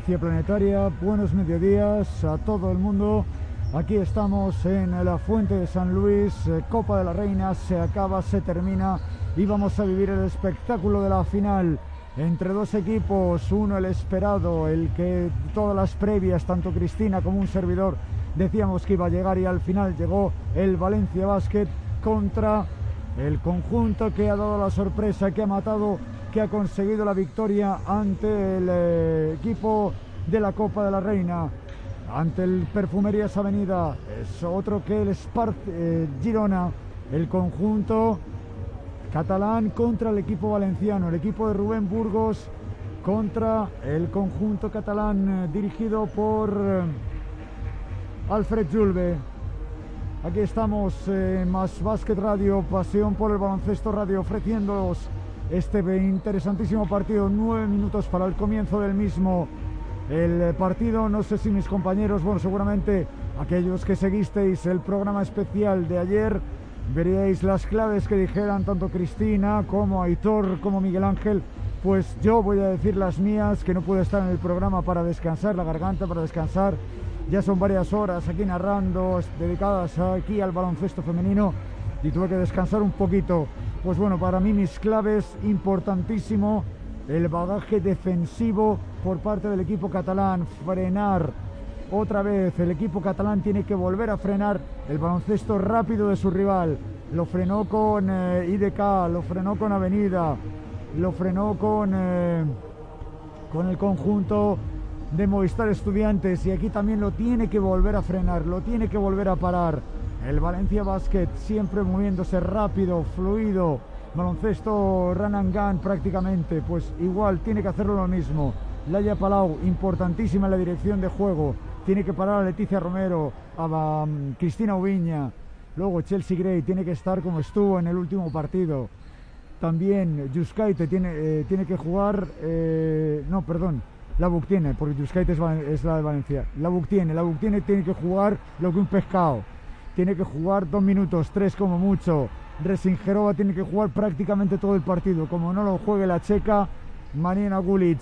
Audiencia planetaria, buenos mediodías a todo el mundo. Aquí estamos en la Fuente de San Luis, eh, Copa de la Reina, se acaba, se termina y vamos a vivir el espectáculo de la final entre dos equipos, uno el esperado, el que todas las previas, tanto Cristina como un servidor, decíamos que iba a llegar y al final llegó el Valencia Basket contra el conjunto que ha dado la sorpresa, que ha matado que ha conseguido la victoria ante el eh, equipo de la Copa de la Reina, ante el Perfumerías Avenida, es otro que el Spart eh, Girona, el conjunto catalán contra el equipo valenciano, el equipo de Rubén Burgos contra el conjunto catalán eh, dirigido por Alfred Julve. Aquí estamos en Más Básquet Radio, Pasión por el Baloncesto Radio, ofreciéndoos este interesantísimo partido. Nueve minutos para el comienzo del mismo. El partido, no sé si mis compañeros, bueno, seguramente aquellos que seguisteis el programa especial de ayer, veríais las claves que dijeran tanto Cristina como Aitor como Miguel Ángel. Pues yo voy a decir las mías, que no puedo estar en el programa para descansar la garganta, para descansar. Ya son varias horas aquí narrando, dedicadas aquí al baloncesto femenino y tuve que descansar un poquito. Pues bueno, para mí mis claves, importantísimo, el bagaje defensivo por parte del equipo catalán, frenar otra vez, el equipo catalán tiene que volver a frenar el baloncesto rápido de su rival. Lo frenó con eh, IDK, lo frenó con Avenida, lo frenó con, eh, con el conjunto de Movistar Estudiantes y aquí también lo tiene que volver a frenar, lo tiene que volver a parar. El Valencia Basket siempre moviéndose rápido, fluido, baloncesto run and gun prácticamente, pues igual tiene que hacerlo lo mismo. Laia Palau, importantísima en la dirección de juego, tiene que parar a Leticia Romero, a um, Cristina Ubiña, luego Chelsea Gray tiene que estar como estuvo en el último partido. También Juskaite tiene, eh, tiene que jugar, eh, no, perdón, la Buc tiene, porque Juskaite es, es, la de Valencia. La Buc tiene, la Buc tiene, tiene que jugar lo que un pescado tiene que jugar dos minutos, tres como mucho. Resingerova tiene que jugar prácticamente todo el partido. Como no lo juegue la checa, Marina Gulic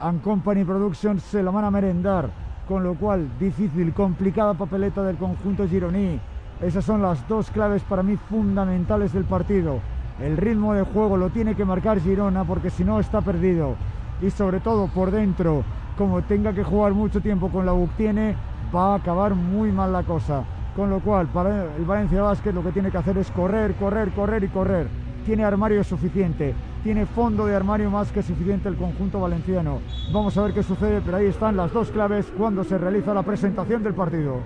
and Company Productions se lo van a merendar. Con lo cual, difícil, complicada papeleta del conjunto gironí. Esas son las dos claves para mí fundamentales del partido. El ritmo de juego lo tiene que marcar Girona porque si no está perdido. Y sobre todo por dentro, como tenga que jugar mucho tiempo con la UC tiene, va a acabar muy mal la cosa. Con lo cual, el Valencia Basket lo que tiene que hacer es correr, correr, correr y correr. Tiene armario suficiente, tiene fondo de armario más que suficiente el conjunto valenciano. Vamos a ver qué sucede, pero ahí están las dos claves cuando se realiza la presentación del partido.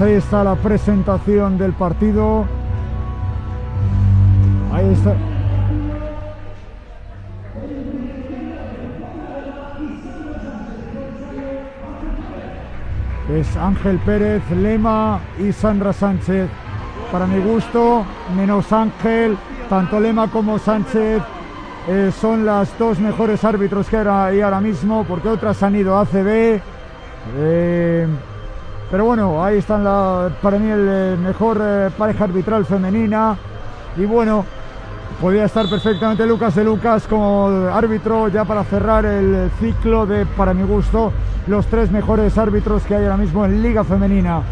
Pues ahí está la presentación del partido. Ahí está. Es Ángel Pérez, Lema y Sandra Sánchez. Para mi gusto, menos Ángel, tanto Lema como Sánchez eh, son las dos mejores árbitros que hay ahora mismo, porque otras han ido a ACB. Eh, pero bueno, ahí están la, para mí el eh, mejor pareja arbitral femenina. Y bueno, podría estar perfectamente Lucas de Lucas como árbitro ya para cerrar el ciclo de, para mi gusto, los tres mejores árbitros que hay ahora mismo en Liga Femenina.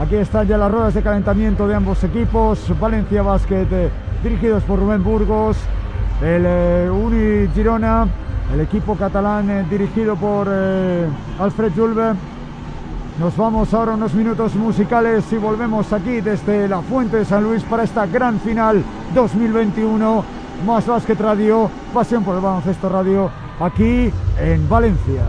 Aquí están ya las ruedas de calentamiento de ambos equipos. Valencia Basket, dirigidos por Rubén Burgos. El eh, Uni Girona, el equipo catalán eh, dirigido por eh, Alfred Julve. Nos vamos ahora unos minutos musicales y volvemos aquí desde la Fuente de San Luis para esta gran final 2021. Más Basket Radio, pasión por el baloncesto radio, aquí en Valencia.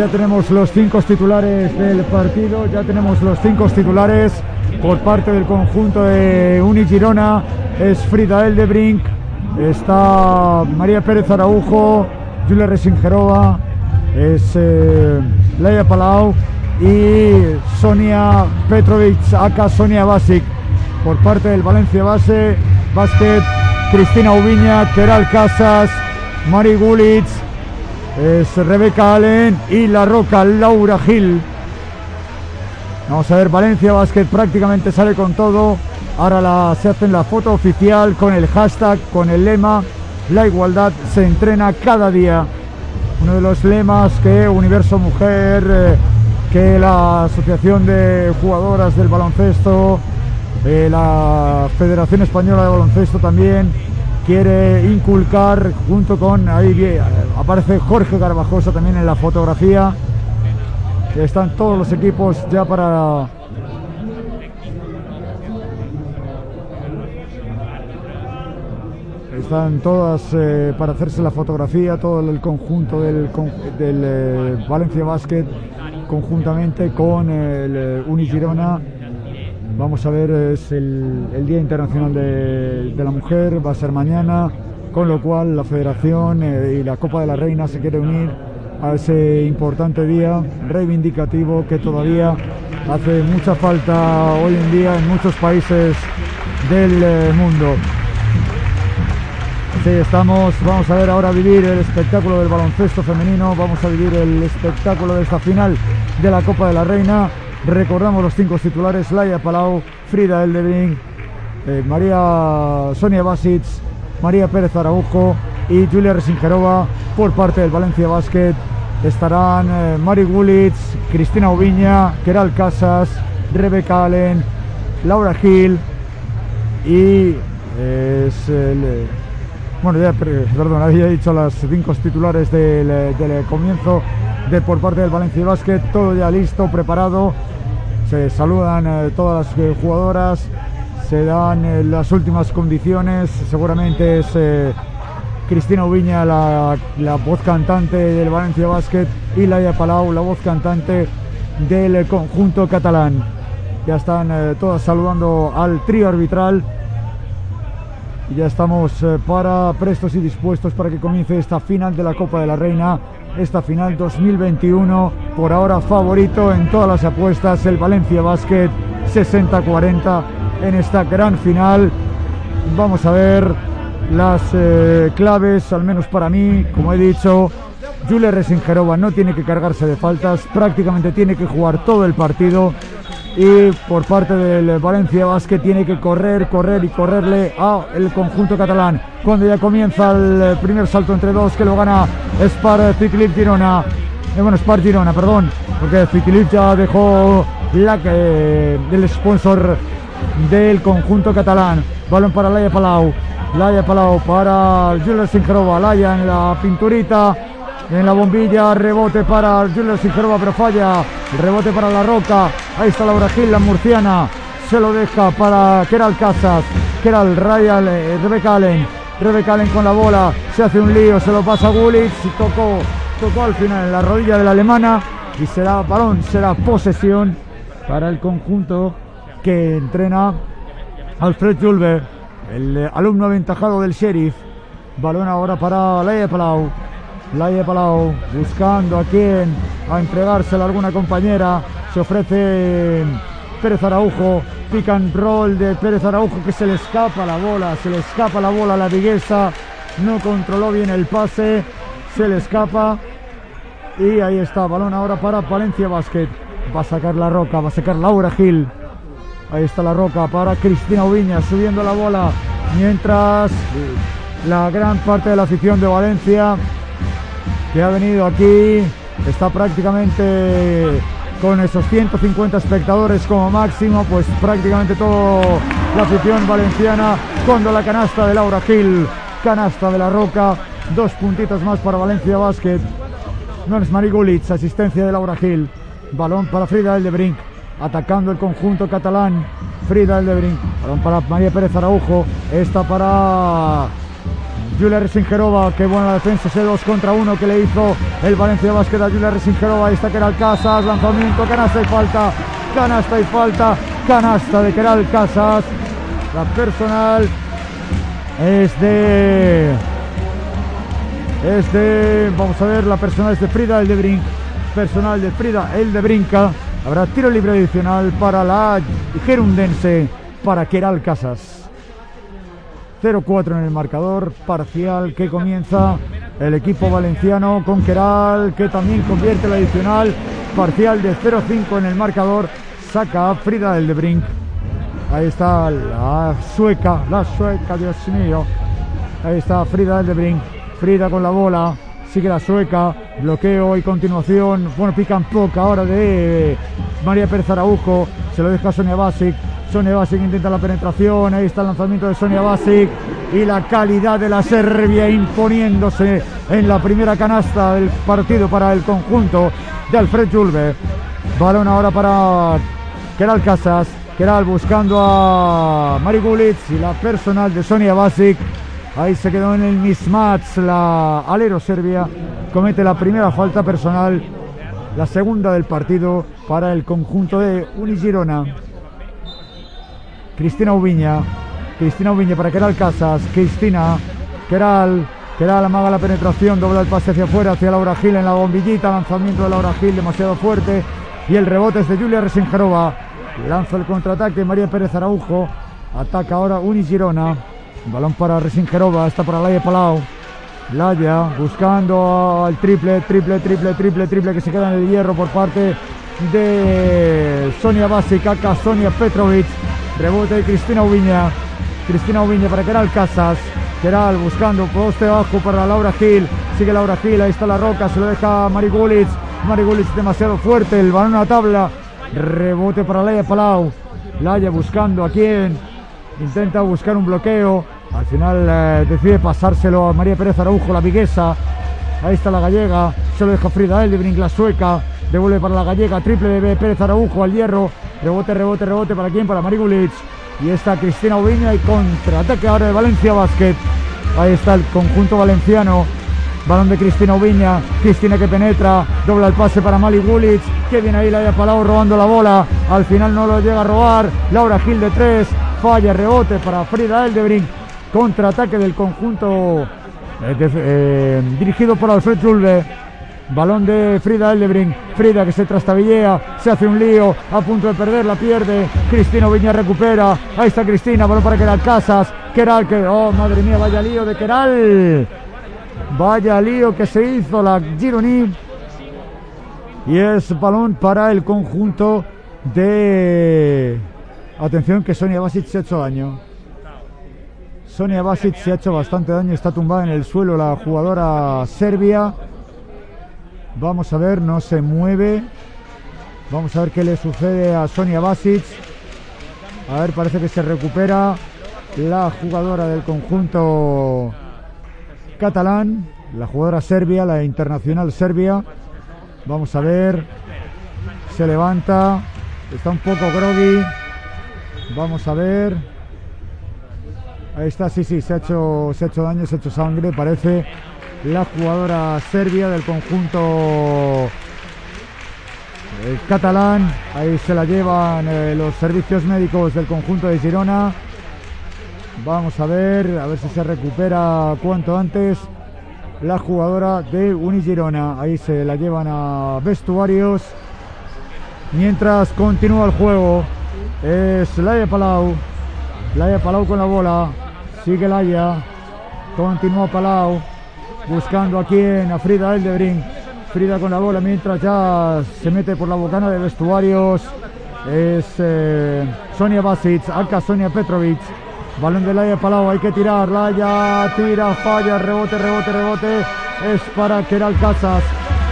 Ya tenemos los cinco titulares del partido, ya tenemos los cinco titulares por parte del conjunto de Unigirona. Es Frida Eldebrink, está María Pérez Araujo, Julia Resingerova, es eh, Leia Palau y Sonia Petrovic, acá Sonia Basic. Por parte del Valencia Base, Basket, Cristina Ubiña, Keral Casas, Mari Gulitz, es Rebeca Allen y La Roca Laura Gil. Vamos a ver, Valencia Basket prácticamente sale con todo. Ahora la, se hace la foto oficial con el hashtag, con el lema La igualdad se entrena cada día. Uno de los lemas que Universo Mujer, eh, que la Asociación de Jugadoras del Baloncesto, eh, la Federación Española de Baloncesto también quiere inculcar junto con ahí aparece Jorge Garbajosa también en la fotografía están todos los equipos ya para están todas eh, para hacerse la fotografía todo el conjunto del, del eh, Valencia Basket conjuntamente con el eh, Unigirona Vamos a ver, es el, Día Internacional de, la Mujer, va a ser mañana, con lo cual la Federación eh, y la Copa de la Reina se quiere unir a ese importante día reivindicativo que todavía hace mucha falta hoy en día en muchos países del eh, mundo. Sí, estamos, vamos a ver ahora vivir el espectáculo del baloncesto femenino, vamos a vivir el espectáculo de esta final de la Copa de la Reina. Recordamos los cinco titulares, Laia Palau, Frida Eldebring, eh, María Sonia Basic, María Pérez Araujo y Julia Resingerova por parte del Valencia Basket. Estarán eh, Mari Gulitz, Cristina Oviña, Keral Casas, Rebeca Allen, Laura Gil y es el, bueno, ya, perdón, había dicho las cinco titulares del, del comienzo de por parte del Valencia Basket, todo ya listo, preparado. Se saludan eh, todas las eh, jugadoras, se dan eh, las últimas condiciones. Seguramente es Cristina Ubiña, la, la, voz cantante del Valencia Basket, y Laia Palau, la voz cantante del conjunto catalán. Ya están todas saludando al trío arbitral ya estamos para prestos y dispuestos para que comience esta final de la Copa de la Reina, esta final 2021, por ahora favorito en todas las apuestas, el Valencia Basket 60-40 en esta gran final. Vamos a ver las eh, claves, al menos para mí, como he dicho, Julia Resingerova no tiene que cargarse de faltas, prácticamente tiene que jugar todo el partido y por parte del Valencia Basket tiene que correr, correr y correrle a el conjunto catalán. Cuando ya comienza el primer salto entre dos que lo gana Spar Ciclip Girona. Eh, bueno, Spar Girona, perdón, porque Ciclip ya dejó la que del sponsor del conjunto catalán. Balón para Laia Palau. Laia Palau para Julia Singerova. Laia en la pinturita en la bombilla, rebote para Julio Sigerova, pero falla, rebote para La Roca, ahí está Laura Gil, la murciana, se lo deja para Keral Casas, Keral Ryan, eh, Rebeca Allen, Rebeca Allen con la bola, se hace un lío, se lo pasa a Gulitz, tocó, tocó al final en la rodilla de la alemana. Y será balón, será posesión para el conjunto que entrena Alfred Julber, el eh, alumno aventajado del sheriff. Balón ahora para Leia Palau. Laia Palau buscando a quién, a entregársela alguna compañera. Se ofrece Pérez Araujo, pick and roll de Pérez Araujo que se le escapa la bola, se le escapa la bola a la viguesa, no controló bien el pase, se le escapa y ahí está, balón ahora para Valencia Basket. Va a sacar la roca, va a sacar Laura Gil. Ahí está la roca para Cristina Ubiña subiendo la bola. Mientras la gran parte de la afición de Valencia que ha venido aquí, está prácticamente con esos 150 espectadores como máximo, pues prácticamente toda la afición valenciana cuando la canasta de Laura Gil, canasta de la Roca, dos puntitos más para Valencia Basket. No es Marigulitz, asistencia de Laura Gil, balón para Frida Eldebrink, atacando el conjunto catalán. Frida Eldebrink, balón para María Pérez Araujo, esta para Julia Resingerova, qué buena defensa, ese 2 contra 1 que le hizo el Valencia Basket a Julia Resingerova. Ahí está Keral Casas, lanzamiento, canasta y falta, canasta y falta, canasta de Keral Casas. La personal es de. Es de. Vamos a ver, la personal es de Frida, el de Brink. Personal de Frida, el de Brinca. Habrá tiro libre adicional para la gerundense, para Keral Casas. 0-4 en el marcador parcial que comienza el equipo valenciano con Keral que también convierte el adicional parcial de 0-5 en el marcador. Saca a Frida del de Brink. Ahí está la sueca la sueca Dios mío. Ahí está Frida del de Brink. Frida con la bola sigue la sueca bloqueo y continuación. Bueno pican poca ahora de María Pérez Araujo. Se lo deja Sonia Basic. Sonia Basic intenta la penetración, ahí está el lanzamiento de Sonia Basic. Y la calidad de la Serbia imponiéndose en la primera canasta del partido para el conjunto de Alfred Julve. Balón ahora para Keral Casas, Keral buscando a Mari Gulitz y la personal de Sonia Basic. Ahí se quedó en el mismatch la alero serbia, comete la primera falta personal, la segunda del partido para el conjunto de Unigirona. Cristina Ubiña. Cristina Ubiña para Keral Casas. Cristina. Keral. Keral amaga la penetración. Dobla el pase hacia afuera. Hacia Laura Gil en la bombillita. Lanzamiento de Laura Gil demasiado fuerte. Y el rebote es de Julia Resingerova. Lanza el contraataque María Pérez Araujo. Ataca ahora Uni Girona. Balón para Resingerova. Está para Laia Palau. Laya buscando al triple, triple, triple, triple, triple que se queda en el hierro por parte de Sonia Basic, acá Sonia Petrovic, rebote de Cristina Ubiña, Cristina Ubiña para Keral Casas, Keral buscando poste abajo para Laura Gil, sigue Laura Gil, ahí está la roca, se lo deja Mari Gulitz, Mari Gulitz demasiado fuerte, el balón a la tabla, rebote para Laia Palau, Laia buscando a quién, intenta buscar un bloqueo, al final eh, decide pasárselo a María Pérez Araujo, la viguesa, ahí está la gallega, se lo deja Frida Eldebring, la sueca, devuelve para la gallega, triple de Pérez Araujo al hierro, rebote, rebote, rebote, ¿para quién? Para Mari Gulitz, y está Cristina Ubiña y contraataque ahora de Valencia Basket. Ahí está el conjunto valenciano. Balón de Cristina Ubiña. Cristina que penetra. Dobla el pase para Mali Gulic. Que viene ahí Laia Palau robando la bola. Al final no lo llega a robar. Laura Gil de tres. Falla rebote para Frida Eldebring. Contraataque del conjunto eh, eh, dirigido por Alfred Julve. Balón de Frida Eldebring. Frida que se trastabillea. Se hace un lío. A punto de perder. La pierde. Cristina Viña recupera. Ahí está Cristina. Balón para Keral Casas. Keral que. Oh, madre mía. Vaya lío de Keral. Vaya lío que se hizo la Gironi. Y es balón para el conjunto de. Atención que Sonia Basic se ha hecho daño. Sonia Basic se ha hecho bastante daño. Está tumbada en el suelo la jugadora serbia. Vamos a ver, no se mueve. Vamos a ver qué le sucede a Sonia Basic. A ver, parece que se recupera la jugadora del conjunto catalán, la jugadora serbia, la internacional serbia. Vamos a ver. Se levanta. Está un poco groggy. Vamos a ver. Ahí está, sí, sí, se ha hecho, se ha hecho daño, se ha hecho sangre, parece la jugadora serbia del conjunto el catalán. Ahí se la llevan eh, los servicios médicos del conjunto de Girona. Vamos a ver, a ver si se recupera cuanto antes la jugadora de Unigirona. Ahí se la llevan a vestuarios. Mientras continúa el juego, es Laia Palau. Laia Palau con la bola. Sigue Laia. Continúa Palau. Buscando a quién, a Frida Eldebring. Frida con la bola mientras ya se mete por la bocana de vestuarios. Es eh, Sonia Basic, acá Sonia Petrovic. Balón de Laia Palau, hay que tirar. Laia tira, falla, rebote, rebote, rebote. Es para Keral Casas.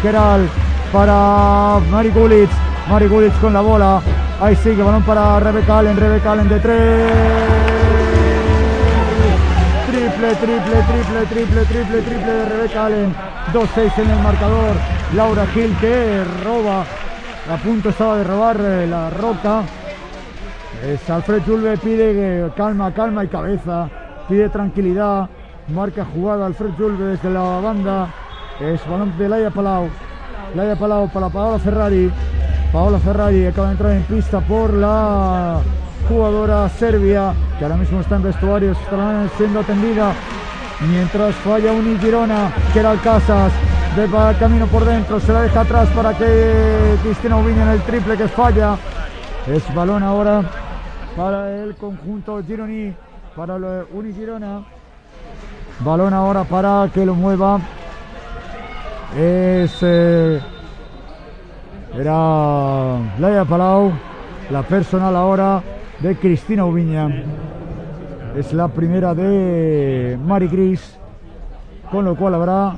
Keral para Mari Gulic. Mari con la bola. Ahí sigue, balón para Rebeca Allen. Rebeca Allen de tres. Triple, triple, triple, triple, triple, triple de Rebeca Allen. 2-6 en el marcador. Laura Gil que roba. A punto estaba de robar eh, la roca. Es Alfred Julve pide que calma, calma y cabeza. Pide tranquilidad. Marca jugada Alfred Julve desde la banda. Es balón de Laia Palau. Laia Palau para Paola Ferrari. Paola Ferrari acaba de entrar en pista por la jugadora serbia que ahora mismo está en vestuarios, estará siendo atendida mientras falla Uni Girona, que era Casas, de camino por dentro, se la deja atrás para que Cristina Ubiña en el triple que falla. Es balón ahora para el conjunto Gironi, para Uni Girona. Balón ahora para que lo mueva. Es eh, era Laia Palau, la personal ahora de Cristina Ubiña. Es la primera de Mari Gris, con lo cual habrá.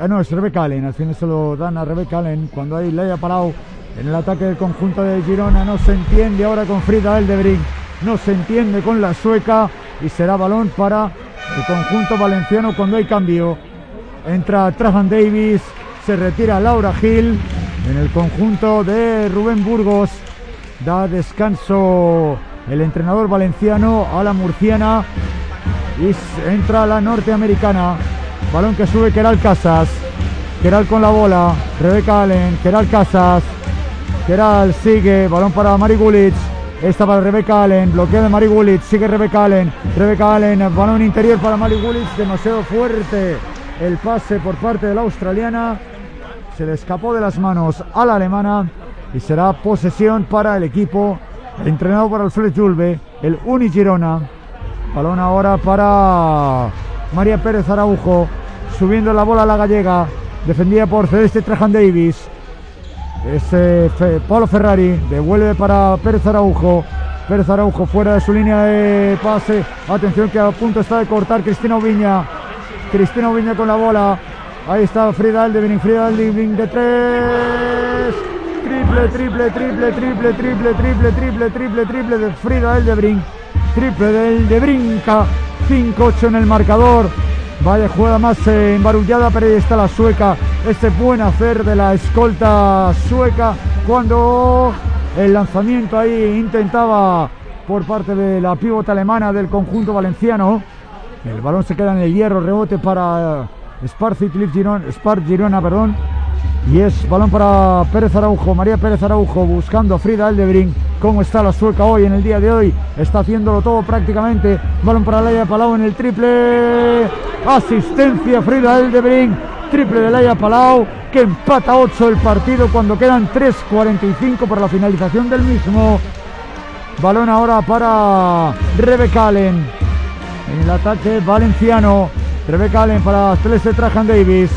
Ah, no, es Rebeca Allen, al final se lo dan a Rebeca Allen. Cuando hay Laia Palau en el ataque del conjunto de Girona, no se entiende ahora con Frida Eldebring, no se entiende con la sueca y será balón para el conjunto valenciano cuando hay cambio. Entra Trajan Davis, se retira Laura Gil en el conjunto de Rubén Burgos. Da descanso el entrenador valenciano a la murciana y entra la norteamericana. Balón que sube Keral Casas. Keral con la bola. Rebeca Allen. Keral Casas. Keral sigue. Balón para Mari Gulic. Esta para Rebeca Allen. Bloqueo de Mari Gulic. Sigue Rebeca Allen. Rebeca Allen. Balón interior para Mari Gulic. Demasiado fuerte el pase por parte de la australiana. Se le escapó de las manos a la alemana. Y será posesión para el equipo entrenado por Alfred Julve. El Uni Girona. Balón ahora para María Pérez Araujo. Subiendo la bola a la gallega. Defendida por Celeste Trajan Davis. ese Pablo Ferrari, devuelve para Pérez Araujo. Pérez Araujo fuera de su línea de pase. Atención que a punto está de cortar Cristina Viña. Cristina Viña con la bola. Ahí está Frida Aldebring, Frida Aldebring de tres. Triple, triple, triple, triple, triple, triple, triple, triple, triple de Frida Aldebring. Triple del de Brinca. 5-8 en el marcador. Vaya jugada más embarullada, pero ahí está la sueca. Ese buen hacer de la escolta sueca cuando el lanzamiento ahí intentaba por parte de la pívota alemana del conjunto valenciano. El balón se queda en el hierro, rebote para Sparcit Girona, Spar Girona, perdón. Y es balón para Pérez Araujo, María Pérez Araujo buscando a Frida Eldebring. ¿Cómo está la sueca hoy en el día de hoy? Está haciéndolo todo prácticamente. Balón para Laia Palau en el triple. Asistencia Frida Eldebring. Triple de Laia Palau que empata 8 el partido cuando quedan 3.45 para la finalización del mismo. Balón ahora para Rebecca Allen. En el ataque valenciano. Rebecca Allen para Celeste Trajan Davis.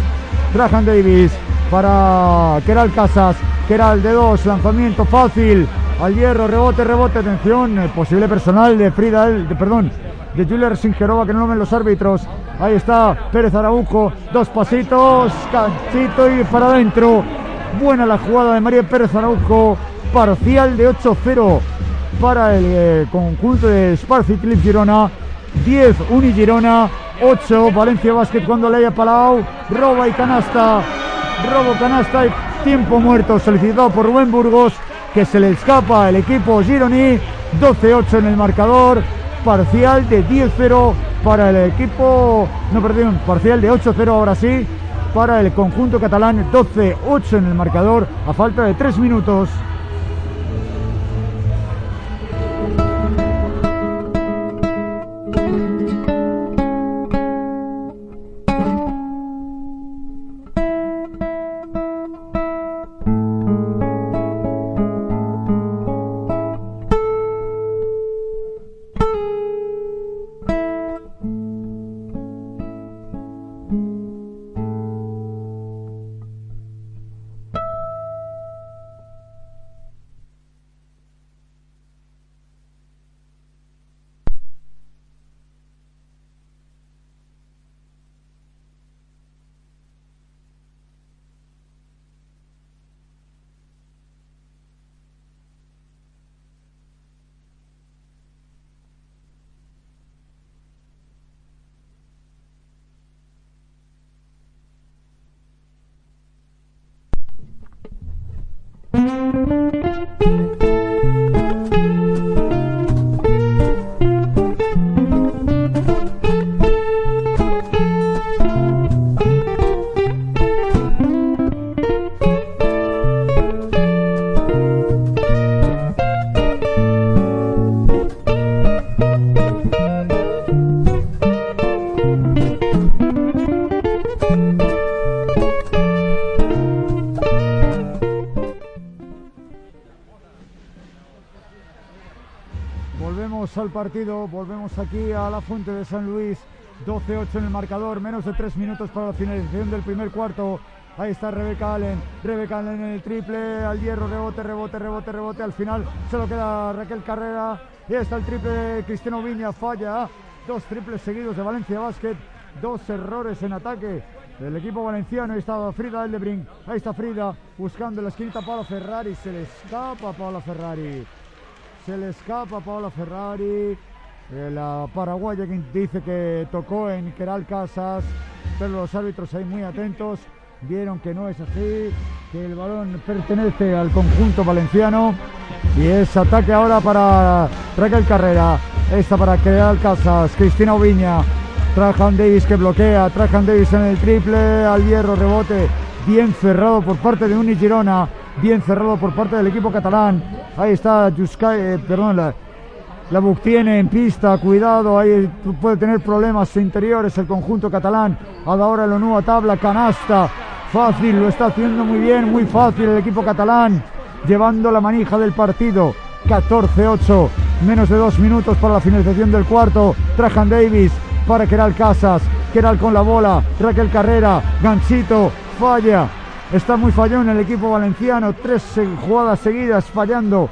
Trajan Davis para Keral Casas. Keral de dos, lanzamiento fácil. Al hierro, rebote, rebote, atención. Posible personal de Frida, de, perdón, de Julia Singerova que no lo ven los árbitros. Ahí está Pérez Araujo, dos pasitos, canchito y para adentro. Buena la jugada de María Pérez Araujo, parcial de 8-0 para el eh, conjunto de Sparci Clip Girona. 10 Uni Girona, 8 Valencia Basket cuando haya Palau, roba y canasta, robo canasta y tiempo muerto solicitado por Rubén Burgos que se le escapa el equipo Gironi, 12-8 en el marcador, parcial de 10-0 para el equipo, no perdón, parcial de 8-0 ahora sí, para el conjunto catalán, 12-8 en el marcador a falta de 3 minutos. Partido. Volvemos aquí a la Fuente de San Luis. 12-8 en el marcador, menos de 3 minutos para la finalización del primer cuarto. Ahí está Rebeca Allen, Rebeca Allen en el triple, al hierro, rebote, rebote, rebote, rebote. Al final solo queda Raquel Carrera. Y está el triple de Cristiano Viña, falla. Dos triples seguidos de Valencia Basket, dos errores en ataque del equipo valenciano. Ahí está Frida Eldebring, ahí está Frida buscando la esquina Paolo Ferrari. Se le escapa a Paolo Ferrari. Se le escapa a Paola Ferrari. Eh, la paraguaya que dice que tocó en Keral Casas, pero los árbitros ahí muy atentos vieron que no es así, que el balón pertenece al conjunto valenciano y es ataque ahora para Raquel Carrera, esta para Keral Casas, Cristina Oviña, Trajan Davis que bloquea, Trajan Davis en el triple, al hierro, rebote, bien cerrado por parte de Uni Girona, bien cerrado por parte del equipo catalán. Ahí está Yuskay, eh, perdón, la, la tiene en pista, cuidado, ahí puede tener problemas interiores el conjunto catalán. Ahora la nueva tabla, canasta, fácil, lo está haciendo muy bien, muy fácil el equipo catalán, llevando la manija del partido. 14-8, menos de dos minutos para la finalización del cuarto. Trajan Davis para Keral Casas, Keral con la bola, Raquel Carrera, ganchito, falla, Está muy fallón el equipo valenciano. Tres jugadas seguidas fallando.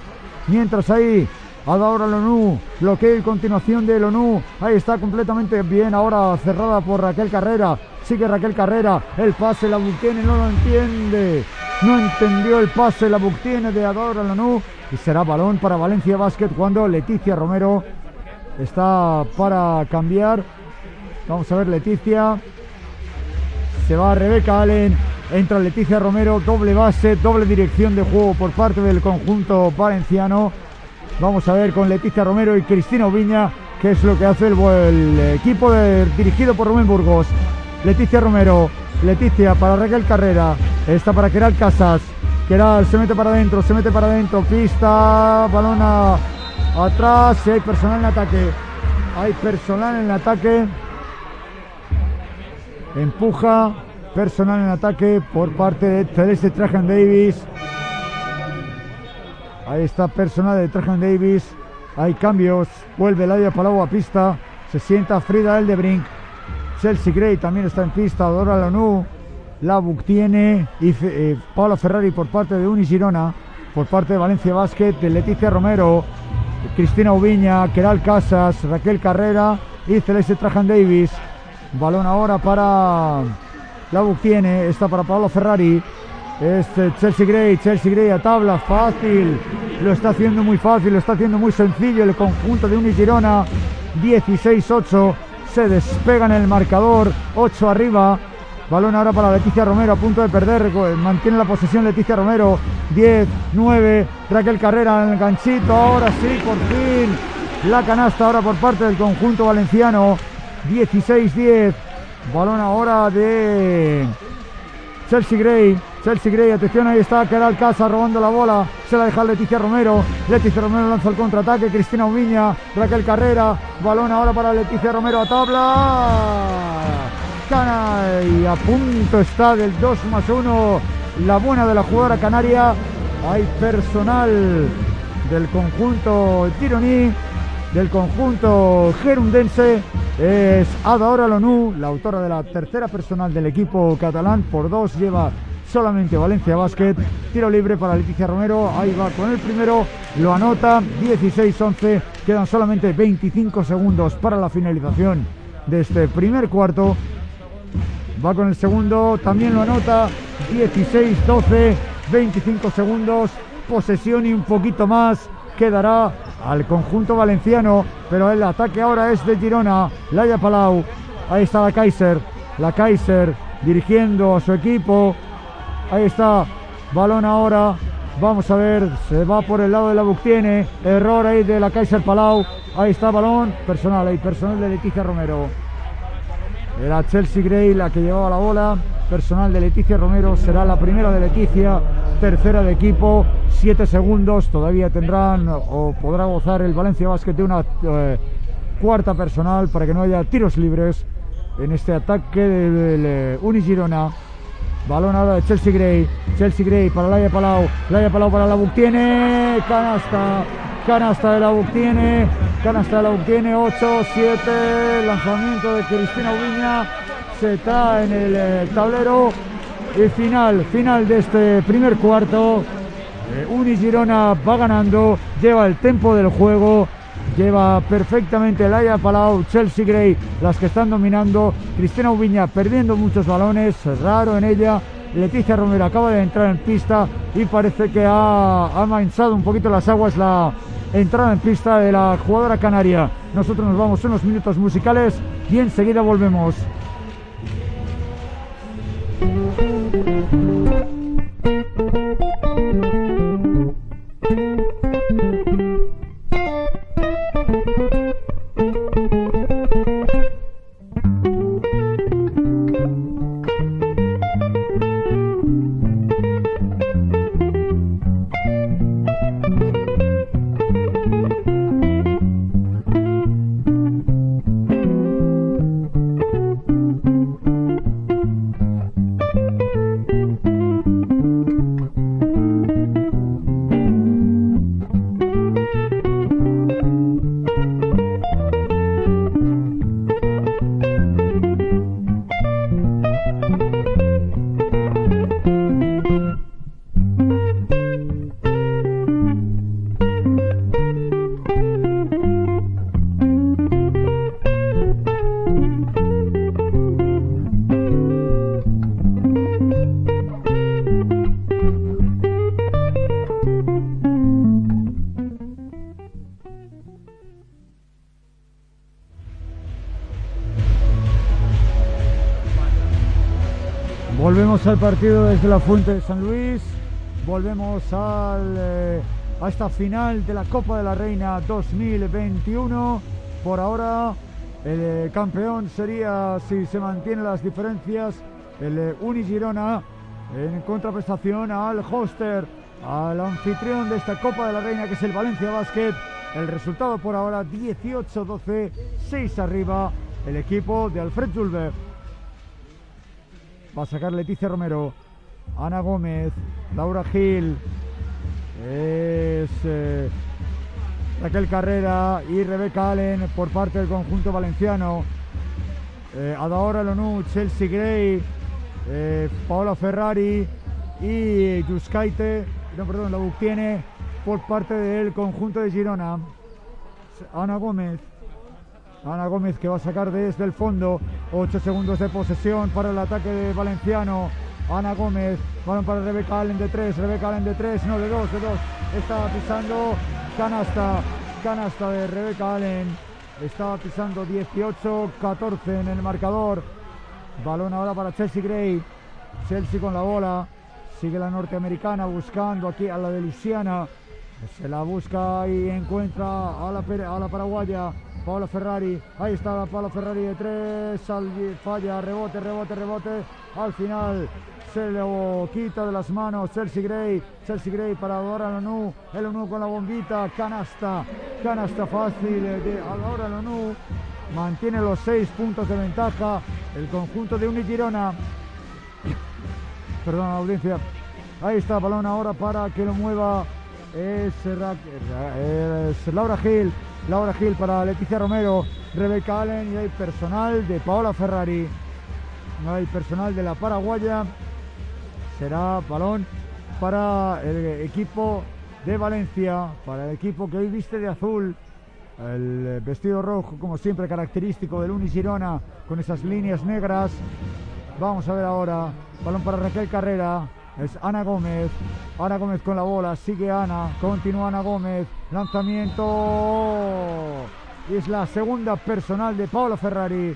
Mientras ahí ahora Lonú, bloqueo y continuación de Lonú. Ahí está completamente bien. Ahora cerrada por Raquel Carrera. Sigue Raquel Carrera. El pase, la Buctiene no lo entiende. No entendió el pase, la Buctiene de Adora Lonú. Y será balón para Valencia Basket cuando Leticia Romero está para cambiar. Vamos a ver Leticia. Se va Rebeca Allen. Entra Leticia Romero. Doble base, doble dirección de juego por parte del conjunto valenciano. Vamos a ver con Leticia Romero y Cristina Oviña qué es lo que hace el, equipo dirigido por Rubén Burgos. Leticia Romero, Leticia para Raquel Carrera, está para Keral Casas. Keral se mete para adentro, se mete para adentro, pista, balón atrás, hay personal en ataque. Hay personal en ataque. Empuja, personal en ataque por parte de Celeste Trajan Davis. Ahí está personal de Trajan Davis. Hay cambios. Vuelve Laia Palau a pista. Se sienta Frida Eldebrink. Chelsea Gray también está en pista. Dora Lanú. Labuc tiene. Y eh, Paula Ferrari por parte de Uni Girona. Por parte de Valencia Basket. De Leticia Romero. Cristina Ubiña. Keral Casas. Raquel Carrera. Y Celeste Trajan Davis. Balón ahora para Labuc tiene. Está para Paolo Ferrari. Este Chelsea Gray, Chelsea Gray a tabla, fácil. Lo está haciendo muy fácil, lo está haciendo muy sencillo el conjunto de Unigirona. 16-8. Se despega en el marcador. 8 arriba. Balón ahora para Leticia Romero a punto de perder. Mantiene la posesión Leticia Romero. 10, 9. Raquel Carrera en el ganchito. Ahora sí, por fin. La canasta ahora por parte del conjunto valenciano. 16-10. Balón ahora de Chelsea Gray. Chelsea Gray, atención, ahí está Keral Casa robando la bola. Se la deja Leticia Romero. Leticia Romero lanza el contraataque. Cristina Ubiña, Raquel Carrera. Balón ahora para Leticia Romero a tabla. Cana y a punto está del 2 más 1. La buena de la jugadora canaria. Hay personal del conjunto Tironí, del conjunto gerundense. Es Ada Lonú, la autora de la tercera personal del equipo catalán. Por dos lleva solamente Valencia Basket. Tiro libre para Leticia Romero. Ahí va con el primero. Lo anota. 16-11. Quedan solamente 25 segundos para la finalización de este primer cuarto. Va con el segundo. También lo anota. 16-12. 25 segundos. Posesión y un poquito más. Quedará al conjunto valenciano. Pero el ataque ahora es de Girona. Laia Palau. Ahí está la Kaiser. La Kaiser dirigiendo a su equipo. Ahí está. Balón ahora. Vamos a ver. Se va por el lado de la Buctiene. Error ahí de la Kaiser Palau. Ahí está balón. Personal ahí. Personal de Leticia Romero. Era Chelsea Gray la que llevaba la bola. Personal de Leticia Romero. Será la primera de Leticia. Tercera de equipo. Siete segundos. Todavía tendrán o podrá gozar el Valencia Basket de una eh, cuarta personal para que no haya tiros libres en este ataque del de, Unigirona. Balón ahora de Chelsea Gray. Chelsea Gray para Laia Palau. Laia Palau para la tiene Canasta. Canasta de la tiene Canasta de la tiene 8, 7. Lanzamiento de Cristina Ubiña. Se está en el eh, tablero. Y final, final de este primer cuarto. Eh, Unigirona va ganando. Lleva el tempo del juego lleva perfectamente Laia Palau, Chelsea Gray, las que están dominando, Cristina Ubiña perdiendo muchos balones, raro en ella, Leticia Romero acaba de entrar en pista y parece que ha, ha manchado un poquito las aguas la entrada en pista de la jugadora canaria. Nosotros nos vamos unos minutos musicales y enseguida volvemos. Volvemos al partido desde la Fuente de San Luis. Volvemos al, eh, a esta final de la Copa de la Reina 2021. Por ahora, el eh, campeón sería, si se mantienen las diferencias, el eh, Unigirona en contraprestación al hoster, al anfitrión de esta Copa de la Reina, que es el Valencia Basket. El resultado por ahora 18-12, 6 arriba el equipo de Alfred Zulber. Va a sacar Leticia Romero, Ana Gómez, Laura Gil, eh, Raquel Carrera y Rebeca Allen por parte del conjunto valenciano. Eh, Adaora Chelsea Gray, eh, Paola Ferrari y Yuskaite, no, perdón, la tiene por parte del conjunto de Girona. Ana Gómez, Ana Gómez que va a sacar desde el fondo. 8 segundos de posesión para el ataque de Valenciano. Ana Gómez, balón para Rebeca Allen de 3, Rebeca Allen de 3, no de 2, de 2. Está pisando canasta, canasta de Rebeca Allen. Está pisando 18-14 en el marcador. Balón ahora para Chelsea Gray. Chelsea con la bola. Sigue la norteamericana buscando aquí a la de Luciana. Se la busca y encuentra a la, a la paraguaya. Paola Ferrari, ahí está Paola Ferrari de tres, falla, rebote, rebote, rebote, al final se lo quita de las manos Chelsea Gray, Chelsea Gray para Adora Lonu, el Onu con la bombita, canasta, canasta fácil de Adora Lonu, mantiene los seis puntos de ventaja el conjunto de Unigirona, perdón audiencia, ahí está balón ahora para que lo mueva es, Laura Gil, Laura Gil para Leticia Romero, Rebeca Allen y hay personal de Paola Ferrari. Hay personal de la paraguaya. Será balón para el equipo de Valencia, para el equipo que hoy viste de azul. El vestido rojo, como siempre, característico del Unigirona, con esas líneas negras. Vamos a ver ahora. Balón para Raquel Carrera es Ana Gómez. Ana Gómez con la bola, sigue Ana, continúa Ana Gómez, lanzamiento. Es la segunda personal de Paolo Ferrari.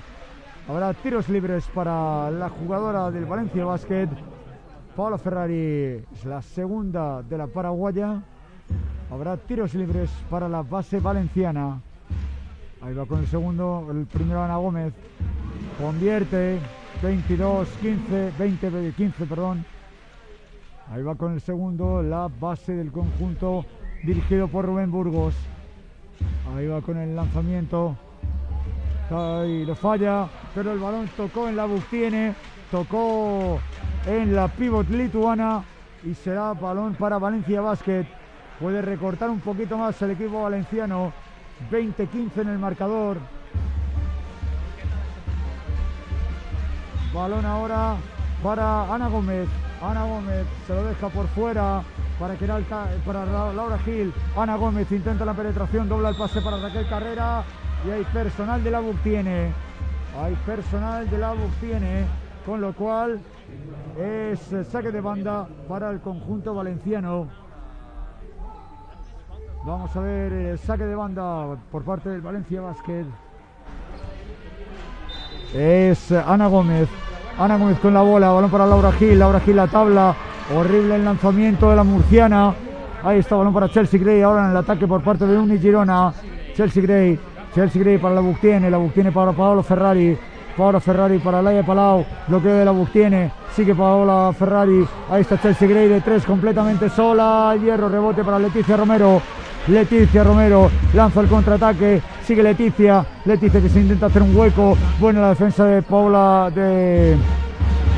Habrá tiros libres para la jugadora del Valencia Basket. Paolo Ferrari es la segunda de la paraguaya. Habrá tiros libres para la base valenciana. Ahí va con el segundo, el primero Ana Gómez. Convierte 22, 15, 20, 15, perdón. Ahí va con el segundo, la base del conjunto dirigido por Rubén Burgos. Ahí va con el lanzamiento. Ahí lo falla, pero el balón tocó en la Bustiene, tocó en la pivot lituana y será balón para Valencia Basket. Puede recortar un poquito más el equipo valenciano. 20-15 en el marcador. Balón ahora para Ana Gómez. Ana Gómez se lo deja por fuera para, que para Laura Gil. Ana Gómez intenta la penetración, dobla el pase para Raquel Carrera. Y hay personal de la BUC tiene. Hay personal de la BUC tiene. Con lo cual es saque de banda para el conjunto valenciano. Vamos a ver el saque de banda por parte del Valencia Basket. Es Ana Gómez. Ana Gómez con la bola, balón para Laura Gil, Laura Gil la tabla, horrible el lanzamiento de la murciana. Ahí está, balón para Chelsea Gray, ahora en el ataque por parte de Uni Girona. Chelsea Gray, Chelsea Gray para la Buctiene, la Buctiene para Paolo Ferrari. Paolo Ferrari para Laia Palau, bloqueo de la Buctiene, sigue Paola Ferrari, ahí está Chelsea Gray de tres completamente sola, hierro, rebote para Leticia Romero, Leticia Romero lanza el contraataque, sigue Leticia, Leticia que se intenta hacer un hueco, buena la defensa de Paula de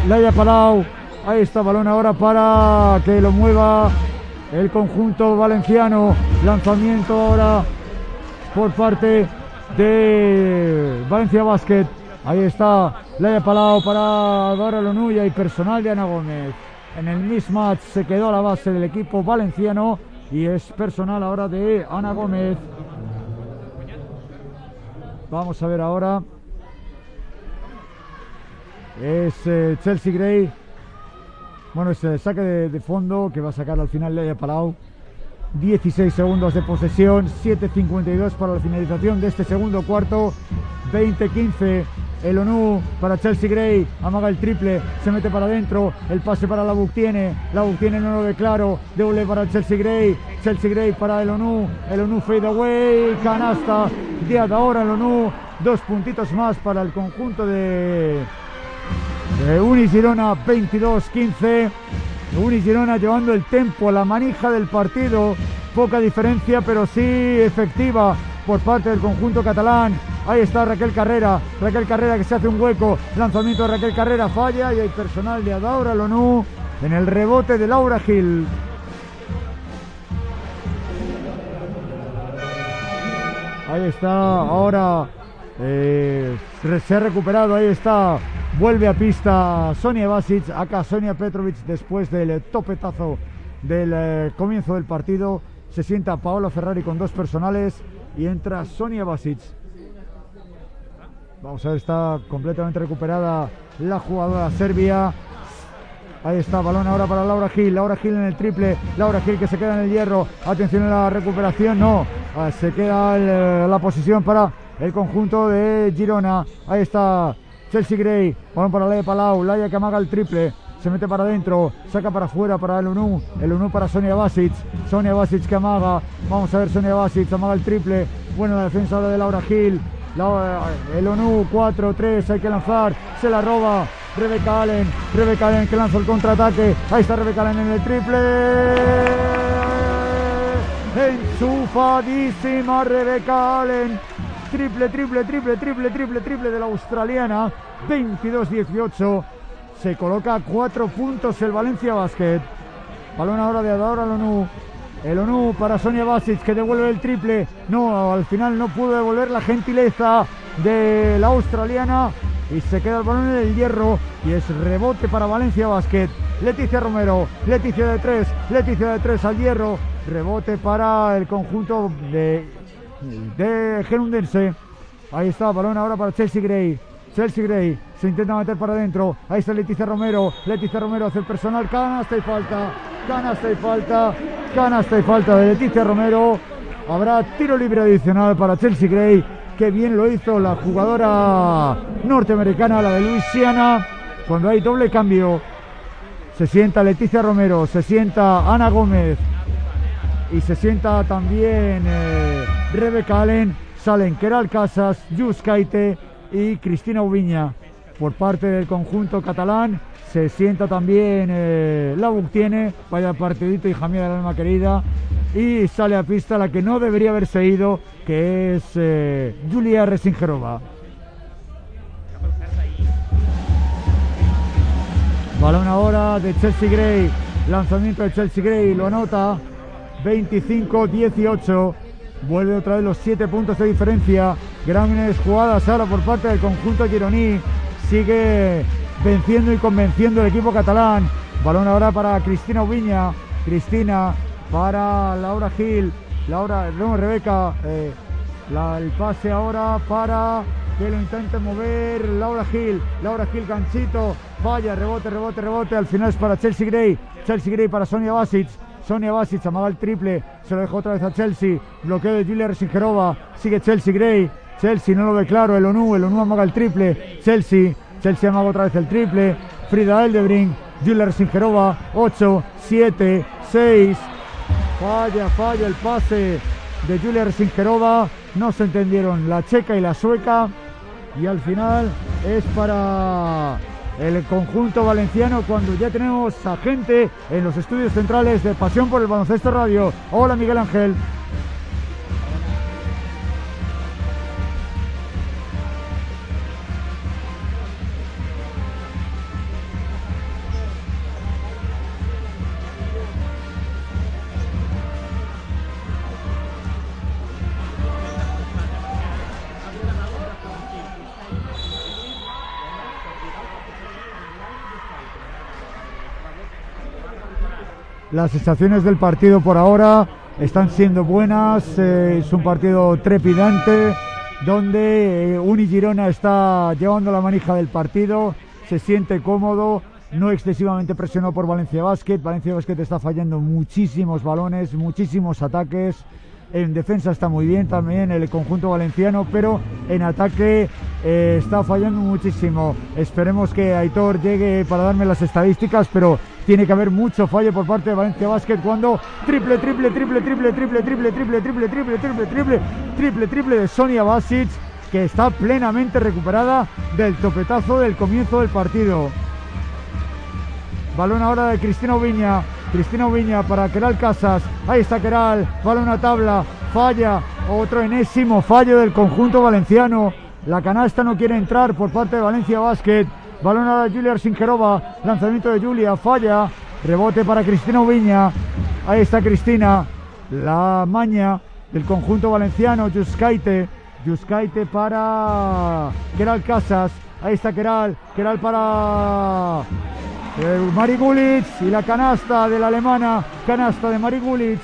Laia Palau, ahí está balón ahora para que lo mueva el conjunto valenciano, lanzamiento ahora por parte de Valencia Basket, ahí está Laia Palau para Dora Lonuya y personal de Ana Gómez. En el mismatch se quedó a la base del equipo valenciano y es personal ahora de Ana Gómez. Vamos a ver ahora. Es eh, Chelsea Gray. Bueno, ese saque de, fondo que va a sacar al final Leia Palau. 16 segundos de posesión, 7.52 para la finalización de este segundo cuarto. 20-15 el ONU para Chelsea Gray, amaga el triple, se mete para adentro, el pase para la tiene, la tiene no lo declaro, doble para Chelsea Gray, Chelsea Gray para el ONU, el ONU fade away, canasta, de ahora el ONU, dos puntitos más para el conjunto de, de Unigirona 22-15. Unigirona llevando el tempo, la manija del partido, poca diferencia, pero sí efectiva por parte del conjunto catalán. Ahí está Raquel Carrera, Raquel Carrera que se hace un hueco, lanzamiento de Raquel Carrera falla y hay personal de Adaura Lonú en el rebote de Laura Gil. Ahí está, ahora eh, se ha recuperado, ahí está, vuelve a pista Sonia Basic, acá Sonia Petrovic después del topetazo del eh, comienzo del partido. Se sienta Paola Ferrari con dos personales y entra Sonia Basic. Vamos a ver, está completamente recuperada la jugadora serbia. Ahí está, balón ahora para Laura Gil. Laura Gil en el triple. Laura Gil que se queda en el hierro. Atención a la recuperación. No, ah, se queda eh, la posición para el conjunto de Girona. Ahí está Chelsea Gray. Balón para Laia Palau. Laia que amaga el triple. Se mete para adentro, saca para afuera para el UNU, el UNU para Sonia Basic, Sonia Basic que amaga, vamos a ver Sonia Basic, amaga el triple, buena la defensa ahora de Laura Gil, el ONU 4-3, hay que lanzar, se la roba Rebeca Allen, Rebeca Allen que lanza el contraataque, ahí está Rebeca Allen en el triple, enchufadísima Rebeca Allen, triple, triple, triple, triple, triple, triple de la australiana, 22-18 se coloca a cuatro puntos el Valencia Basket. Balón ahora de Adora ONU. El ONU para Sonia Basic que devuelve el triple. No, al final no pudo devolver la gentileza de la australiana. Y se queda el balón en el hierro. Y es rebote para Valencia Basket. Leticia Romero. Leticia de tres. Leticia de tres al hierro. Rebote para el conjunto de, de Gerundense. Ahí está, balón ahora para Chelsea Gray. Chelsea Gray se intenta meter para adentro. Ahí está Leticia Romero. Leticia Romero hace el personal. Canasta y falta. Canasta y falta. Canasta y falta de Leticia Romero. Habrá tiro libre adicional para Chelsea Gray. Qué bien lo hizo la jugadora norteamericana, la de Luisiana. Cuando hay doble cambio, se sienta Leticia Romero, se sienta Ana Gómez y se sienta también eh, Rebeca Allen. Salen Keral Casas, Jus Kaite y Cristina Ubiña por parte del conjunto catalán. Se sienta también eh, la tiene, vaya partidito, hija mía del alma querida. Y sale a pista la que no debería haberse ido, que es eh, Julia Resingerova. Balón ahora de Chelsea Gray. Lanzamiento de Chelsea Gray, lo anota. 25-18. Vuelve otra vez los 7 puntos de diferencia. Grandes jugadas ahora por parte del conjunto gironí. Sigue venciendo y convenciendo el equipo catalán. Balón ahora para Cristina Ubiña. Cristina para Laura Gil. Laura, no, Rebeca. Eh, el pase ahora para que lo intente mover Laura Gil. Laura Gil, ganchito. Vaya, rebote, rebote, rebote. Al final es para Chelsea Gray. Chelsea Gray para Sonia Basic. Sonia Basic amaga el triple. Se lo dejó otra vez a Chelsea. Bloqueo de Julia Resingerova. Sigue Chelsea Gray. Chelsea no lo ve claro, el ONU, el ONU amaga el triple, Chelsea, Chelsea amaga otra vez el triple, Frida Eldebring, Julia Singerova, 8, 7, 6, falla, falla el pase de Julia Singerova, no se entendieron la checa y la sueca y al final es para el conjunto valenciano cuando ya tenemos a gente en los estudios centrales de Pasión por el Baloncesto Radio. Hola Miguel Ángel. Las sensaciones del partido por ahora están siendo buenas. Eh, es un partido trepidante donde eh, Uni Girona está llevando la manija del partido. Se siente cómodo, no excesivamente presionado por Valencia Basket. Valencia Basket está fallando muchísimos balones, muchísimos ataques. En defensa está muy bien también el conjunto valenciano, pero en ataque eh, está fallando muchísimo. Esperemos que Aitor llegue para darme las estadísticas, pero tiene que haber mucho fallo por parte de Valencia Basket cuando triple, triple, triple, triple, triple, triple, triple, triple, triple, triple, triple, triple, triple de Sonia Basic, que está plenamente recuperada del topetazo del comienzo del partido. Balón ahora de Cristina Viña. Cristina Viña para Keral Casas. Ahí está Keral. Balón a tabla. Falla. Otro enésimo fallo del conjunto valenciano. La canasta no quiere entrar por parte de Valencia Basket. Balón a Julia Sinkerova. Lanzamiento de Julia. Falla. Rebote para Cristina Viña. Ahí está Cristina. La maña del conjunto valenciano. Yuskaite. Yuskaite para Keral Casas. Ahí está Keral. Keral para eh, Mari Gulic y la canasta de la alemana, canasta de Mari Gulic.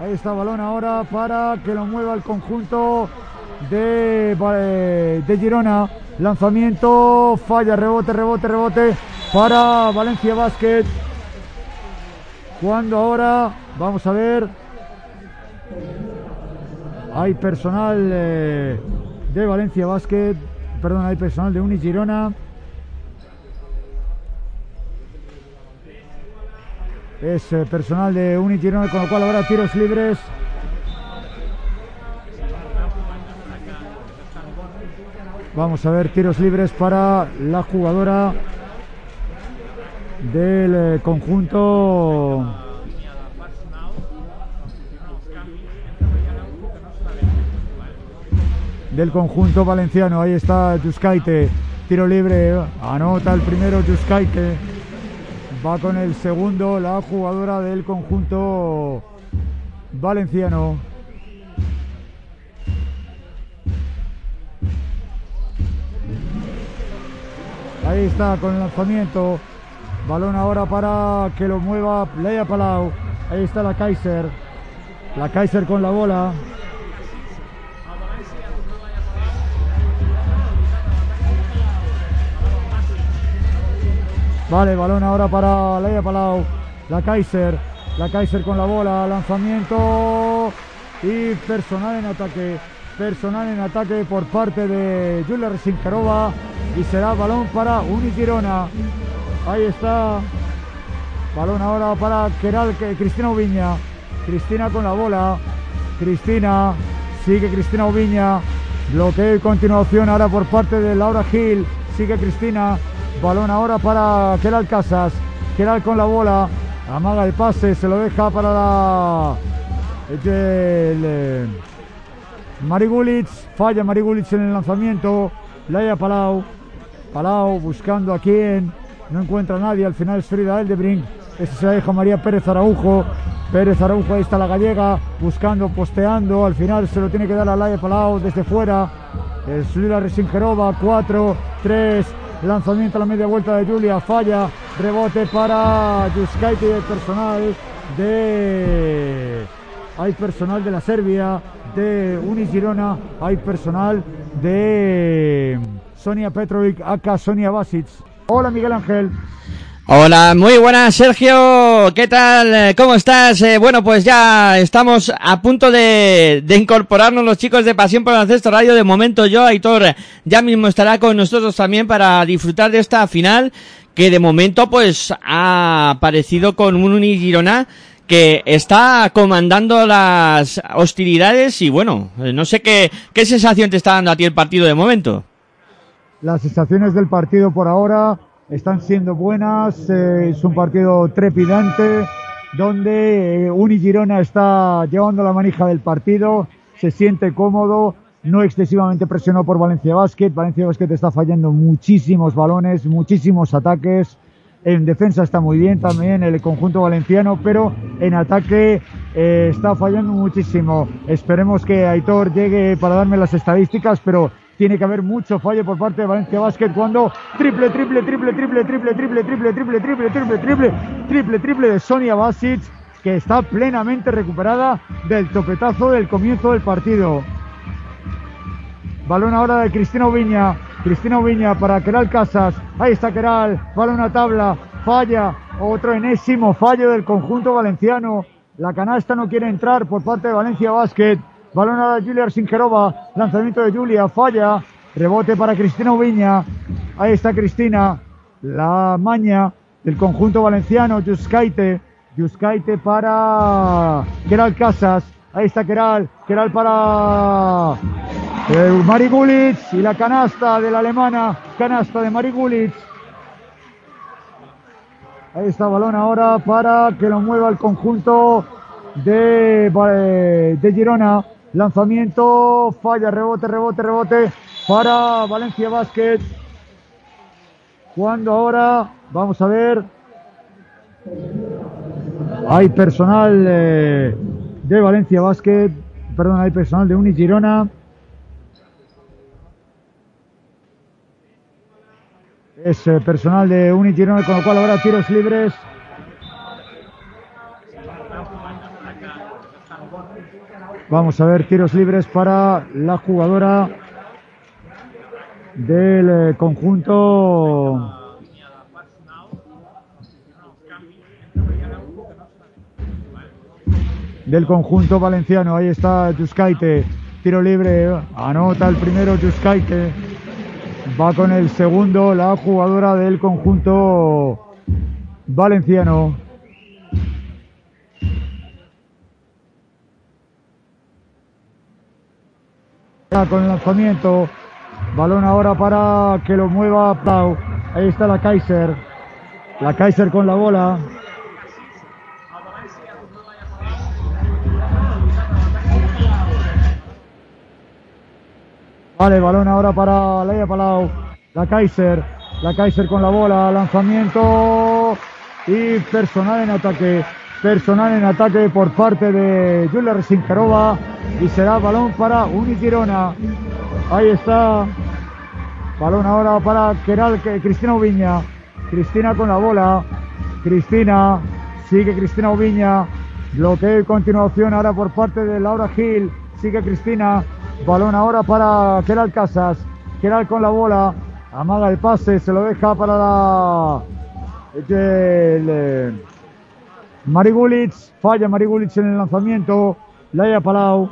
Ahí está balón ahora para que lo mueva el conjunto de, eh, de Girona. Lanzamiento, falla, rebote, rebote, rebote para Valencia Basket. Cuando ahora, vamos a ver, hay personal eh, de Valencia Basket, perdón, hay personal de Uni Girona. Es eh, personal de Unigirona, con lo cual ahora tiros libres. Vamos a ver tiros libres para la jugadora del eh, conjunto del conjunto valenciano. Ahí está Yuskaite, tiro libre, anota el primero Yuskaite. Va con el segundo la jugadora del conjunto valenciano. Ahí está con el lanzamiento. Balón ahora para que lo mueva Leia Palau. Ahí está la Kaiser. La Kaiser con la bola. Vale, balón ahora para Leia Palau. La Kaiser. La Kaiser con la bola. Lanzamiento. Y personal en ataque. Personal en ataque por parte de Julia Resinkarova. Y será balón para Unigirona. Ahí está. Balón ahora para Keral, Cristina Ubiña. Cristina con la bola. Cristina. Sigue Cristina Ubiña. Bloqueo y continuación ahora por parte de Laura Gil. Sigue Cristina. Balón ahora para Keral Casas. Keral con la bola. Amaga el pase. Se lo deja para la. El, Marigulic. Falla Marigulic en el lanzamiento. Laia Palau. Palau buscando a quién. No encuentra a nadie. Al final es Frida Eldebrink. Ese se la deja María Pérez Araujo. Pérez Araujo, ahí está la gallega, buscando, posteando. Al final se lo tiene que dar a Laia Palau desde fuera. Es Lula Resingerova, 4, 3, Lanzamiento a la media vuelta de Julia, falla, rebote para Yuskaite y el personal de. Hay personal de la Serbia, de Unigirona, hay personal de Sonia Petrovic, acá Sonia Basic. Hola Miguel Ángel. Hola, muy buenas Sergio, ¿qué tal? ¿Cómo estás? Eh, bueno, pues ya estamos a punto de, de, incorporarnos los chicos de Pasión por el Ancesto Radio. De momento yo, Aitor, ya mismo estará con nosotros también para disfrutar de esta final que de momento pues ha aparecido con un Unigirona que está comandando las hostilidades y bueno, no sé qué, qué sensación te está dando a ti el partido de momento. Las sensaciones del partido por ahora están siendo buenas. Eh, es un partido trepidante donde eh, está llevando la manija del partido, se siente cómodo, no excesivamente presionado por Valencia Basket. Valencia Basket está fallando muchísimos balones, muchísimos ataques. En defensa está muy bien también el conjunto valenciano, pero en ataque eh, está fallando muchísimo. Esperemos que Aitor llegue para darme las estadísticas, pero tiene que haber mucho fallo por parte de Valencia Basket cuando triple, triple, triple, triple, triple, triple, triple, triple, triple, triple, triple, triple, triple de Sonia Basic, que está plenamente recuperada del topetazo del comienzo del partido. Balón ahora de Cristina Oviña. Cristina Oviña para Keral Casas. Ahí está Keral. Balón a tabla. Falla. Otro enésimo fallo del conjunto valenciano. La canasta no quiere entrar por parte de Valencia Basket. Balón a Julia Sinkerova. Lanzamiento de Julia. Falla. Rebote para Cristina Ubiña. Ahí está Cristina. La maña del conjunto valenciano. Yuskaite. Yuskaite para Keral Casas. Ahí está Keral. Keral para eh, Mari Gulitz. Y la canasta de la alemana. Canasta de Mari Gulitz. Ahí está balón ahora para que lo mueva el conjunto de, de Girona. Lanzamiento, falla, rebote, rebote, rebote para Valencia Basket. Cuando ahora, vamos a ver, hay personal eh, de Valencia Basket, perdón, hay personal de Uni Girona. Es eh, personal de Uni Girona, con lo cual ahora tiros libres. Vamos a ver tiros libres para la jugadora del eh, conjunto del conjunto valenciano. Ahí está Yuskaite, tiro libre, anota el primero Yuskaite. Va con el segundo la jugadora del conjunto valenciano. Con el lanzamiento. Balón ahora para que lo mueva Pau. Ahí está la Kaiser. La Kaiser con la bola. Vale, balón ahora para Leia Palau. La Kaiser. La Kaiser con la bola. Lanzamiento. Y personal en ataque. Personal en ataque por parte de Julia Resinkarova. Y será balón para Unigirona. Ahí está. Balón ahora para Keral, Cristina Ubiña. Cristina con la bola. Cristina. Sigue Cristina Ubiña. Bloqueo y continuación ahora por parte de Laura Gil. Sigue Cristina. Balón ahora para Keral Casas. Keral con la bola. Amaga el pase. Se lo deja para la. El, Marigulic. Falla Marigulic en el lanzamiento. Laia Palau.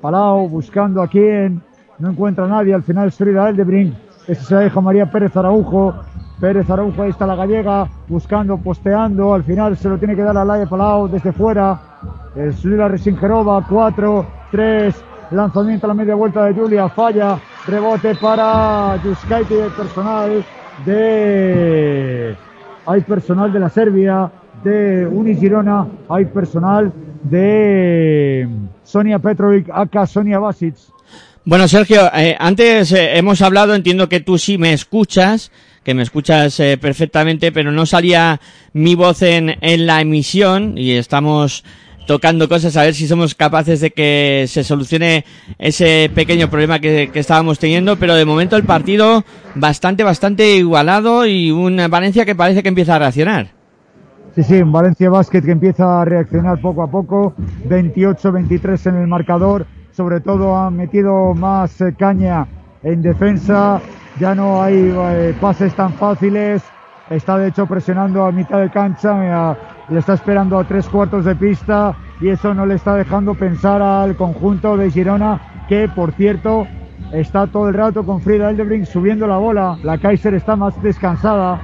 Palau buscando a quién. No encuentra a nadie. Al final es Frida Eldebrink. Ese se la deja María Pérez Araujo. Pérez Araujo, ahí está la gallega, buscando, posteando. Al final se lo tiene que dar a Laia Palau desde fuera. Es Lila Resingerova, 4, 3. Lanzamiento a la media vuelta de Julia, falla. Rebote para Yuskaiti, el personal de. Hay personal de la Serbia, de Unigirona, hay personal de Sonia Petrovic, acá Sonia Basic. Bueno, Sergio, eh, antes eh, hemos hablado, entiendo que tú sí me escuchas, que me escuchas eh, perfectamente, pero no salía mi voz en, en la emisión y estamos tocando cosas a ver si somos capaces de que se solucione ese pequeño problema que, que, estábamos teniendo, pero de momento el partido bastante, bastante igualado y un Valencia que parece que empieza a reaccionar. Sí, sí, Valencia Basket que empieza a reaccionar poco a poco, 28-23 en el marcador, sobre todo ha metido más eh, caña en defensa, ya no hay eh, pases tan fáciles, está de hecho presionando a mitad de cancha, le está esperando a tres cuartos de pista. Y eso no le está dejando pensar al conjunto de Girona, que por cierto está todo el rato con Frida Eldebrink subiendo la bola, la Kaiser está más descansada,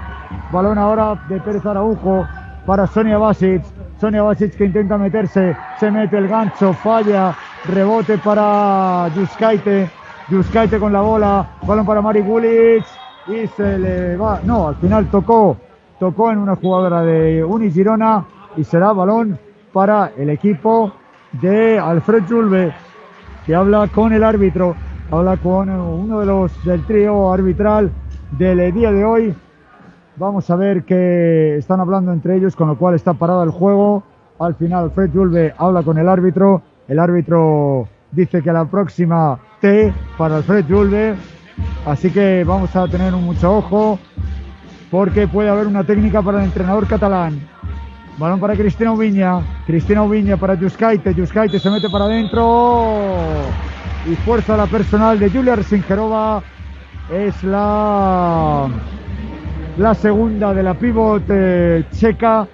balón ahora de Pérez Araujo para Sonia Basic, Sonia Basic que intenta meterse, se mete el gancho, falla, rebote para Yuskaite, Yuskaite con la bola, balón para Mari Gulic y se le va, no, al final tocó, tocó en una jugadora de Unigirona y será balón para el equipo de Alfred Julve que habla con el árbitro, habla con uno de los del trío arbitral del día de hoy. Vamos a ver que están hablando entre ellos, con lo cual está parado el juego. Al final Alfred Julve habla con el árbitro. El árbitro dice que la próxima T para Alfred Julve. Así que vamos a tener mucho ojo porque puede haber una técnica para el entrenador catalán. Balón para Cristina Ubiña. Cristina Ubiña para Yuskaite. Yuskaite se mete para adentro. Y fuerza la personal de Julia Singerova. Es la, la segunda de la pivot checa.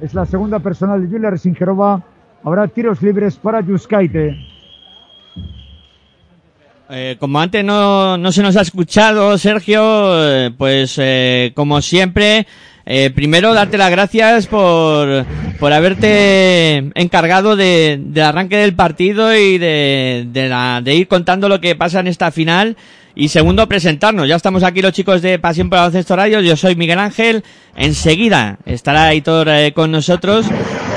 Es la segunda personal de Julia Singerova. Habrá tiros libres para Yuskaite. Eh, como antes no, no se nos ha escuchado, Sergio, eh, pues eh, como siempre, eh, primero darte las gracias por, por haberte encargado de, del arranque del partido y de, de ir contando lo que pasa en esta final. Y segundo, presentarnos. Ya estamos aquí los chicos de Pasión por Baloncesto Radio. Yo soy Miguel Ángel. Enseguida estará Aitor eh, con nosotros.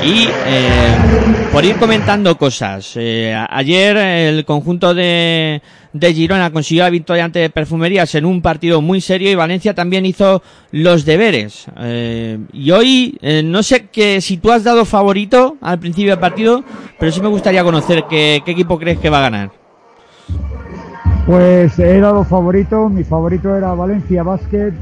Y eh, por ir comentando cosas. Eh, ayer el conjunto de, de Girona consiguió la victoria ante Perfumerías en un partido muy serio y Valencia también hizo los deberes. Eh, y hoy, eh, no sé que si tú has dado favorito al principio del partido, pero sí me gustaría conocer qué, qué equipo crees que va a ganar. Pues he dado favorito, mi favorito era Valencia Basket.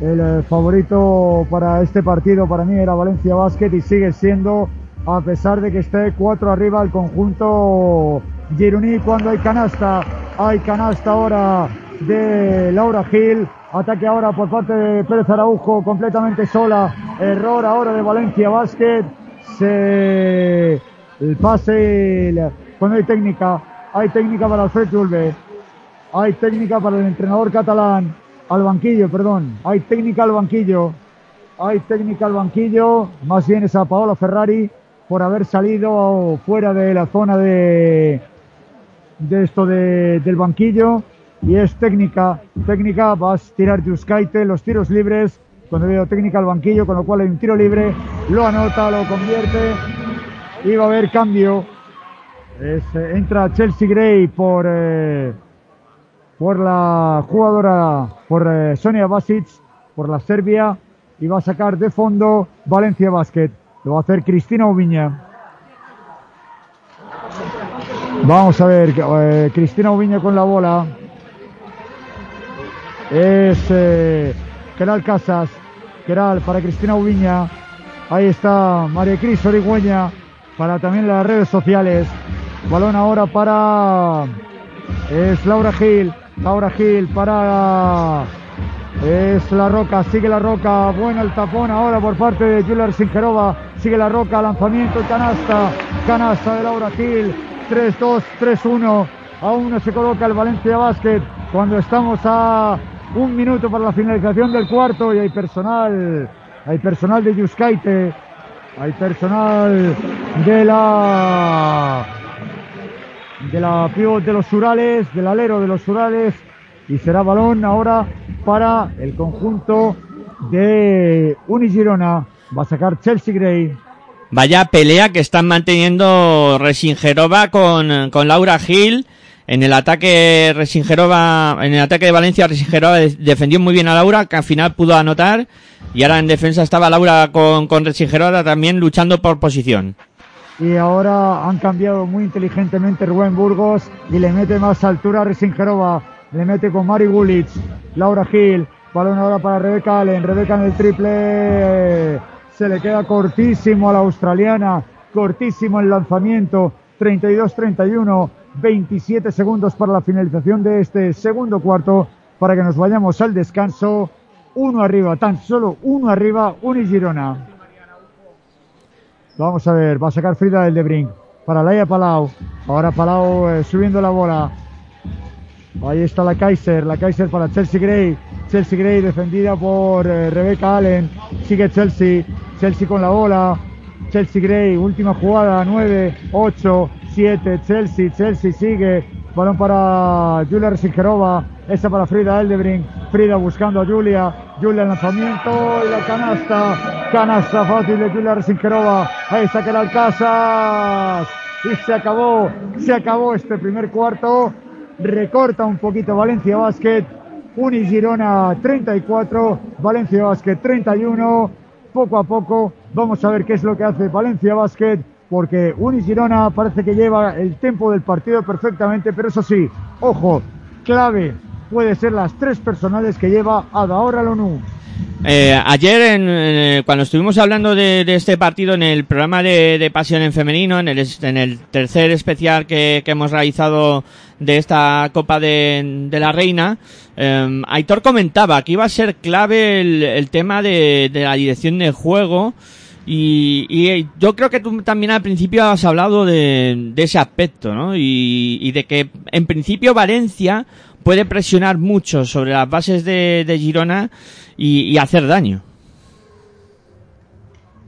El eh, favorito para este partido para mí era Valencia Basket y sigue siendo, a pesar de que esté cuatro arriba el conjunto Gironí cuando hay canasta. Hay canasta ahora de Laura Gil. Ataque ahora por parte de Pérez Araujo completamente sola. Error ahora de Valencia Basket. Se el pase cuando hay técnica. Hay técnica para Alfred Julve. Hay técnica para el entrenador catalán. Al banquillo, perdón. Hay técnica al banquillo. Hay técnica al banquillo. Más bien es a Paola Ferrari por haber salido fuera de la zona de, de esto de- del banquillo. Y es técnica. Técnica, vas a tirar Yuskaite, los tiros libres. Cuando veo técnica al banquillo, con lo cual hay un tiro libre. Lo anota, lo convierte. Y va a haber cambio. Es, entra Chelsea Gray por, eh, por la jugadora, por eh, Sonia Basic, por la Serbia, y va a sacar de fondo Valencia Basket. Lo va a hacer Cristina Ubiña. Vamos a ver, eh, Cristina Ubiña con la bola. Es eh, Keral Casas. Keral para Cristina Ubiña. Ahí está María Cris Origüeña para también las redes sociales. Balón ahora para es Laura Gil. Laura Gil para. Es la roca, sigue la roca, bueno el tapón ahora por parte de Julia Singerova, sigue la roca, lanzamiento canasta, canasta de Laura Gil, 3-2, 3-1, aún no se coloca el Valencia Basket cuando estamos a un minuto para la finalización del cuarto y hay personal, hay personal de Yuskaite, hay personal de la de la pivot de los Urales, del alero de los Urales, y será balón ahora para el conjunto de Unigirona. Va a sacar Chelsea Gray. Vaya pelea que están manteniendo Resingerova con, con Laura Gil. En el ataque Resingerova, en el ataque de Valencia Resingerova de- defendió muy bien a Laura, que al final pudo anotar. Y ahora en defensa estaba Laura con, con Resingerova también luchando por posición. Y ahora han cambiado muy inteligentemente Rubén Burgos y le mete más altura a Resingerova. Le mete con Mari Gulic, Laura Gil. Balón ahora para Rebeca Allen. Rebeca en el triple. Se le queda cortísimo a la australiana. Cortísimo el lanzamiento. 32-31. 27 segundos para la finalización de este segundo cuarto. Para que nos vayamos al descanso. Uno arriba, tan solo uno arriba, Unigirona. Vamos a ver, va a sacar Frida del de Brink para Laia Palau. Ahora Palau eh, subiendo la bola. Ahí está la Kaiser, la Kaiser para Chelsea Gray. Chelsea Gray defendida por eh, Rebecca Allen. Sigue Chelsea, Chelsea con la bola. Chelsea Gray, última jugada, 9, 8, 7, Chelsea, Chelsea sigue. Balón para Julia Resingerova. Esa para Frida Eldebrink. Frida buscando a Julia. Julia lanzamiento y la canasta. Canasta fácil de Julia Resingerova. Ahí está Keral Casas. Y se acabó. Se acabó este primer cuarto. Recorta un poquito Valencia Basket. Unigirona 34. Valencia Basket 31. Poco a poco. Vamos a ver qué es lo que hace Valencia Basket porque Unigirona parece que lleva el tiempo del partido perfectamente, pero eso sí, ojo, clave puede ser las tres personales que lleva Adaora Lonu. Eh, ayer, en, eh, cuando estuvimos hablando de, este partido en el programa de, Pasión en Femenino, en el, en el tercer especial que, hemos realizado de esta Copa de, la Reina, eh, Aitor comentaba que iba a ser clave el, tema de, de la dirección de juego Y, yo creo que tú también al principio has hablado de, ese aspecto, ¿no? Y, de que en principio Valencia puede presionar mucho sobre las bases de, Girona y, hacer daño.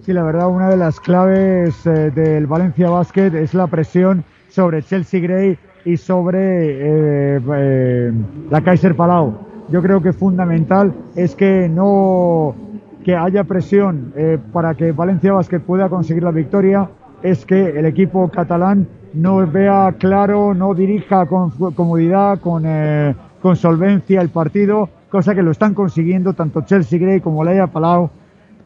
Sí, la verdad, una de las claves eh, del Valencia Basket es la presión sobre Chelsea Gray y sobre eh, eh, la Kaiser Palau. Yo creo que fundamental es que no que haya presión eh, para que Valencia Basket pueda conseguir la victoria es que el equipo catalán no vea claro, no dirija con comodidad, con, eh, con solvencia el partido, cosa que lo están consiguiendo tanto Chelsea Gray como Leia Palau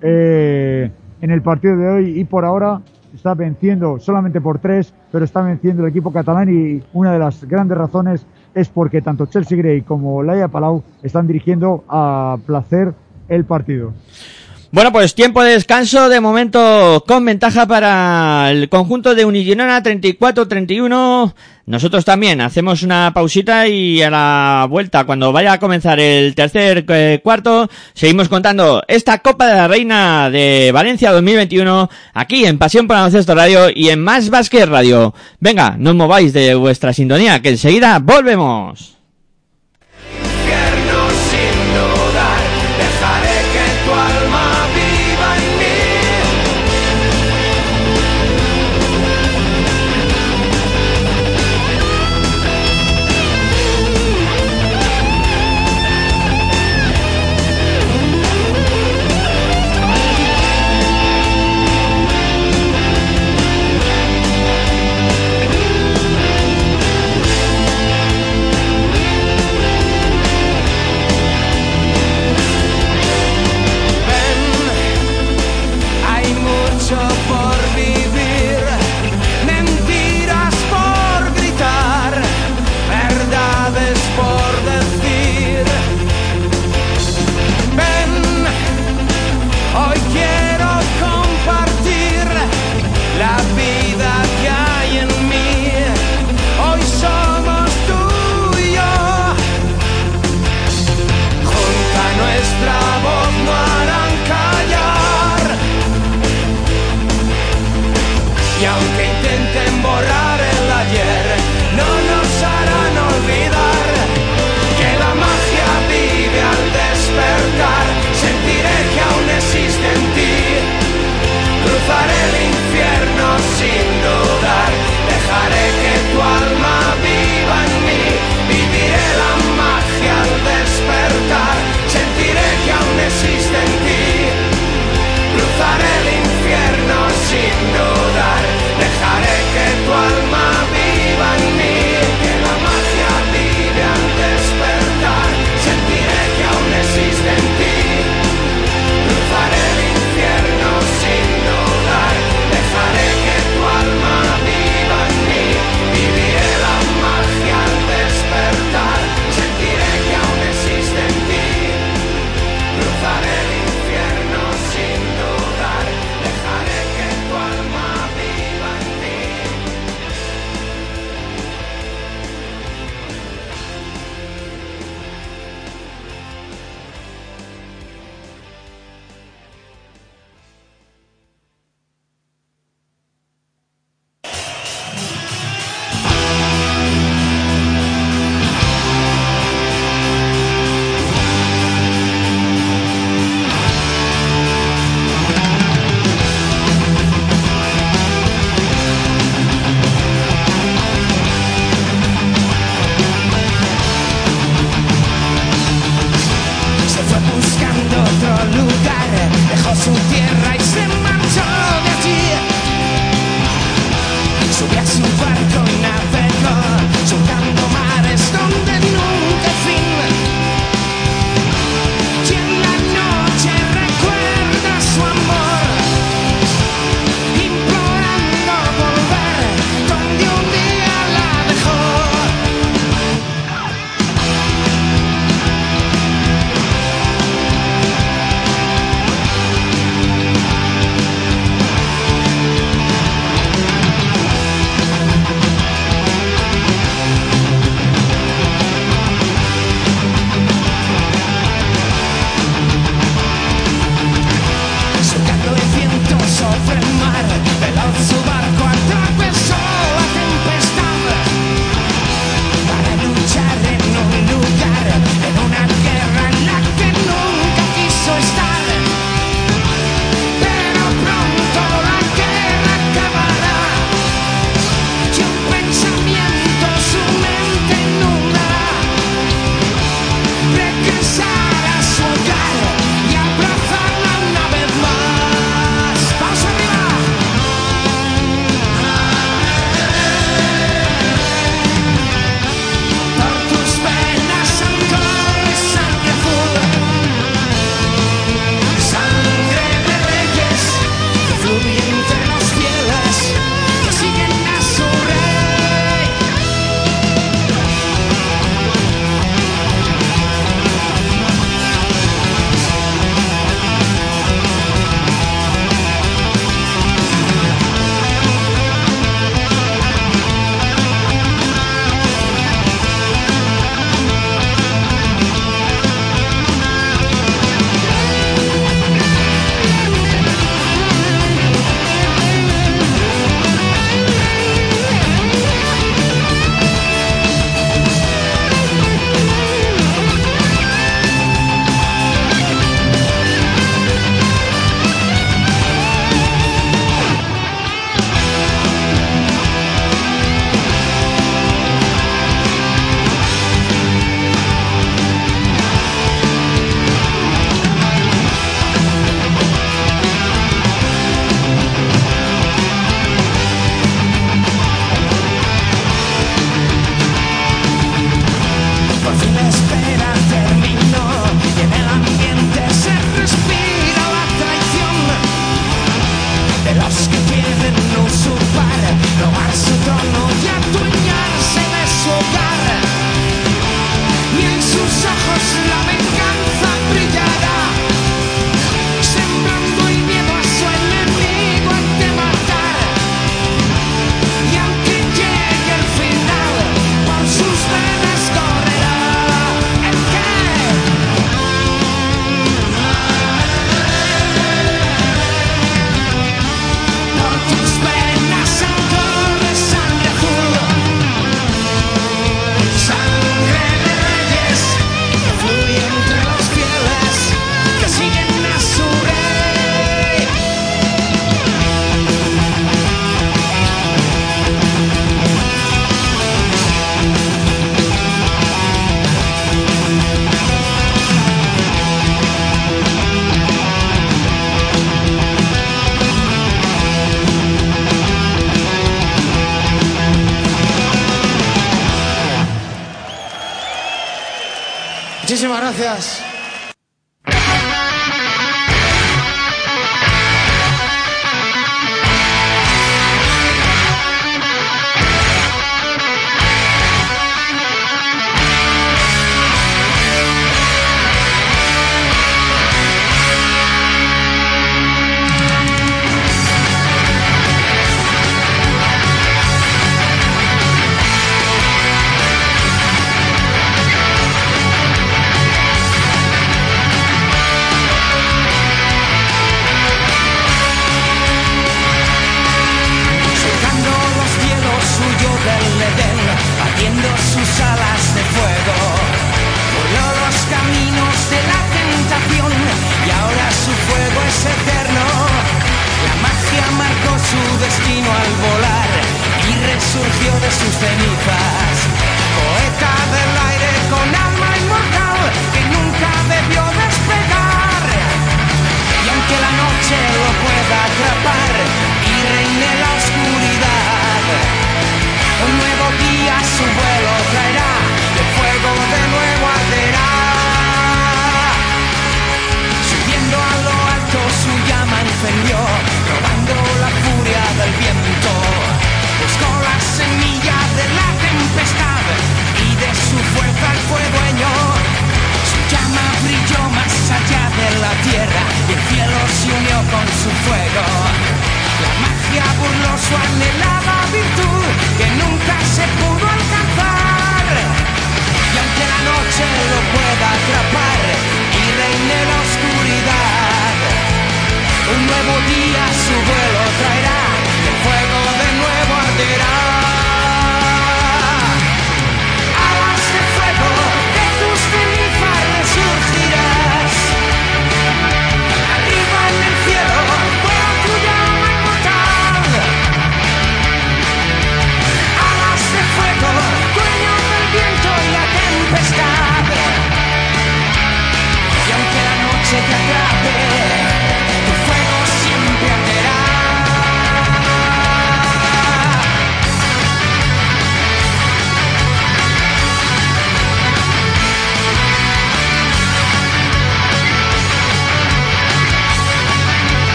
eh, en el partido de hoy. Y por ahora está venciendo solamente por tres, pero está venciendo el equipo catalán y una de las grandes razones es porque tanto Chelsea Gray como Leia Palau están dirigiendo a placer el partido. Bueno, pues tiempo de descanso, de momento con ventaja para el conjunto de Unigirona 34-31. Nosotros también hacemos una pausita y a la vuelta, cuando vaya a comenzar el tercer eh, cuarto, seguimos contando esta Copa de la Reina de Valencia 2021 aquí en Pasión por Baloncesto Radio y en Más Basket Radio. Venga, no os mováis de vuestra sintonía, que enseguida volvemos.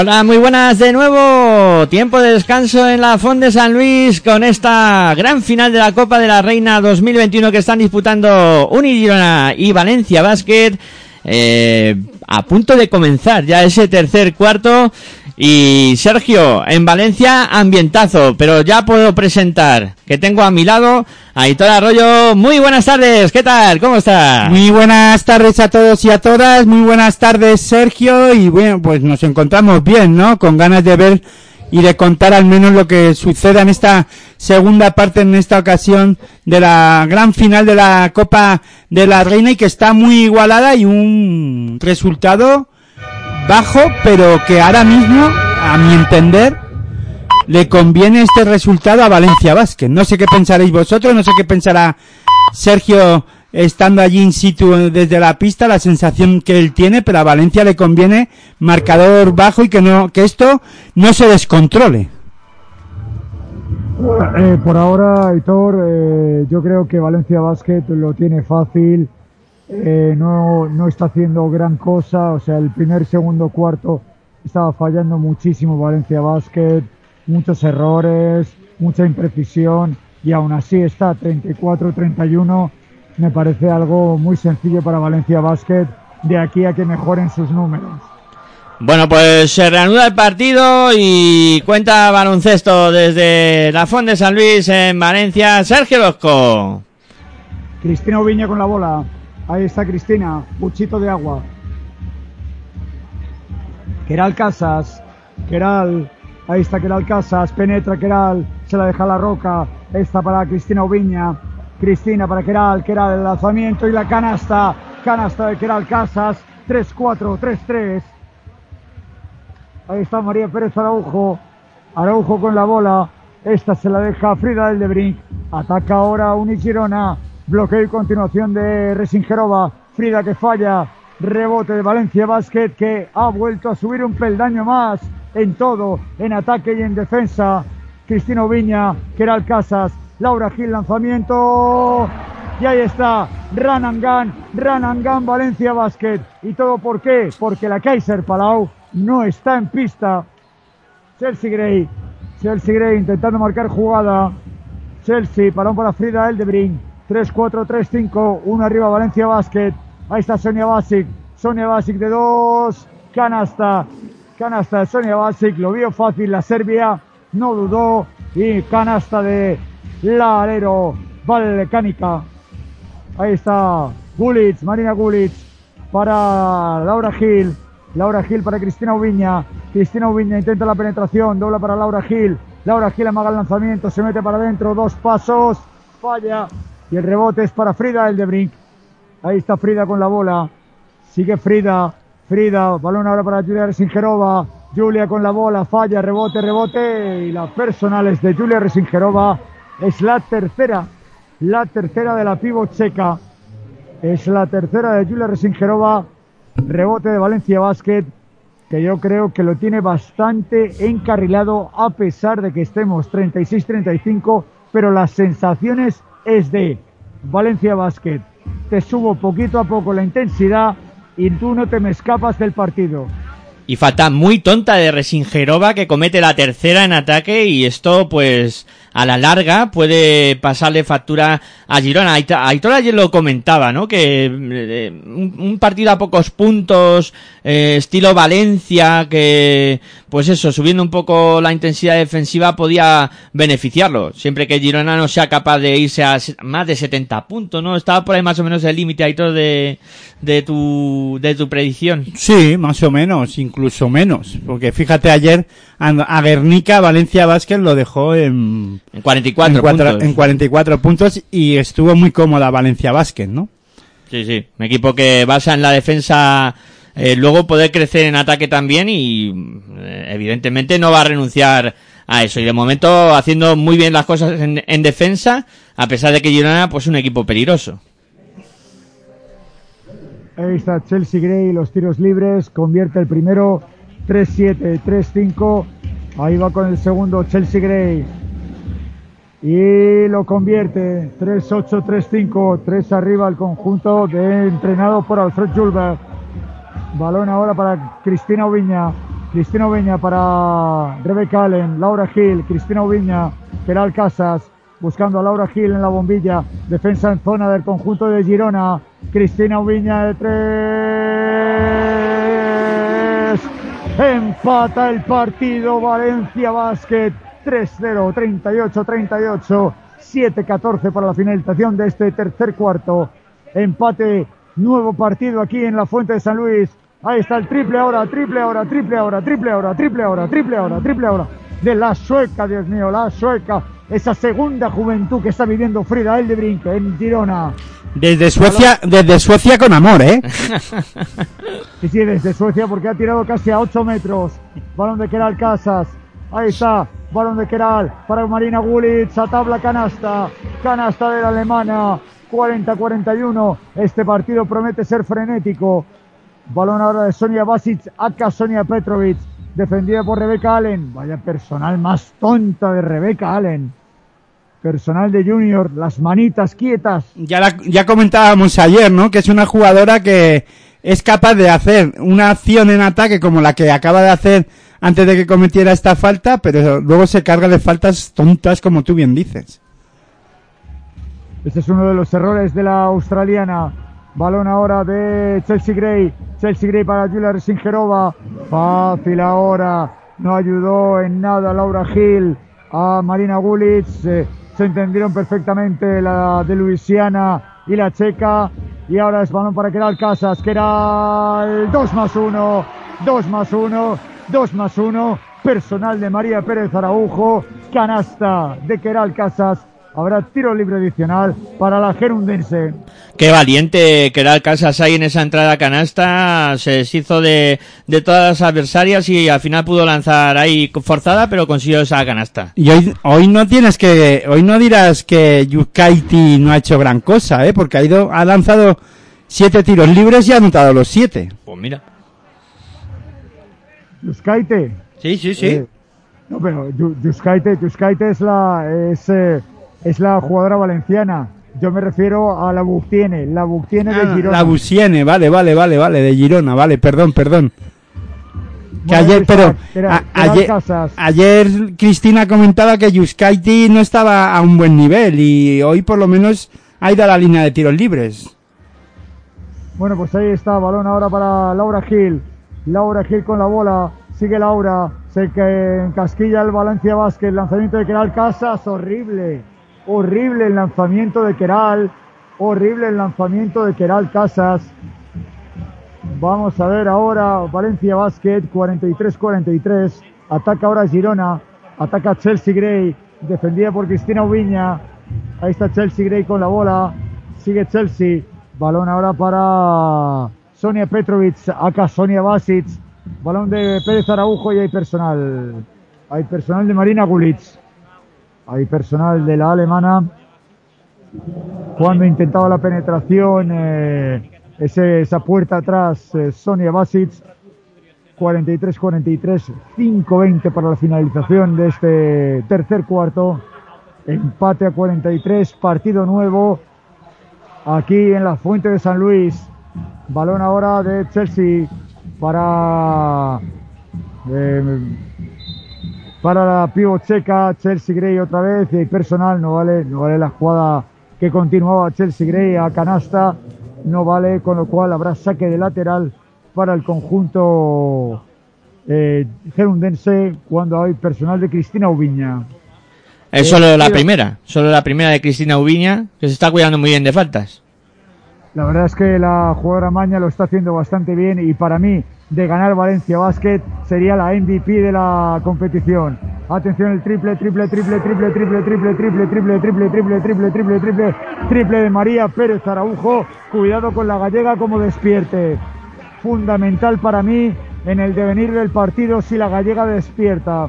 Hola, muy buenas de nuevo. Tiempo de descanso en la Fond de San Luis con esta gran final de la Copa de la Reina 2021 que están disputando Unigirona y Valencia Basket. eh, a punto de comenzar ya ese tercer cuarto. Y Sergio, en Valencia, ambientazo, pero ya puedo presentar que tengo a mi lado a Aitor Arroyo. Muy buenas tardes, ¿qué tal? ¿Cómo está? Muy buenas tardes a todos y a todas, muy buenas tardes Sergio y bueno, pues nos encontramos bien, ¿no? Con ganas de ver y de contar al menos lo que suceda en esta segunda parte, en esta ocasión de la gran final de la Copa de la Reina y que está muy igualada y un resultado bajo, pero que ahora mismo, a mi entender, le conviene este resultado a Valencia Vázquez. No sé qué pensaréis vosotros, no sé qué pensará Sergio estando allí in situ desde la pista, la sensación que él tiene, pero a Valencia le conviene marcador bajo y que no que esto no se descontrole. Eh, por ahora, Hitor, eh, yo creo que Valencia Basket lo tiene fácil, eh, no, no está haciendo gran cosa, o sea, el primer, segundo, cuarto estaba fallando muchísimo Valencia Basket, muchos errores, mucha imprecisión y aún así está 34-31, me parece algo muy sencillo para Valencia Basket de aquí a que mejoren sus números. Bueno, pues se reanuda el partido y cuenta baloncesto desde la Fond de San Luis en Valencia. Sergio Losco. Cristina Ubiña con la bola. Ahí está Cristina. Buchito de agua. Keral Casas. Keral. Ahí está Keral Casas. Penetra Keral. Se la deja la roca. Esta para Cristina Ubiña. Cristina para Keral. Keral el lanzamiento y la canasta. Canasta de Keral Casas. 3-4, 3-3. Ahí está María Pérez Araujo. Araujo con la bola. Esta se la deja Frida del Debrink. Ataca ahora Unigirona. Bloqueo y continuación de Resingerova. Frida que falla. Rebote de Valencia Basket que ha vuelto a subir un peldaño más en todo, en ataque y en defensa. Cristina Viña, Keral Casas, Laura Gil, lanzamiento. Y ahí está, Ranangan, Ranangan, Valencia Basket. ¿Y todo por qué? Porque la Kaiser Palau no está en pista. Chelsea Gray, Chelsea Gray intentando marcar jugada. Chelsea, parón para Frida Eldebring. 3-4-3-5, 1 arriba Valencia Basket. Ahí está Sonia Basic. Sonia Basic de 2. Canasta. Canasta de Sonia Basic. Lo vio fácil la Serbia. No dudó. Y canasta de la alero Vallecánica. Ahí está Gulitz, Marina Gulitz para Laura Gil. Laura Gil para Cristina Ubiña. Cristina Ubiña intenta la penetración. Dobla para Laura Gil. Laura Gil amaga el lanzamiento. Se mete para adentro. Dos pasos. Falla. Y el rebote es para Frida Eldebrink. Ahí está Frida con la bola. Sigue Frida. Frida. Balón ahora para Julia Resingerova. Julia con la bola. Falla. Rebote, rebote. Y la personal es de Julia Resingerova. Es la tercera. La tercera de la pivot checa. Es la tercera de Julia Resingerova. Rebote de Valencia Basket. Que yo creo que lo tiene bastante encarrilado a pesar de que estemos 36-35. Pero las sensaciones es de Valencia Basket. Te subo poquito a poco la intensidad y tú no te me escapas del partido. Y falta muy tonta de Resingerova que comete la tercera en ataque y esto pues a la larga puede pasarle factura a Girona. Aitor ayer lo comentaba, ¿no? Que eh, un, partido a pocos puntos, eh, estilo Valencia, que pues eso, subiendo un poco la intensidad defensiva podía beneficiarlo. Siempre que Girona no sea capaz de irse a más de 70 puntos, ¿no? Estaba por ahí más o menos el límite, Aitor, de, de tu, de tu predicción. Sí, más o menos, incluso menos, porque fíjate ayer a, a Guernica Valencia Vázquez lo dejó en En 44 en, cuatro- puntos. en 44 puntos y estuvo muy cómoda Valencia Vázquez, ¿no? Sí, sí. Un equipo que basa en la defensa, eh, luego poder crecer en ataque también y eh, evidentemente no va a renunciar a eso. Y de momento haciendo muy bien las cosas en, en defensa, a pesar de que Girona pues un equipo peligroso. Ahí está Chelsea Gray, los tiros libres, convierte el primero 3-7, 3-5. Ahí va con el segundo Chelsea Gray. Y lo convierte 3-8, 3-5, 3 arriba el conjunto entrenado por Alfred Julberg. Balón ahora para Cristina Oviña. Cristina Oviña para Rebecca Allen, Laura Gil, Cristina Oviña, Peral Casas, buscando a Laura Gil en la bombilla. Defensa en zona del conjunto de Girona. Cristina Ubiña de tres. Empata el partido Valencia Basket 3-0, 38-38, 7-14 para la finalización de este tercer cuarto. Empate, nuevo partido aquí en la Fuente de San Luis. Ahí está el triple ahora, triple ahora, triple ahora, triple ahora, triple ahora, triple ahora, triple ahora. De la sueca, Dios mío, la sueca. Esa segunda juventud que está viviendo Frida Eldebrink en Girona. Desde Suecia, desde Suecia con amor, ¿eh? Sí, sí, desde Suecia porque ha tirado casi a 8 metros. Balón de Keral Casas. Ahí está. Balón de Keral para Marina Gulitz. A tabla canasta. Canasta de la alemana. 40-41. Este partido promete ser frenético. Balón ahora de Sonia Basic. Acá Sonia Petrovic. Defendida por Rebeca Allen. Vaya personal más tonta de Rebeca Allen. Personal de Junior. Las manitas quietas. Ya, ya comentábamos ayer, ¿no? Que es una jugadora que es capaz de hacer una acción en ataque como la que acaba de hacer antes de que cometiera esta falta, pero luego se carga de faltas tontas, como tú bien dices. Este es uno de los errores de la australiana. Balón ahora de Chelsea Gray. Chelsea Gray para Julia Resingerova. Fácil ahora. No ayudó en nada Laura Gil a Marina Gulitz. Eh, se entendieron perfectamente la de Luisiana y la checa. Y ahora es balón para Keral Casas. Keral 2 más 1. 2 más 1. 2 más 1. Personal de María Pérez Araujo. Canasta de Keral Casas. Habrá tiro libre adicional para la gerundense. Qué valiente que era el Casas ahí en esa entrada canasta. Se deshizo de, de todas las adversarias y al final pudo lanzar ahí forzada, pero consiguió esa canasta. Y hoy, hoy no tienes que, hoy no dirás que Yukaiti no ha hecho gran cosa, ¿eh? Porque ha ido, ha lanzado siete tiros libres y ha anotado los siete. Pues mira. Yuskaite. Sí, sí, Eh, no, pero Yu- Yuskaite, Yuskaite es la, es, eh, es la jugadora valenciana. Yo me refiero a la Buctiene, la Buctiene de Ah, Girona. la Busiene, vale, vale, vale, vale, de Girona, vale, perdón, perdón. Que Bueno, ayer, pero a- ayer Cristina comentaba que Yuskaiti no estaba a un buen nivel y hoy por lo menos ha ido a la línea de tiros libres. Bueno, pues ahí está, balón ahora para Laura Gil. Laura Gil con la bola, sigue Laura, se que encasquilla el Valencia Vázquez, lanzamiento de Keral Casas, horrible, horrible el lanzamiento de Keral, horrible el lanzamiento de Keral Casas. Vamos a ver ahora Valencia Basket, 43-43, ataca ahora Girona, ataca Chelsea Gray, defendida por Cristina Ubiña, ahí está Chelsea Gray con la bola, sigue Chelsea, balón ahora para Sonia Petrovic, acá Sonia Basic, balón de Pérez Araujo y hay personal, hay personal de Marina Gulitz, hay personal de la alemana, cuando intentaba la penetración, eh, esa puerta atrás, eh, Sonia Basic, 43-43, 5-20 para la finalización de este tercer cuarto. Empate a 43, partido nuevo aquí en la Fuente de San Luis. Balón ahora de Chelsea para eh, para la pivot checa, Chelsea Gray otra vez, y personal, no vale, no vale la jugada que continuaba Chelsea Gray a canasta, no vale, con lo cual habrá saque de lateral para el conjunto eh, gerundense cuando hay personal de Cristina Ubiña. Es Eh, solo la mira. primera, solo la primera de Cristina Ubiña, que se está cuidando muy bien de faltas. La verdad es que la jugadora Maña lo está haciendo bastante bien y para mí de ganar Valencia Basket, sería la MVP de la competición. Atención el triple, triple, triple, triple, triple, triple, triple, triple, triple, triple, triple, triple, triple, triple de María Pérez Araujo. Cuidado con la gallega como despierte. Fundamental para mí en el devenir del partido si la gallega despierta.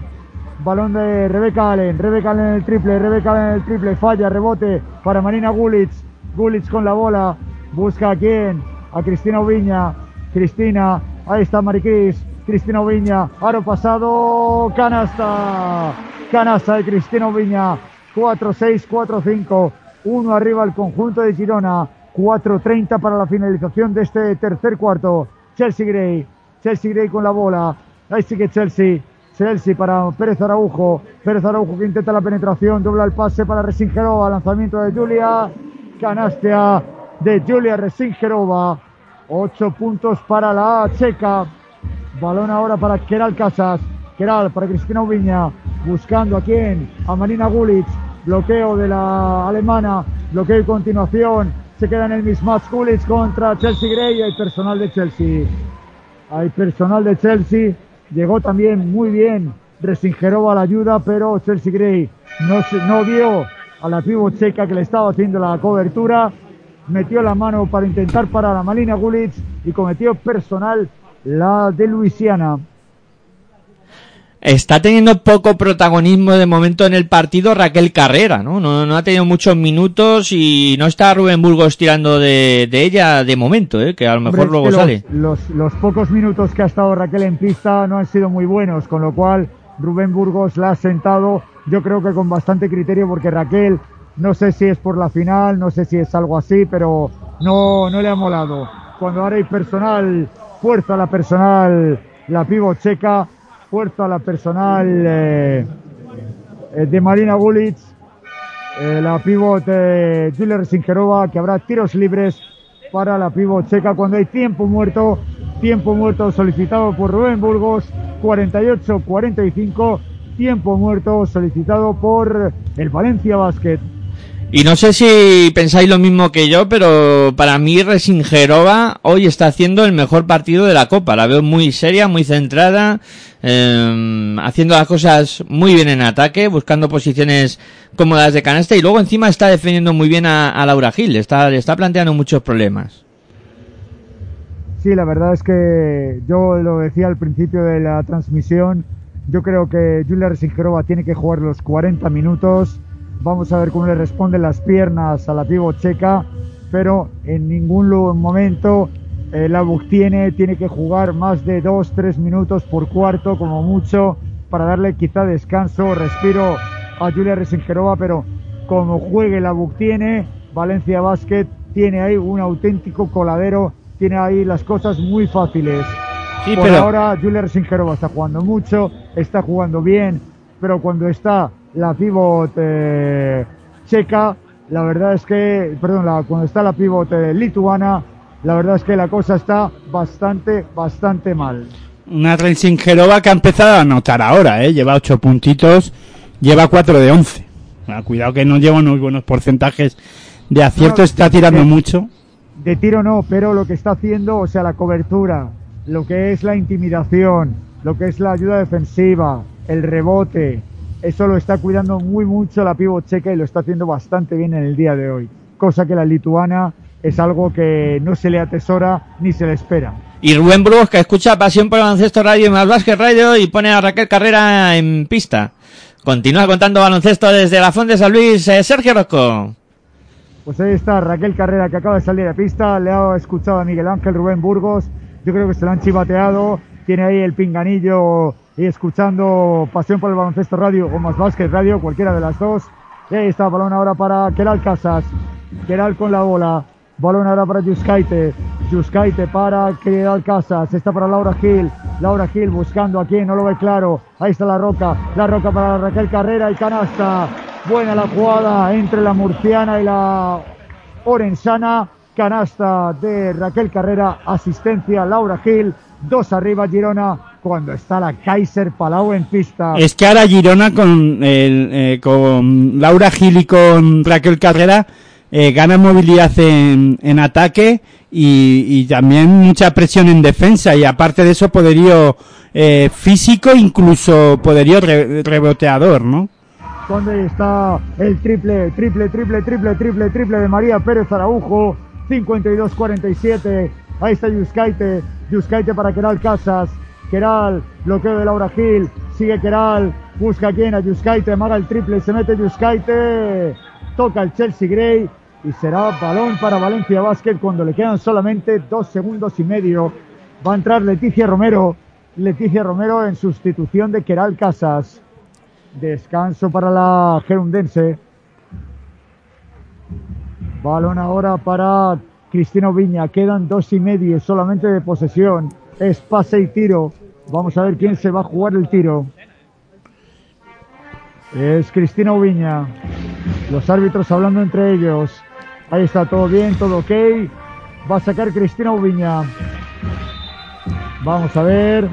Balón de Rebeca Allen, Rebeca Allen en el triple, Rebeca Allen en el triple, falla, rebote para Marina Gulic, Gulic con la bola, busca a quién, a Cristina Ubiña, Cristina, ahí está Maricris, Cristina Ubiña, aro pasado, canasta, canasta de Cristina Ubiña, 4-6, 4-5, uno arriba el conjunto de Girona, 4-30 para la finalización de este tercer cuarto, Chelsea Gray, Chelsea Gray con la bola, ahí sigue Chelsea, Chelsea para Pérez Araujo. Pérez Araujo que intenta la penetración, dobla el pase para Resingerova. Lanzamiento de Julia. Canastia de Julia Resingerova. Ocho puntos para la checa. Balón ahora para Keral Casas. Keral para Cristina Ubiña. Buscando a quién? A Marina Gulic. Bloqueo de la alemana. Bloqueo y continuación. Se queda en el mismatch Gulic contra Chelsea Gray. Hay personal de Chelsea. Hay personal de Chelsea. Llegó también muy bien Resingerova a la ayuda, pero Chelsea Gray no, no vio a la pivo checa que le estaba haciendo la cobertura. Metió la mano para intentar parar a Malina Gulic y cometió personal la de Luisiana. Está teniendo poco protagonismo de momento en el partido Raquel Carrera, ¿no? No, no ha tenido muchos minutos y no está Rubén Burgos tirando de, de ella de momento, ¿eh? Que a lo mejor Hombre, luego sale. Los, los pocos minutos que ha estado Raquel en pista no han sido muy buenos, con lo cual Rubén Burgos la ha sentado, yo creo que con bastante criterio, porque Raquel, no sé si es por la final, no sé si es algo así, pero no, no le ha molado. Cuando ahora hay personal, fuerza la personal, la pivo checa, fuerza la personal eh, eh, de Marina Gulic, eh, la pivot eh, Julia Resingerova, que habrá tiros libres para la pivot checa cuando hay tiempo muerto, tiempo muerto solicitado por Rubén Burgos, 48-45, tiempo muerto solicitado por el Valencia Basket. Y no sé si pensáis lo mismo que yo, pero para mí Resingerova hoy está haciendo el mejor partido de la Copa. La veo muy seria, muy centrada, eh, haciendo las cosas muy bien en ataque, buscando posiciones cómodas de canasta y luego encima está defendiendo muy bien a, a Laura Gil. Está, le está planteando muchos problemas. Sí, la verdad es que yo lo decía al principio de la transmisión, yo creo que Julia Resingerova tiene que jugar los 40 minutos. Vamos a ver cómo le responden las piernas a la pivot checa, pero en ningún momento eh, la tiene, tiene que jugar más de 2-3 minutos por cuarto, como mucho, para darle quizá descanso, respiro a Julia Resingerova, pero como juegue la tiene, Valencia Basket tiene ahí un auténtico coladero, tiene ahí las cosas muy fáciles. Sí, Por pero- ahora Julia Resingerova está jugando mucho, está jugando bien, pero cuando está la pivot eh, checa, la verdad es que, perdón, la- cuando está la pivot eh, lituana, la verdad es que la cosa está bastante, bastante mal. Una Rensingerova que ha empezado a anotar ahora, ¿eh? Lleva 8 puntitos, lleva 4 de 11. Ah, cuidado que no lleva unos buenos porcentajes de acierto, No, está tirando de- mucho. De tiro no, pero lo que está haciendo, o sea, la cobertura, lo que es la intimidación, lo que es la ayuda defensiva, el rebote, eso lo está cuidando muy mucho la pivot checa y lo está haciendo bastante bien en el día de hoy. Cosa que la lituana es algo que no se le atesora ni se le espera. Y Rubén Burgos que escucha Pasión por el Baloncesto Radio y más Basket Radio y pone a Raquel Carrera en pista. Continúa contando baloncesto desde la Fuente de San Luis, eh, Sergio Rosco. Pues ahí está Raquel Carrera que acaba de salir de pista, le ha escuchado a Miguel Ángel Rubén Burgos, yo creo que se lo han chivateado, tiene ahí el pinganillo y escuchando Pasión por el Baloncesto Radio o más Radio, cualquiera de las dos. Y ahí está, balón ahora para Keral Casas, Keral con la bola, balón ahora para Yuskaite, Yuskaite para Keral Casas, está para Laura Gil, Laura Gil buscando a quien, no lo ve claro, ahí está la roca, la roca para Raquel Carrera y canasta, buena la jugada entre la murciana y la orensana, canasta de Raquel Carrera, asistencia Laura Gil, dos arriba Girona, cuando está la Kaiser Palau en pista. Es que ahora Girona con, el, eh, con Laura Gil y con Raquel Carrera eh, gana movilidad en, en ataque y, y también mucha presión en defensa. Y aparte de eso poderío eh, físico, incluso poderío re- reboteador, ¿no? donde está el triple, triple, triple, triple, triple, triple de María Pérez Araujo, 52-47, ahí está Yuskaite, Yuskaite para Keral Casas, Keral, bloqueo de Laura Gil, sigue Keral, busca a quien a Yuskaite, amaga el triple, se mete Yuskaite, toca el Chelsea Gray y será balón para Valencia Basket cuando le quedan solamente dos segundos y medio. Va a entrar Leticia Romero, Leticia Romero en sustitución de Keral Casas. Descanso para la gerundense. Balón ahora para Cristina Viña. Quedan dos y medio solamente de posesión. Es pase y tiro. Vamos a ver quién se va a jugar el tiro. Es Cristina Viña. Los árbitros hablando entre ellos. Ahí está todo bien, todo ok. Va a sacar Cristina Viña. Vamos a ver.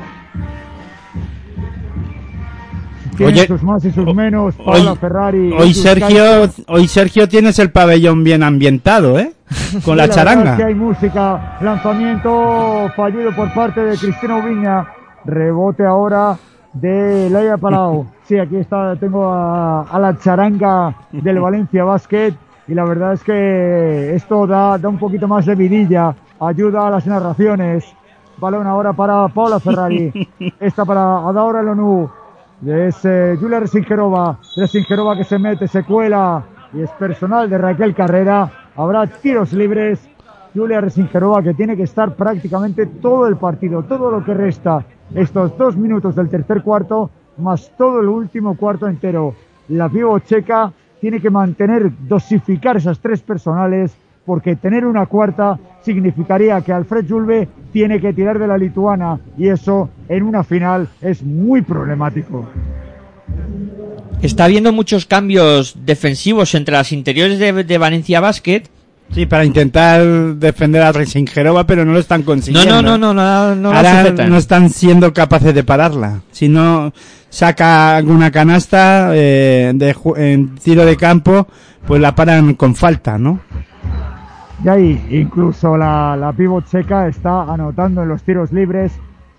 Tiene Oye, sus más y sus menos. Paola hoy- Ferrari. Hoy Sergio, hoy Sergio tienes el pabellón bien ambientado, ¿eh? Con la verdad charanga. es que hay música. Lanzamiento fallido por parte de Cristina Ubiña. Rebote ahora de Laia Palau. Sí, aquí está, tengo a, a la charanga del Valencia Basket. Y la verdad es que esto da, da un poquito más de vidilla. Ayuda a las narraciones. Balón ahora para Paula Ferrari. Esta para Adaora Lonu. Es eh, Julia Resingerova. Resingerova que se mete, se cuela. Y es personal de Raquel Carrera. Habrá tiros libres. Julia Resingerova que tiene que estar prácticamente todo el partido, todo lo que resta. Estos dos minutos del tercer cuarto, más todo el último cuarto entero. La pívot checa tiene que mantener, dosificar esas tres personales, porque tener una cuarta significaría que Alfred Julve tiene que tirar de la lituana y eso en una final es muy problemático. Está habiendo muchos cambios defensivos entre las interiores de, de Valencia Basket. Sí, para intentar defender a Resingerova, pero no lo están consiguiendo. no, no, no, no, no Ahora no están siendo capaces de pararla. Si no saca alguna canasta eh, de en tiro de campo, pues la paran con falta, ¿no? Y ahí incluso la, la pivot checa está anotando en los tiros libres.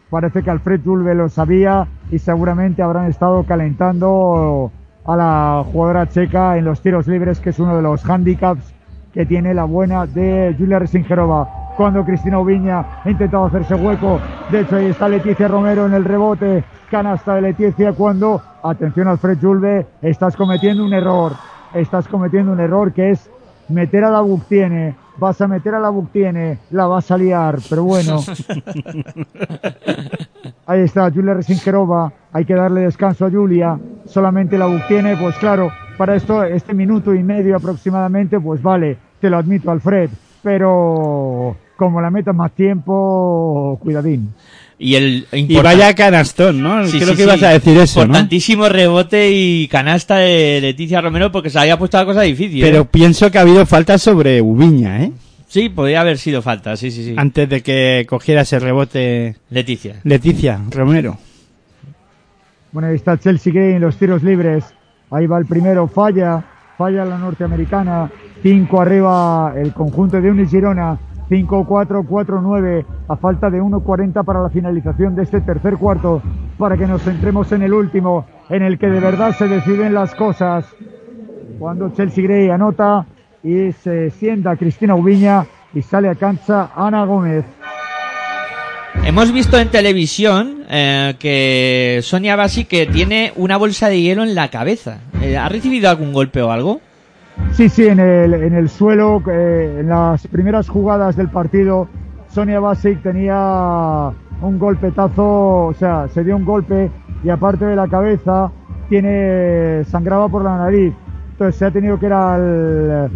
Parece que Alfred Julve lo sabía y seguramente habrán estado calentando a la jugadora checa en los tiros libres, que es uno de los handicaps que tiene la buena de Julia Resingerova. Cuando Cristina Ubiña ha intentado hacerse hueco, de hecho ahí está Leticia Romero en el rebote, canasta de Leticia cuando, atención Alfred Julve, estás cometiendo un error, estás cometiendo un error que es meter a la Buctiene, vas a meter a la Buctiene, la vas a liar, pero bueno. Ahí está Julia Resingerova, hay que darle descanso a Julia, solamente la Buctiene, pues claro, para esto, este minuto y medio aproximadamente, pues vale, te lo admito Alfred, pero como la meta más tiempo, cuidadín. Y el Y vaya canastón, ¿no? Sí, Creo sí, que sí. ibas a decir eso, ¿no? Importantísimo rebote y canasta de Leticia Romero porque se había puesto la cosa difícil. Pero ¿eh? pienso que ha habido falta sobre Ubiña, ¿eh? Sí, podría haber sido falta, sí, sí, sí. Antes de que cogiera ese rebote Leticia. Leticia Romero. Bueno, ahí está Chelsea Gray en los tiros libres. Ahí va el primero, falla, falla la norteamericana. 5 arriba el conjunto de Unis Girona. 5-4-4-9 a falta de 1.40 para la finalización de este tercer cuarto. Para que nos centremos en el último, en el que de verdad se deciden las cosas. Cuando Chelsea Gray anota y se sienta Cristina Ubiña y sale a cancha Ana Gómez. Hemos visto en televisión eh, que Sonia Basi que tiene una bolsa de hielo en la cabeza. Eh, ¿Ha recibido algún golpe o algo? Sí, sí, en el, en el suelo, eh, en las primeras jugadas del partido, Sonia Basic tenía un golpetazo, o sea, se dio un golpe y aparte de la cabeza, tiene sangraba por la nariz. Entonces se ha tenido que ir al,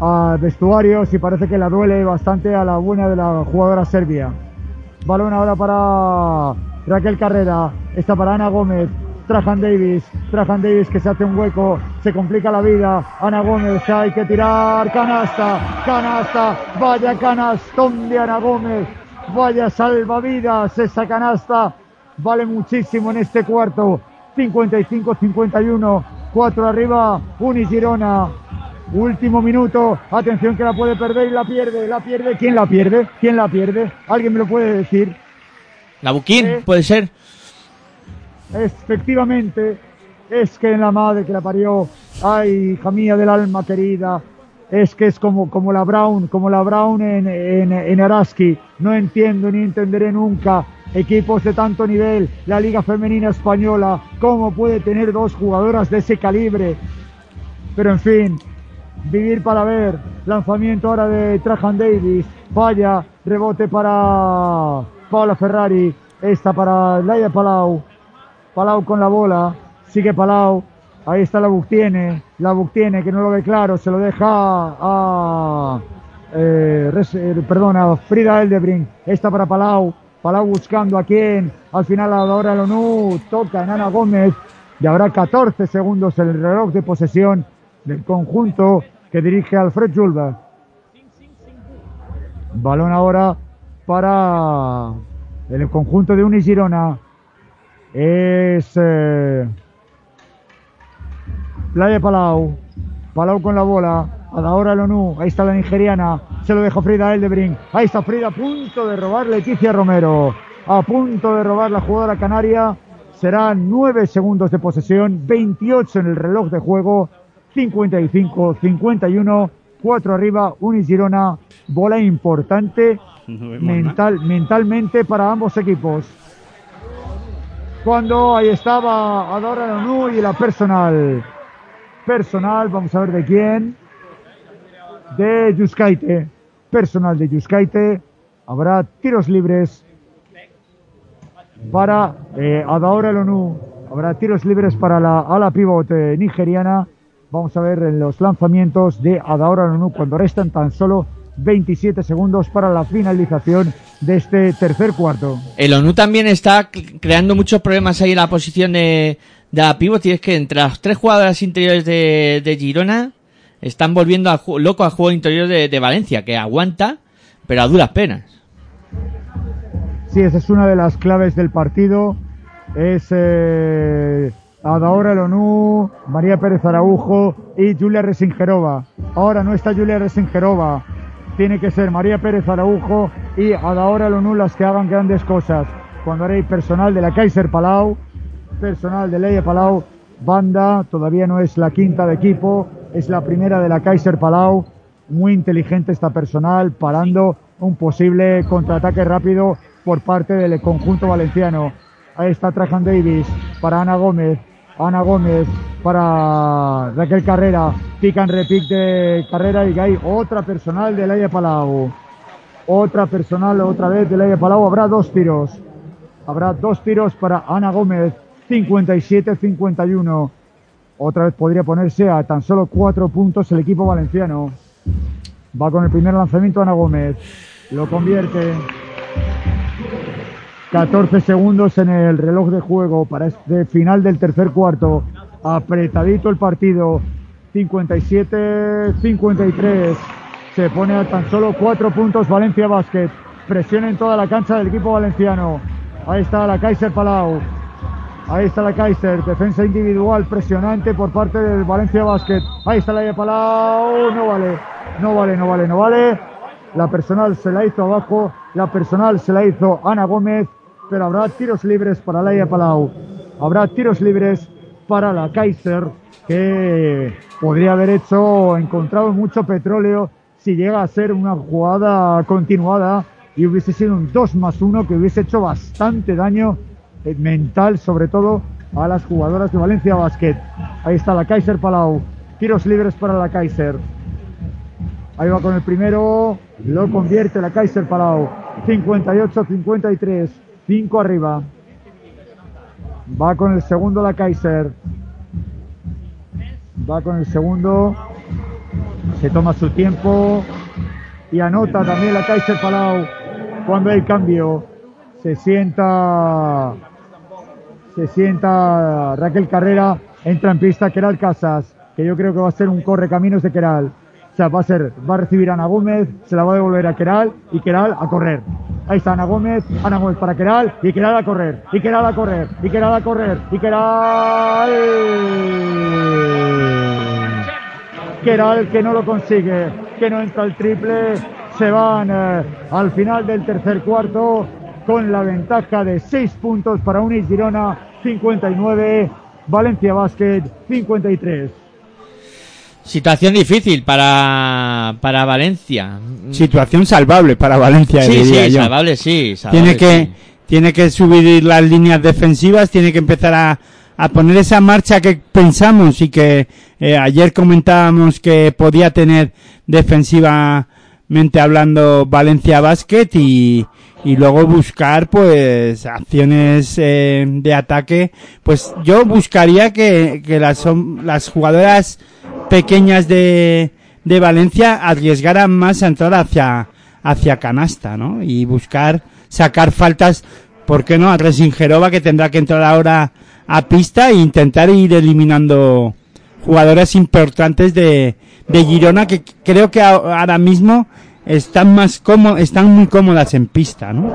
al vestuario y parece que la duele bastante a la buena de la jugadora serbia. Balón ahora para Raquel Carrera, está para Ana Gómez, Trajan Davis, Trajan Davis que se hace un hueco, se complica la vida, Ana Gómez, hay que tirar, canasta, canasta, vaya canastón de Ana Gómez, vaya salvavidas esa canasta, vale muchísimo en este cuarto, 55-51, 4 arriba, Uni Girona, Último minuto. Atención que la puede perder y la pierde. La pierde. ¿Quién la pierde? ¿Quién la pierde? ¿Alguien me lo puede decir? La Buquín, Eh. puede ser. Efectivamente, es que en la madre que la parió, ay, hija mía del alma querida, es que es como, como la Brown, como la Brown en, en, en Araski. No entiendo ni entenderé nunca equipos de tanto nivel, la Liga Femenina Española, cómo puede tener dos jugadoras de ese calibre. Pero en fin, vivir para ver. Lanzamiento ahora de Trajan Davis. Falla. Rebote para Paula Ferrari. Esta para Laia Palau. Palau con la bola. Sigue Palau. Ahí está la Buctiene. La Buctiene que no lo ve claro. Se lo deja a. eh, eh, perdona, Frida Eldebring. Esta para Palau. Palau buscando a quién. Al final ahora Lonú toca en Ana Gómez. Y habrá 14 segundos en el reloj de posesión del conjunto que dirige Alfred Julber. Balón ahora para el conjunto de Unigirona. Es eh, Playa Palau. Palau con la bola. Ahora Lonú. Ahí está la nigeriana. Se lo deja Frida Eldebring. Ahí está Frida a punto de robar Leticia Romero. A punto de robar la jugadora canaria. Serán 9 segundos de posesión. 28 en el reloj de juego. 55, 51. 4 arriba. Unigirona. Bola importante mental, mentalmente para ambos equipos. Cuando ahí estaba Adora Lonú y la personal. Personal, vamos a ver de quién. De Yuskaite. Personal de Yuskaite. Habrá tiros libres para eh, Lonú. Habrá tiros libres para la ala pivote nigeriana. Vamos a ver en los lanzamientos de Adaora Lonú cuando restan tan solo 27 segundos para la finalización de este tercer cuarto. El ONU también está creando muchos problemas ahí en la posición de, de la pivot y es que entre las tres jugadoras interiores de, de Girona están volviendo ju- loco al juego interior de, de Valencia, que aguanta, pero a duras penas. Sí, esa es una de las claves del partido. Es eh, Adaora Lonú, María Pérez Araujo y Julia Resingerova. Ahora no está Julia Resingerova. Tiene que ser María Pérez Araujo y Adaora Lonú las que hagan grandes cosas. Cuando haré personal de la Kaiser Palau, personal de Leia Palau, banda, todavía no es la quinta de equipo, es la primera de la Kaiser Palau. Muy inteligente esta personal, parando un posible contraataque rápido por parte del conjunto valenciano. Ahí está Trajan Davis para Ana Gómez. Ana Gómez para Raquel Carrera. Pican repic de Carrera y hay otra personal de Leia Palau. Otra personal otra vez de Leia Palau. Habrá dos tiros. Habrá dos tiros para Ana Gómez. 57-51. Otra vez podría ponerse a tan solo cuatro puntos el equipo valenciano. Va con el primer lanzamiento Ana Gómez. Lo convierte. 14 segundos en el reloj de juego para este final del tercer cuarto. Apretadito el partido. 57-53. Se pone a tan solo cuatro puntos Valencia Basket. Presión en toda la cancha del equipo valenciano. Ahí está la Kaiser Palau. Ahí está la Kaiser, defensa individual presionante por parte del Valencia Basket. Ahí está la de Palau, no vale, no vale, no vale, no vale. La personal se la hizo abajo, la personal se la hizo Ana Gómez, pero habrá tiros libres para Laia Palau. Habrá tiros libres para la Kaiser, que podría haber hecho, encontrado mucho petróleo si llega a ser una jugada continuada y hubiese sido un 2 más 1 que hubiese hecho bastante daño eh, mental, sobre todo a las jugadoras de Valencia Basket. Ahí está la Kaiser Palau. Tiros libres para la Kaiser. Ahí va con el primero. Lo convierte la Kaiser Palau. 58-53. 5 arriba. Va con el segundo la Kaiser. Va con el segundo. Se toma su tiempo. Y anota también la Kaiser Palau. Cuando hay cambio. Se sienta. Se sienta Raquel Carrera. Entra en pista Keral Casas. Que yo creo que va a ser un correcaminos de Keral. O sea, va a ser, va a recibir a Ana Gómez, se la va a devolver a Keral y Keral a correr. Ahí está Ana Gómez, Ana Gómez para Keral y Keral a correr, y Keral a correr, y Keral a correr, y Keral. Keral que no lo consigue, que no entra el triple. Se van eh, al final del tercer cuarto con la ventaja de 6 puntos para Unis Girona 59, Valencia Basket 53. Situación difícil para, para Valencia. Situación salvable para Valencia, Sí, diría sí, yo. salvable, sí. salvable, tiene que sí. tiene que subir las líneas defensivas, tiene que empezar a, a poner esa marcha que pensamos y que eh, ayer comentábamos que podía tener defensivamente hablando Valencia Basket y, y luego buscar pues acciones eh, de ataque pues yo buscaría que, que las, las jugadoras pequeñas de, de Valencia arriesgaran más a entrar hacia, hacia canasta, ¿no? Y buscar sacar faltas, ¿por qué no? A Resingerova que tendrá que entrar ahora a pista e intentar ir eliminando jugadoras importantes de, de Girona que creo que ahora mismo están más cómo están muy cómodas en pista, ¿no?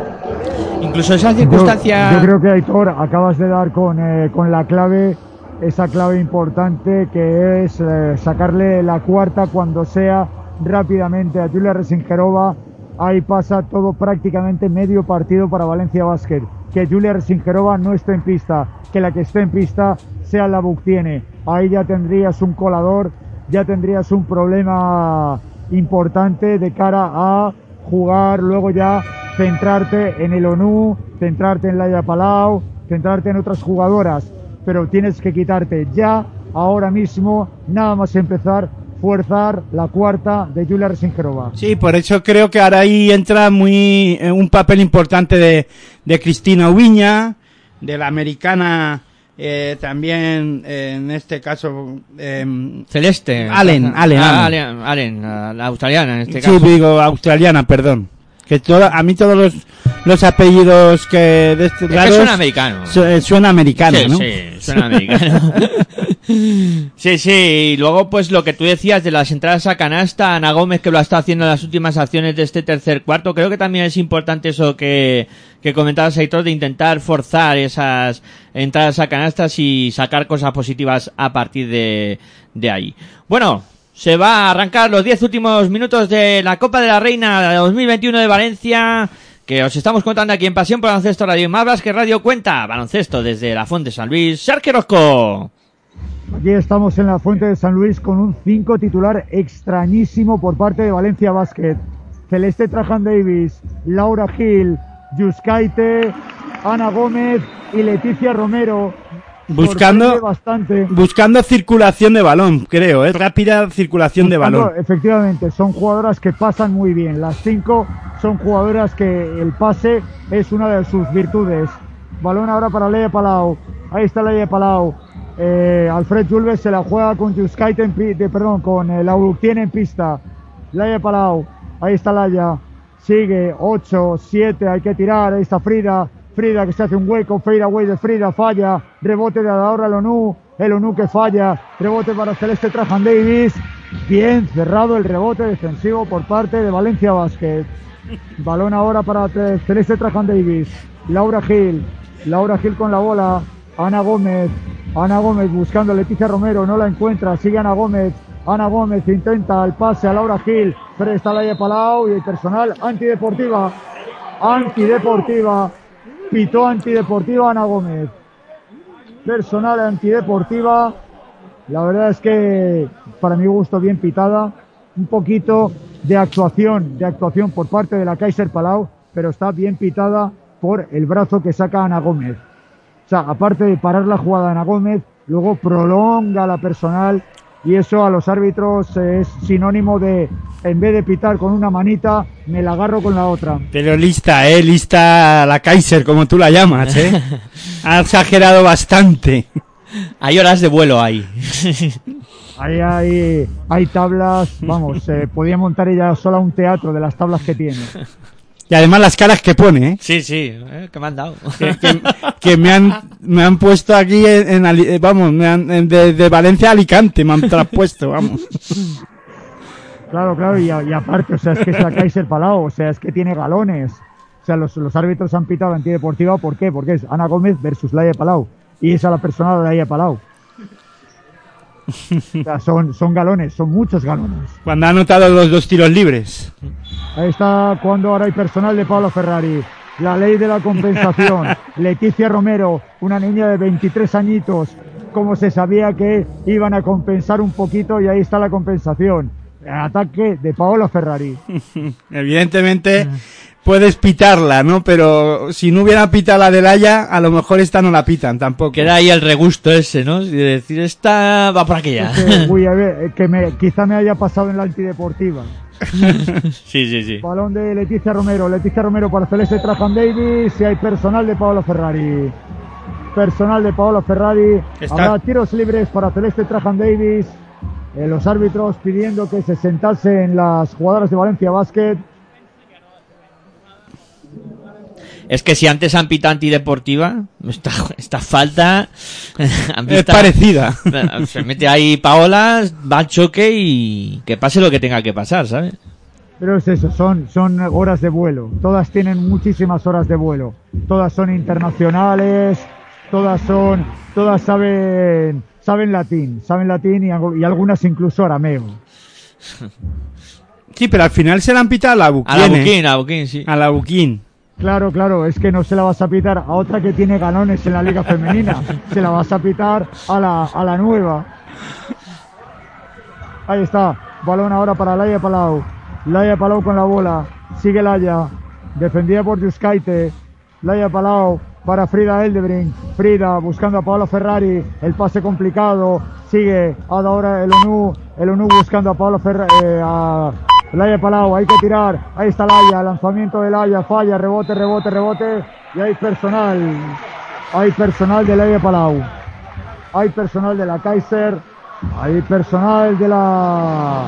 Incluso esa Yo, circunstancia. yo creo que Aitor acabas de dar con, eh, con la clave, esa clave importante que es eh, sacarle la cuarta cuando sea rápidamente a Julia Resingerova. Ahí pasa todo prácticamente medio partido para Valencia Basket. Que Julia Resingerova no esté en pista, que la que esté en pista sea la Buctiene. Ahí ya tendrías un colador, ya tendrías un problema importante de cara a jugar, luego ya centrarte en el ONU, centrarte en Laia Palau, centrarte en otras jugadoras, pero tienes que quitarte ya, ahora mismo, nada más empezar, fuerzar la cuarta de Julia Resingerova. Sí, por eso creo que ahora ahí entra muy eh, un papel importante de, de Cristina Ubiña, de la americana eh, también eh, en este caso em, Celeste. Allen, Allen, Ah, Allen. Allen, Allen, la, la australiana en este sí, caso. digo australiana, perdón. Que todo, a mí todos los, los apellidos que de estos Es que suena americano. su- eh, suena americano, sí, ¿no? sí, suena americano. sí, sí, y luego pues lo que tú decías de las entradas a canasta, Ana Gómez que lo ha estado haciendo en las últimas acciones de este tercer cuarto, creo que también es importante eso que, que comentabas, Aitor, de intentar forzar esas entradas a canastas y sacar cosas positivas a partir de, de ahí. Bueno, se va a arrancar los 10 últimos minutos de la Copa de la Reina de 2021 de Valencia, que os estamos contando aquí en Pasión por Baloncesto Radio. Más que Radio cuenta baloncesto desde la Fuente San Luis. Sergio Rosco. Aquí estamos en la Fuente de San Luis con un 5 titular extrañísimo por parte de Valencia Basket. Celeste Trajan Davis, Laura Gil, Yuskaite, Ana Gómez y Leticia Romero. Buscando- bastante. Buscando circulación de balón, creo, ¿eh? Rápida circulación de balón. Efectivamente, son jugadoras que pasan muy bien. Las cinco son jugadoras que el pase es una de sus virtudes. Balón ahora para Leia Palau. Ahí está Leia Palau. Eh, Alfred Julves se la juega con Yuskaite en pi- de, perdón, con el Auructien en pista. Laia Palau. Ahí está Laia. Sigue 8, 7, hay que tirar. Ahí está Frida. Frida que se hace un hueco. Fade away de Frida. Falla. Rebote de ahora el ONU. El ONU que falla. Rebote para Celeste Trajan Davis. Bien cerrado el rebote defensivo por parte de Valencia Basket. Balón ahora para Te- Celeste Trajan Davis. Laura Gil. Laura Gil con la bola. Ana Gómez. Ana Gómez buscando Leticia Romero. No la encuentra. Sigue Ana Gómez. Ana Gómez intenta el pase a Laura Gil. Pero está Laia Palau y el personal antideportiva. Antideportiva. Pitó antideportiva Ana Gómez. Personal antideportiva. La verdad es que para mi gusto bien pitada. Un poquito de actuación, de actuación por parte de la Kaiser Palau, pero está bien pitada por el brazo que saca Ana Gómez. O sea, aparte de parar la jugada Ana Gómez, luego prolonga la personal y eso a los árbitros es sinónimo de, en vez de pitar con una manita, me la agarro con la otra. Pero lista, eh, lista la Kaiser, como tú la llamas, eh. Ha exagerado bastante. Hay horas de vuelo ahí. Ahí hay, hay tablas, vamos, eh, podía montar ella sola un teatro de las tablas que tiene. Y además las caras que pone, eh. sí, sí, eh, que me han dado. Que, que- que me han, me han puesto aquí en, en Ali- eh, vamos, me han, en- de, de Valencia a Alicante me han traspuesto, vamos. Claro, claro, y, a- y aparte, o sea, es que es la Kaiser Palau, o sea, es que tiene galones. O sea, los, los árbitros han pitado antideportiva, ¿por qué? Porque es Ana Gómez versus Laia Palau. Y esa es la persona de Laia Palau. O sea, son, son galones, son muchos galones. Cuando ha anotado los dos tiros libres. Ahí está cuando ahora hay personal de Pablo Ferrari. La ley de la compensación. Leticia Romero, una niña de 23 añitos, como se sabía que iban a compensar un poquito y ahí está la compensación. El ataque de Paolo Ferrari. Evidentemente puedes pitarla, ¿no? Pero si no hubiera pitado la del Haya, a lo mejor esta no la pitan tampoco. Queda ahí el regusto ese, ¿no? Y de decir, esta va por aquella. Que, uy, a ver, eh, que me, quizá me haya pasado en la antideportiva. Sí, sí, sí. Balón de Leticia Romero. Leticia Romero para Celeste Trajan Davis. Y hay personal de Paolo Ferrari. Personal de Paolo Ferrari. Está- Habrá tiros libres para Celeste Trajan Davis. Eh, los árbitros pidiendo que se sentasen las jugadoras de Valencia Basket. Es que si antes han pitado antideportiva, esta, esta falta... Es parecida. Se mete ahí Paola, va al choque y que pase lo que tenga que pasar, ¿sabes? Pero es eso, son, son horas de vuelo. Todas tienen muchísimas horas de vuelo. Todas son internacionales. Todas son, todas saben, saben latín, saben latín y, algu- y algunas incluso arameo. Sí, pero al final se la han pitado a la Buquín. A la ¿eh? Buquín, a la Buquín, sí. A la Buquín. Claro, claro, es que no se la vas a pitar a otra que tiene galones en la liga femenina. Se la vas a pitar a la, a la nueva. Ahí está. Balón ahora para Laia Palau. Laia Palau con la bola. Sigue Laia. Defendida por Yuskaite. Laia Palau para Frida Eldebring. Frida buscando a Paolo Ferrari. El pase complicado. Sigue. Ahora el ONU. El ONU buscando a Paolo Ferrari. a Laia Palau. Hay que tirar. Ahí está Laia. Lanzamiento de Laia. Falla. Rebote, rebote, rebote. Y hay personal. Hay personal de Laia Palau. Hay personal de la Kaiser. Hay personal de la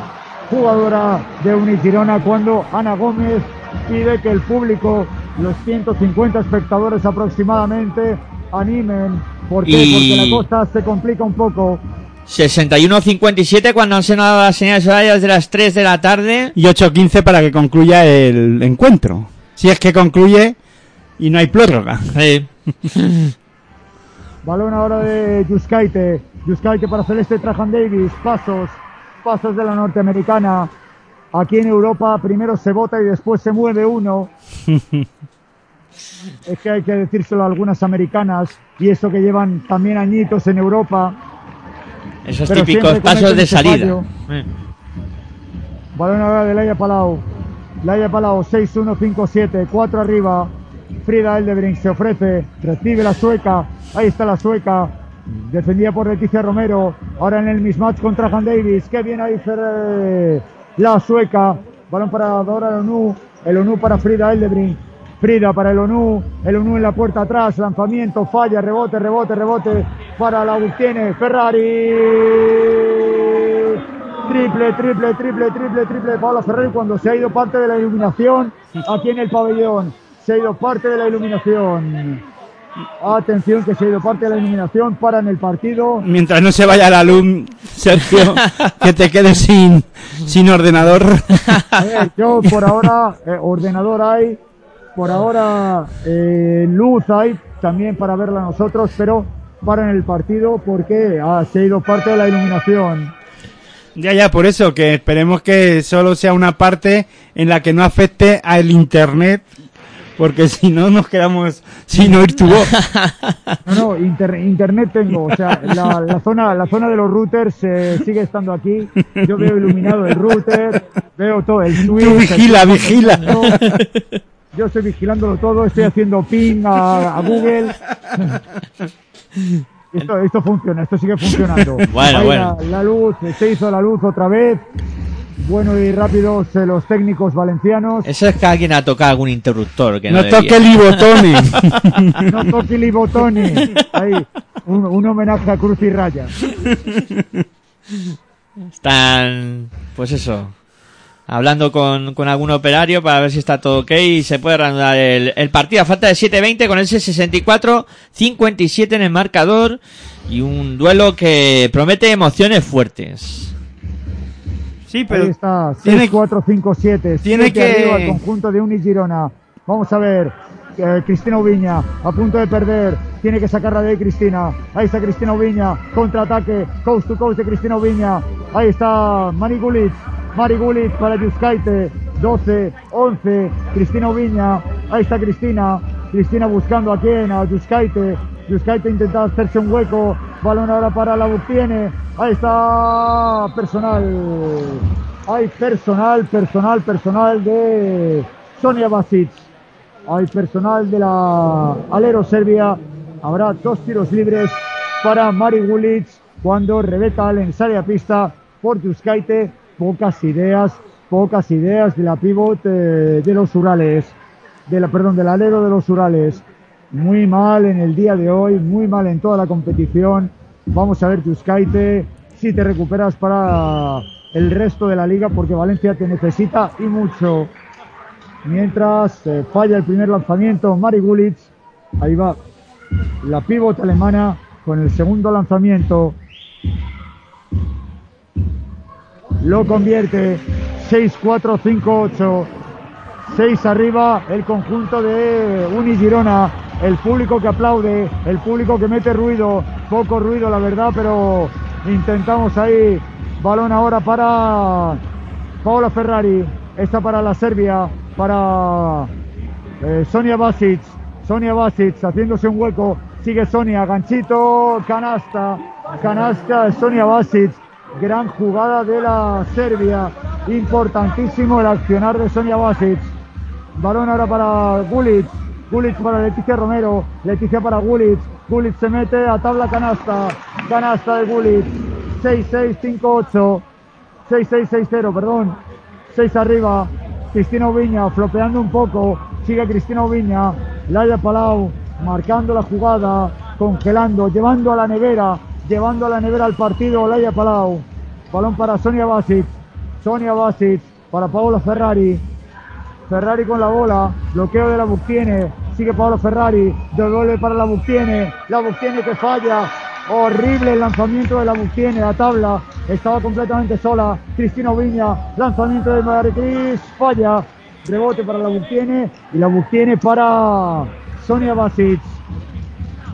jugadora de Unigirona cuando Ana Gómez pide que el público, los 150 espectadores aproximadamente, animen. ¿Por qué? Y- Porque la cosa se complica un poco. 61-57 cuando han sonado las señales horarias de las 3 de la tarde. Y 8-15 para que concluya el encuentro. Si es que concluye y no hay prórroga. Sí. Balón ahora de Yuskaite. Yuskaite para Celeste Trajan Davis. Pasos. Pasos de la norteamericana. Aquí en Europa primero se vota y después se mueve uno. es que hay que decírselo a algunas americanas y eso que llevan también añitos en Europa. Esos Pero típicos pasos de salida. Eh. Balón ahora de Laia Palau. Laia Palau, 6-1-5-7, 4 arriba. Frida Eldebrink se ofrece, recibe la sueca. Ahí está la sueca. Defendida por Leticia Romero. Ahora en el mismatch contra Han Davis. Qué bien ahí Fer- la sueca. Balón para Dora ONU. El ONU para Frida Eldebrink. Frida para el ONU. El ONU en la puerta atrás. Lanzamiento, falla, rebote, rebote, rebote. Para la tiene Ferrari. Triple, triple, triple, triple, triple de Pablo Ferrari cuando se ha ido parte de la iluminación aquí en el pabellón. Se ha ido parte de la iluminación. Atención que se ha ido parte de la iluminación. Paran el partido. Mientras no se vaya la luz, Sergio, que te quedes sin, sin ordenador. Ver, yo por ahora, eh, ordenador hay. Por ahora, eh, luz hay también para verla nosotros, pero paran el partido porque ah, ha ido parte de la iluminación. Ya, ya, por eso, que esperemos que solo sea una parte en la que no afecte al internet, porque si no nos quedamos sin oír tu voz. No, no, inter- internet tengo, o sea, la, la zona, la zona de los routers eh, sigue estando aquí. Yo veo iluminado el router, veo todo el switch. Tú vigila, el- vigila. Yo estoy vigilándolo todo, estoy haciendo ping a, a Google. Esto, esto funciona, esto sigue funcionando. Bueno, Ahí bueno. La, la luz, se hizo la luz otra vez. Bueno y rápidos eh, los técnicos valencianos. Eso es que alguien ha tocado algún interruptor. Que no, No debía. toque el ibotone. No toque el botoni. Ahí, un, un homenaje a Cruz y Raya. Están, pues eso, hablando con, con algún operario para ver si está todo ok y se puede reanudar el, el partido. A falta de 7-20 con ese 64-57 en el marcador y un duelo que promete emociones fuertes. Sí, Ahí pero está, tiene- 6, 4, 5, 7. tiene que- arriba el conjunto de Unigirona. Vamos a ver. Eh, Cristina a punto de perder, tiene que sacarla de Cristina, ahí está Cristina Ubiña, contraataque, coast to coast de Cristina Ubiña, ahí está Mari Gulic, Mari Gulic para Yuskaite, 12, 11, Cristina Ubiña, ahí está Cristina, Cristina buscando a quién, a Yuskaite, Yuskaite intenta hacerse un hueco, balón ahora para la Buctiene, ahí está personal, hay personal, personal, personal de Sonia Basic, hay personal de la Alero Serbia, habrá dos tiros libres para Mari Gulic cuando Rebeca Allen sale a pista por Yuskaite, pocas ideas, pocas ideas de la pivot eh, de los Urales, de la, perdón, del alero de los Urales. Muy mal en el día de hoy, muy mal en toda la competición. Vamos a ver Yuskaite si te recuperas para el resto de la liga porque Valencia te necesita y mucho. Mientras eh, falla el primer lanzamiento, Mari Gulic, ahí va la pivot alemana con el segundo lanzamiento. Lo convierte 6-4-5-8. 6 arriba el conjunto de Uni Girona. El público que aplaude, el público que mete ruido. Poco ruido, la verdad, pero intentamos ahí. Balón ahora para Paola Ferrari. Esta para la Serbia, para eh, Sonia Basic. Sonia Basic haciéndose un hueco. Sigue Sonia, ganchito, canasta. Canasta Sonia Basic. Gran jugada de la Serbia. Importantísimo el accionar de Sonia Basic. Balón ahora para Gulic. Gulic para Leticia Romero. Leticia para Gulic. Gulic se mete a tabla canasta. Canasta de Gulic. 6-6-5-8. 6-6-6-0, perdón. 6 arriba. Cristina Oviña flopeando un poco. Sigue Cristina Oviña. Laia Palau marcando la jugada. Congelando. Llevando a la nevera. Llevando a la nevera al partido. Laia Palau. Balón para Sonia Basic. Sonia Basic para Paolo Ferrari. Ferrari con la bola. Bloqueo de la Buctiene. Sigue Paolo Ferrari. Devuelve para la Buctiene. La Buctiene que falla. Horrible el lanzamiento de la Buctiene. La tabla estaba completamente sola. Cristina Viña. Lanzamiento de Maricris. Falla. Rebote para la Buctiene. Y la Buctiene para Sonia Basic.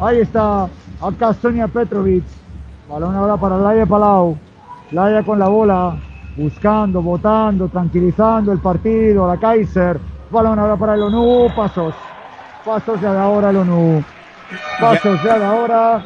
Ahí está. Acá Sonia Petrovic. Balón ahora para Laia Palau. Laia con la bola buscando, votando, tranquilizando el partido, la Kaiser, balón ahora para el ONU, pasos, pasos ya de ahora el ONU, pasos ya de ahora.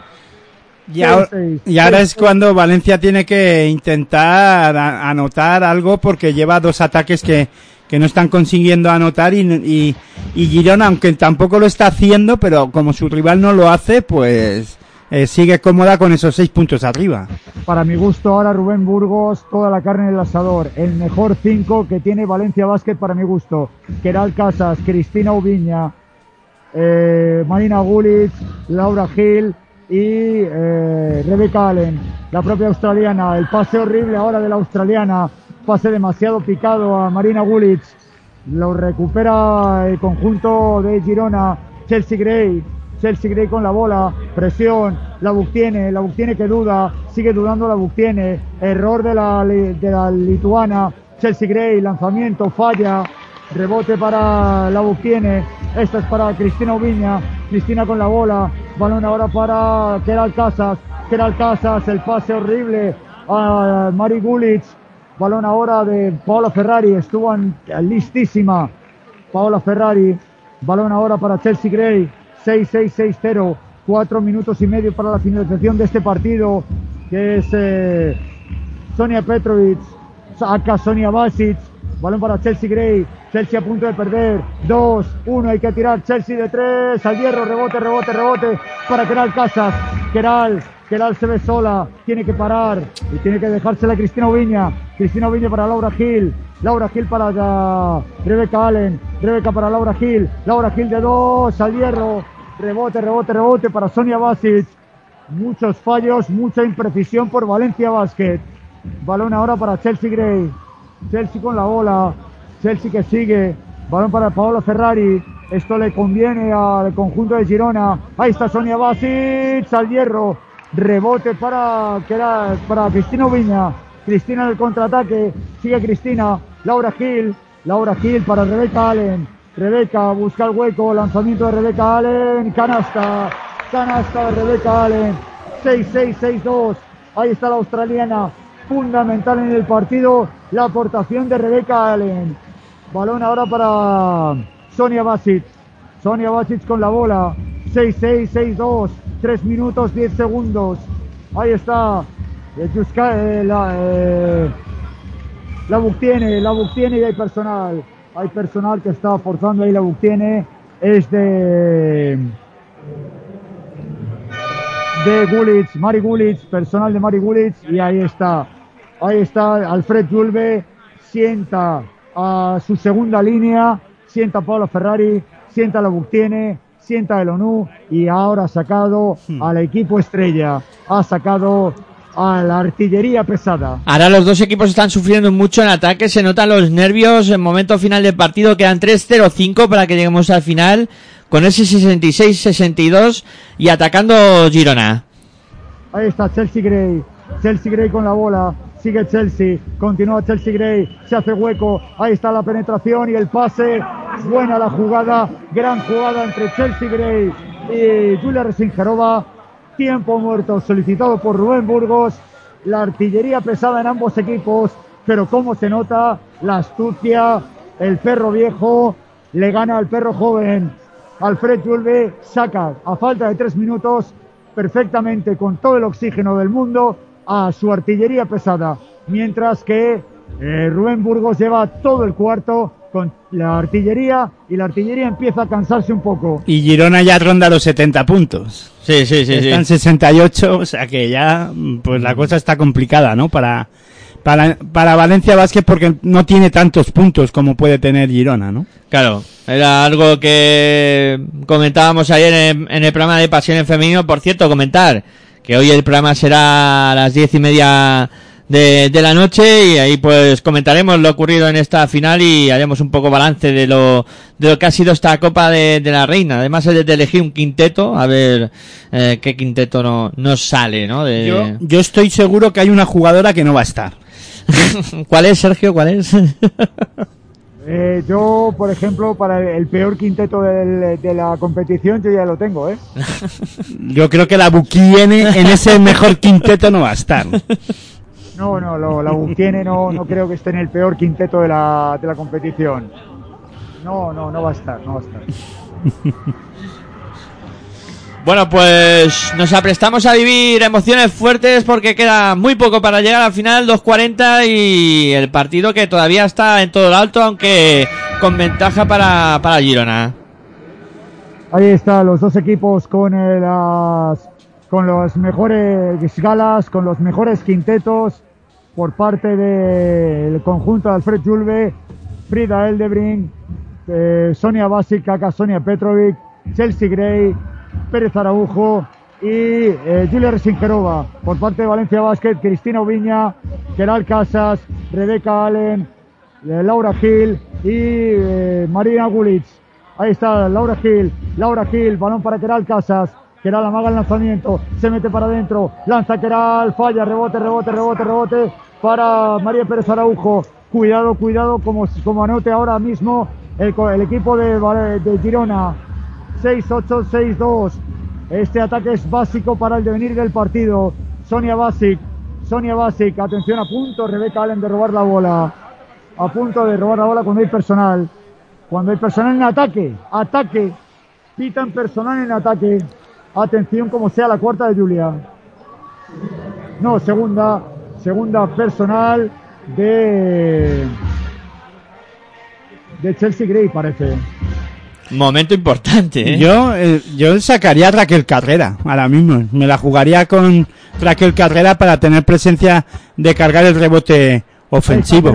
Y ahora, y ahora es cuando Valencia tiene que intentar a- anotar algo porque lleva dos ataques que, que no están consiguiendo anotar y, y, y Girona, aunque tampoco lo está haciendo, pero como su rival no lo hace, pues eh, sigue cómoda con esos seis puntos arriba. Para mi gusto ahora Rubén Burgos, toda la carne en el asador, el mejor cinco que tiene Valencia Basket para mi gusto, Keral Casas, Cristina Ubiña, eh, Marina Gulic, Laura Gil y eh, Rebecca Allen, la propia australiana. El pase horrible ahora de la australiana, pase demasiado picado a Marina Gulic. Lo recupera el conjunto de Girona, Chelsea Gray. Chelsea Gray con la bola, presión, la Buctiene, la Buctiene que duda, sigue dudando la Buctiene, error de la, de la lituana, Chelsea Gray, lanzamiento, falla, rebote para la Buctiene, esta es para Cristina Ubiña, Cristina con la bola, balón ahora para Keral Casas, Keral Casas, el pase horrible a Mari Gulic, balón ahora de Paola Ferrari, estuvo listísima, Paola Ferrari, balón ahora para Chelsea Gray, 6-6-6-0, cuatro minutos y medio para la finalización de este partido, que es eh, Sonia Petrovic, saca Sonia Basic, balón para Chelsea Gray, Chelsea a punto de perder, 2, 1, hay que tirar, Chelsea de 3, al hierro, rebote, rebote, rebote, para Keral Casas, Keral, Keral se ve sola, tiene que parar. Y tiene que dejársela a Cristina Oviña, Cristina Oviña para Laura Gil, Laura Gil para ah, Rebeca Allen, Rebeca para Laura Gil, Laura Gil de 2, al hierro, rebote, rebote, rebote para Sonia Basic, muchos fallos, mucha imprecisión por Valencia Basket. Balón ahora para Chelsea Gray. Chelsea con la bola. Chelsea que sigue. Balón para Paolo Ferrari. Esto le conviene al conjunto de Girona. Ahí está Sonia Basic al hierro. Rebote para, que era para Cristina Viña. Cristina en el contraataque. Sigue Cristina. Laura Gil. Laura Gil para Rebeca Allen. Rebeca busca el hueco, lanzamiento de Rebeca Allen, canasta, canasta de Rebeca Allen, 6-6-6-2. Ahí está la australiana, fundamental en el partido, la aportación de Rebeca Allen. Balón ahora para Sonia Basic. Sonia Basic con la bola. 6-6-6-2. 3 minutos 10 segundos. Ahí está. eh, la, eh, la Buc tiene, la Buc tiene y hay personal. Hay personal que está forzando ahí la Buc tiene. Es de. De Gulich, Mari Gulich, personal de Mari Gulich. Y ahí está. Ahí está Alfred Julve. Sienta a su segunda línea. Sienta a Paula Ferrari. Sienta a la Buc tiene. Sienta a El ONU. Y ahora ha sacado al equipo estrella. Ha sacado a la artillería pesada. Ahora los dos equipos están sufriendo mucho en ataque, se notan los nervios en momento final del partido, quedan 3-0-5 para que lleguemos al final, con ese 66-62 y atacando Girona. Ahí está Chelsea Gray. Chelsea Gray con la bola. Sigue Chelsea. Continúa Chelsea Gray. Se hace hueco. Ahí está la penetración y el pase. Buena la jugada. Gran jugada entre Chelsea Gray y Julia Resingerova. Tiempo muerto solicitado por Rubén Burgos. La artillería pesada en ambos equipos. Pero cómo se nota la astucia. El perro viejo le gana al perro joven. Alfred Julve saca a falta de tres minutos perfectamente con todo el oxígeno del mundo a su artillería pesada, mientras que eh, Rubén Burgos lleva todo el cuarto con la artillería y la artillería empieza a cansarse un poco. Y Girona ya ronda los 70 puntos. Sí, sí, sí, Están sí. 68, o sea que ya pues la cosa está complicada, ¿no? Para para, para Valencia Vázquez porque no tiene tantos puntos como puede tener Girona, ¿no? Claro, era algo que comentábamos ayer en, en el programa de Pasión en Femenino. Por cierto, comentar que hoy el programa será a las diez y media de, de la noche y ahí pues comentaremos lo ocurrido en esta final y haremos un poco balance de lo, de lo que ha sido esta Copa de, de la Reina. Además he de elegir un quinteto, a ver eh, qué quinteto no, nos sale, ¿no? De... Yo, yo estoy seguro que hay una jugadora que no va a estar. ¿Cuál es, Sergio? ¿Cuál es? Eh, yo, por ejemplo, para el, el peor quinteto del- de la competición, yo ya lo tengo, ¿eh? Yo creo que la Buquiene en ese mejor quinteto no va a estar. No, no, lo, la UC tiene, no, no creo que esté en el peor quinteto de la, de la competición. No, no, no va a estar, no va a estar. Bueno, pues nos aprestamos a vivir emociones fuertes porque queda muy poco para llegar al final, 2.40 y el partido que todavía está en todo lo alto, aunque con ventaja para, para Girona. Ahí están los dos equipos con las con las mejores galas, con los mejores quintetos por parte del conjunto de Alfred Julve, Frida Eldebring, eh, Sonia Basic, Sonia Petrovic, Chelsea Gray, Pérez Araujo y eh, Julia Resingerova. Por parte de Valencia Basket, Cristina Oviña, Keral Casas, Rebeca Allen, eh, Laura Gil y eh, Marina. Ahí está Laura Gil, Laura Gil, balón para Keral Casas. Keral amaga el lanzamiento, se mete para adentro, lanza Keral, falla, rebote, rebote, rebote, rebote para María Pérez Araujo. Cuidado, cuidado, como, anote ahora mismo el, equipo de, de Girona. 6-8, 6-2. Este ataque es básico para el devenir del partido. Sonia Basic, Sonia Basic, atención a punto, Rebeca Allen de robar la bola. A punto de robar la bola cuando hay personal. Cuando hay personal en ataque, ataque, pitan personal en ataque. Atención como sea la cuarta de Julia. No, segunda, segunda personal de de Chelsea Gray parece. Momento importante, ¿eh? Yo, eh, yo sacaría a Raquel Carrera ahora mismo. Me la jugaría con Raquel Carrera para tener presencia de cargar el rebote ofensivo.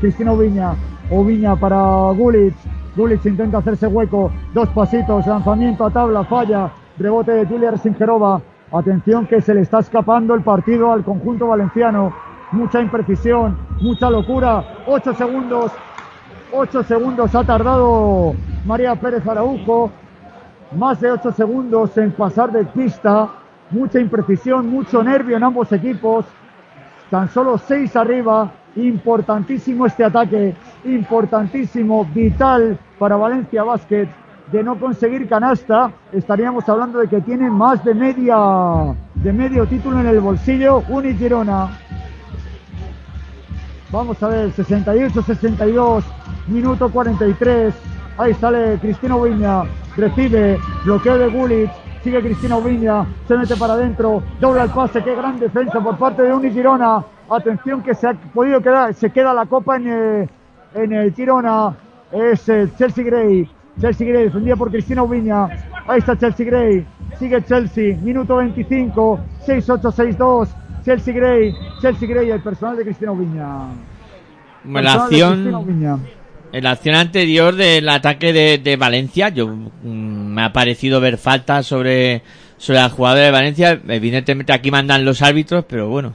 Cristina Oviña. Oviña para Gulich. Gulich intenta hacerse hueco. Dos pasitos. Lanzamiento a tabla. Falla. Rebote de Julia Resingerova. Atención que se le está escapando el partido al conjunto valenciano. Mucha imprecisión. Mucha locura. Ocho segundos. Ocho segundos ha tardado María Pérez Araujo. Más de ocho segundos en pasar de pista. Mucha imprecisión. Mucho nervio en ambos equipos. Tan solo seis arriba. Importantísimo este ataque importantísimo, vital para Valencia Basket de no conseguir canasta, estaríamos hablando de que tiene más de media de medio título en el bolsillo Uni Girona. Vamos a ver, 68-62, minuto 43. Ahí sale Cristina Viña, recibe, bloqueo de Gullit, sigue Cristina Viña, se mete para adentro, dobla el pase, qué gran defensa por parte de Uni Girona. Atención que se ha podido quedar, se queda la copa en el, en el Girona. Es eh, Chelsea Gray, Chelsea Gray defendida por Cristina Viña. Ahí está Chelsea Gray, sigue Chelsea, minuto 25, 6-8-6-2. Chelsea Gray, Chelsea Gray, el personal de Cristina Viña. Bueno, la acción, Viña. en la acción anterior del ataque de, de Valencia, yo mm, me ha parecido ver faltas sobre, sobre la jugadora de Valencia. Evidentemente aquí mandan los árbitros, pero bueno.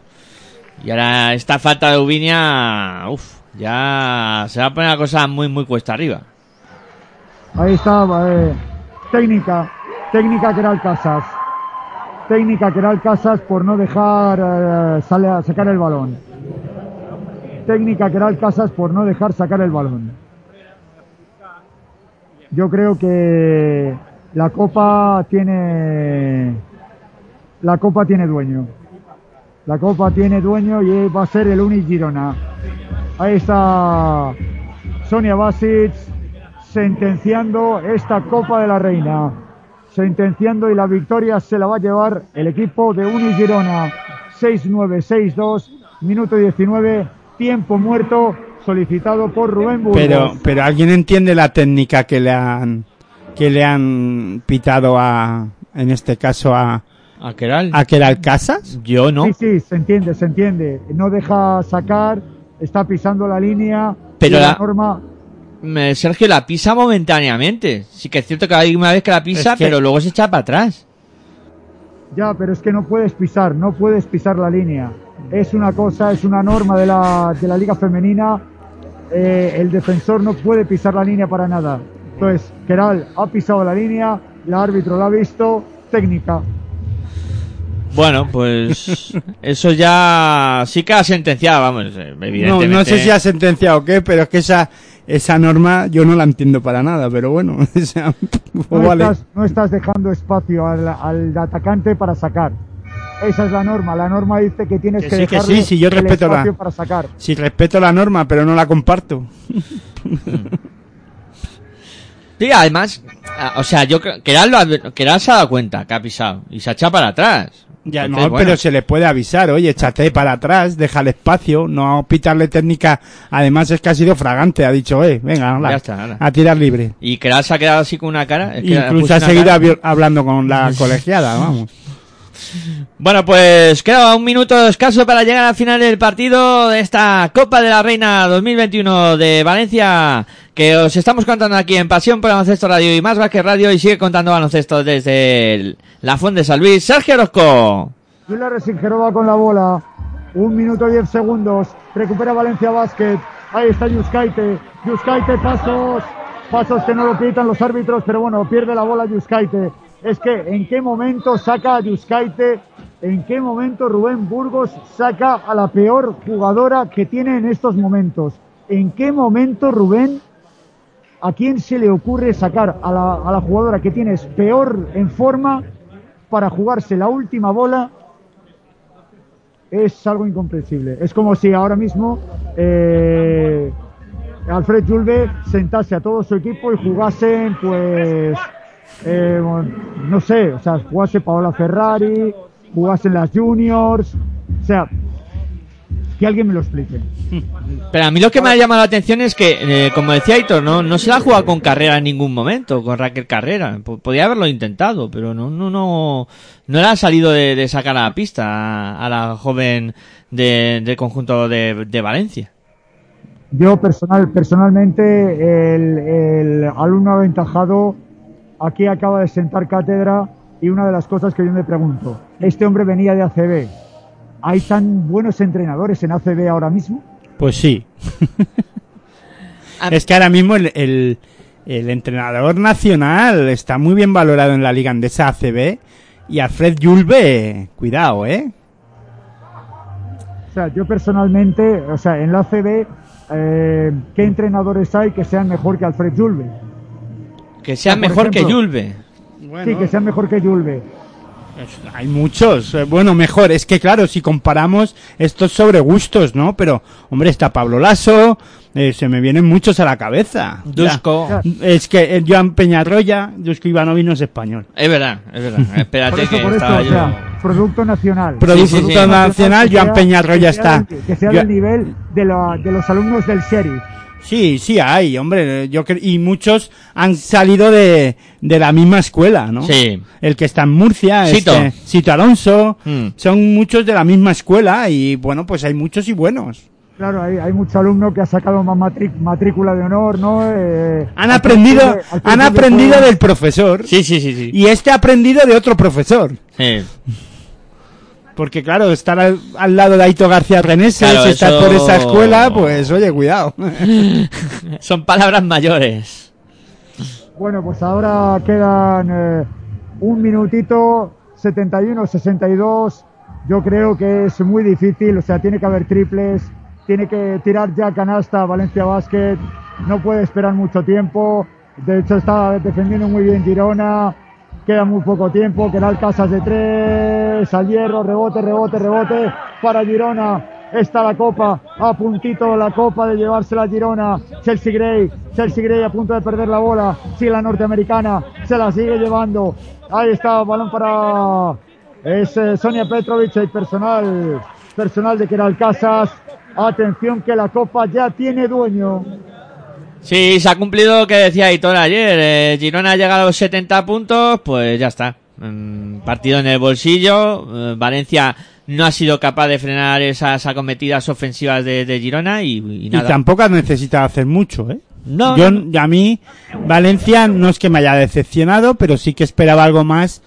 Y ahora esta falta de Ubinia, uff, ya se va a poner la cosa muy, muy cuesta arriba. Ahí está, eh, técnica, técnica que era el Casas. Técnica que era el Casas por no dejar eh, sacar el balón. Técnica que era el Casas por no dejar sacar el balón. Yo creo que la copa tiene la copa tiene dueño. La copa tiene dueño y va a ser el Uni Girona. Ahí está Sonia Basic sentenciando esta Copa de la Reina. Sentenciando y la victoria se la va a llevar el equipo de Uni Girona. 6-9-6-2, minuto 19, tiempo muerto solicitado por Rubén Burgos. Pero, pero alguien entiende la técnica que le han, que le han pitado a, en este caso a, ¿A Keral? a Keral Casas. Yo no. Sí, sí, se entiende, se entiende. No deja sacar, está pisando la línea. Pero la la- norma, Sergio la pisa momentáneamente. Sí que es cierto que hay una vez que la pisa, Es que- pero luego se echa para atrás. Ya, pero es que no puedes pisar, no puedes pisar la línea. Es una cosa, es una norma de la, de la liga femenina. Eh, el defensor no puede pisar la línea para nada. Entonces, Keral ha pisado la línea, el árbitro la ha visto, técnica. Bueno, pues eso ya sí que ha sentenciado, vamos, eh, No, evidentemente. no sé si ha sentenciado o qué, pero es que esa, esa norma yo no la entiendo para nada, pero bueno, o sea, pues No, vale. estás, no estás dejando espacio al, al atacante para sacar. Esa es la norma. La norma dice que tienes Que que, sí, que sí, sí, yo el respeto la- espacio para sacar. Si respeto la norma, pero no la comparto. Sí, además, ah, o sea, yo creo que Keral, lo Keral se ha dado cuenta que ha pisado y se ha echado para atrás. Ya, Entonces, no, bueno, pero se le puede avisar, oye, échate para atrás, deja el espacio, no pitarle técnica. Además es que ha sido fragante, ha dicho, eh, venga, ala, Ya está, ala. a tirar libre. Y Keral se ha quedado así con una cara. es que Incluso ha seguido cara. hablando con la colegiada, vamos. Bueno, pues queda un minuto escaso para llegar al final del partido de esta Copa de la Reina 2021 de Valencia que os estamos contando aquí en Pasión por Baloncesto Radio y Más Vázquez Radio y sigue contando baloncesto desde el- la Fuente San Luis. Sergio Orozco. Julia Resingerova con la bola. Un minuto diez segundos. Recupera Valencia Basket. Ahí está Yuskaite. Yuskaite, pasos. Pasos que no lo pitan los árbitros, pero bueno, pierde la bola Yuskaite. Es que en qué momento saca a Yuskaite, en qué momento Rubén Burgos saca a la peor jugadora que tiene en estos momentos. ¿En qué momento Rubén ¿A quién se le ocurre sacar a la, a la jugadora que tienes peor en forma para jugarse la última bola? Es algo incomprensible. Es como si ahora mismo eh, Alfred Julve sentase a todo su equipo y jugasen, pues, eh, no sé, o sea, jugase Paola Ferrari, jugasen las Juniors, o sea, que alguien me lo explique. Pero a mí lo que me ha llamado la atención es que, eh, como decía Hitor, no, no se la ha jugado con Carrera en ningún momento, con Raquel Carrera. Podía haberlo intentado, pero no, no, no, no le ha salido de, de sacar a la pista a, a la joven de- del conjunto de, de Valencia. Yo personal, personalmente, el, el alumno aventajado aquí acaba de sentar cátedra y una de las cosas que yo me pregunto, este hombre venía de ACB. ¿Hay tan buenos entrenadores en ACB ahora mismo? Pues sí. Es que ahora mismo el, el, el entrenador nacional está muy bien valorado en la liga andesa ACB y Alfred Julve, cuidado, ¿eh? O sea, yo personalmente, o sea, en la ACB eh, ¿qué entrenadores hay que sean mejor que Alfred Julve? Que sea por mejor que Julve. Sí, que sean mejor que Julve. Hay muchos. Eh, Bueno, mejor. Es que claro, si comparamos estos sobre gustos, ¿no? Pero, hombre, está Pablo Lasso. eh, se me vienen muchos a la cabeza. Dusko. Ya. Es que eh, Joan Peñarroya, Dusko Ivanovic no es español. Es verdad, es verdad. Espérate Por eso, que por estaba o yo. sea, producto nacional. Producto sí, sí. nacional, Joan sea- Peñarroya que sea está. Que sea Yo- del nivel de, la- de los alumnos del sheriff. Sí, sí hay, hombre. Yo cre- y muchos han salido de, de la misma escuela, ¿no? Sí. El que está en Murcia, Sito. este, Sito Alonso, Mm. son muchos de la misma escuela y bueno, pues hay muchos y buenos. Claro, hay, hay mucho alumno que ha sacado más matri- matrícula de honor, ¿no? Eh, Han al aprendido, principio- al han aprendido del profesor Sí, sí, sí, sí. y este ha aprendido de otro profesor. Sí. Porque claro, estar al, al lado de Aito García Reneses, Claro, estar eso- por esa escuela, pues oye, cuidado. Son palabras mayores. Bueno, pues ahora quedan eh, un minutito, 71, 62. Yo creo que es muy difícil, o sea, tiene que haber triples, tiene que tirar ya canasta Valencia Basket, no puede esperar mucho tiempo. De hecho, está defendiendo muy bien Girona, queda muy poco tiempo, Keral Casas de tres, al hierro, rebote, rebote, rebote para Girona. Está la copa, a puntito la copa de llevársela a Girona. Chelsea Gray, Chelsea Gray a punto de perder la bola. Sigue la norteamericana, se la sigue llevando. Ahí está, balón para eh, Sonia Petrovic, el personal, personal de Keral Casas. Atención que la copa ya tiene dueño. Sí, se ha cumplido lo que decía Aitor ayer. Eh, Girona ha llegado a los 70 puntos, pues ya está. Mm, partido en el bolsillo. Eh, Valencia no ha sido capaz de frenar esas acometidas ofensivas de, de Girona y, y Y nada. tampoco necesita hacer mucho, ¿eh? No, Yo, no, no. a mí, Valencia no es que me haya decepcionado, pero sí que esperaba algo más.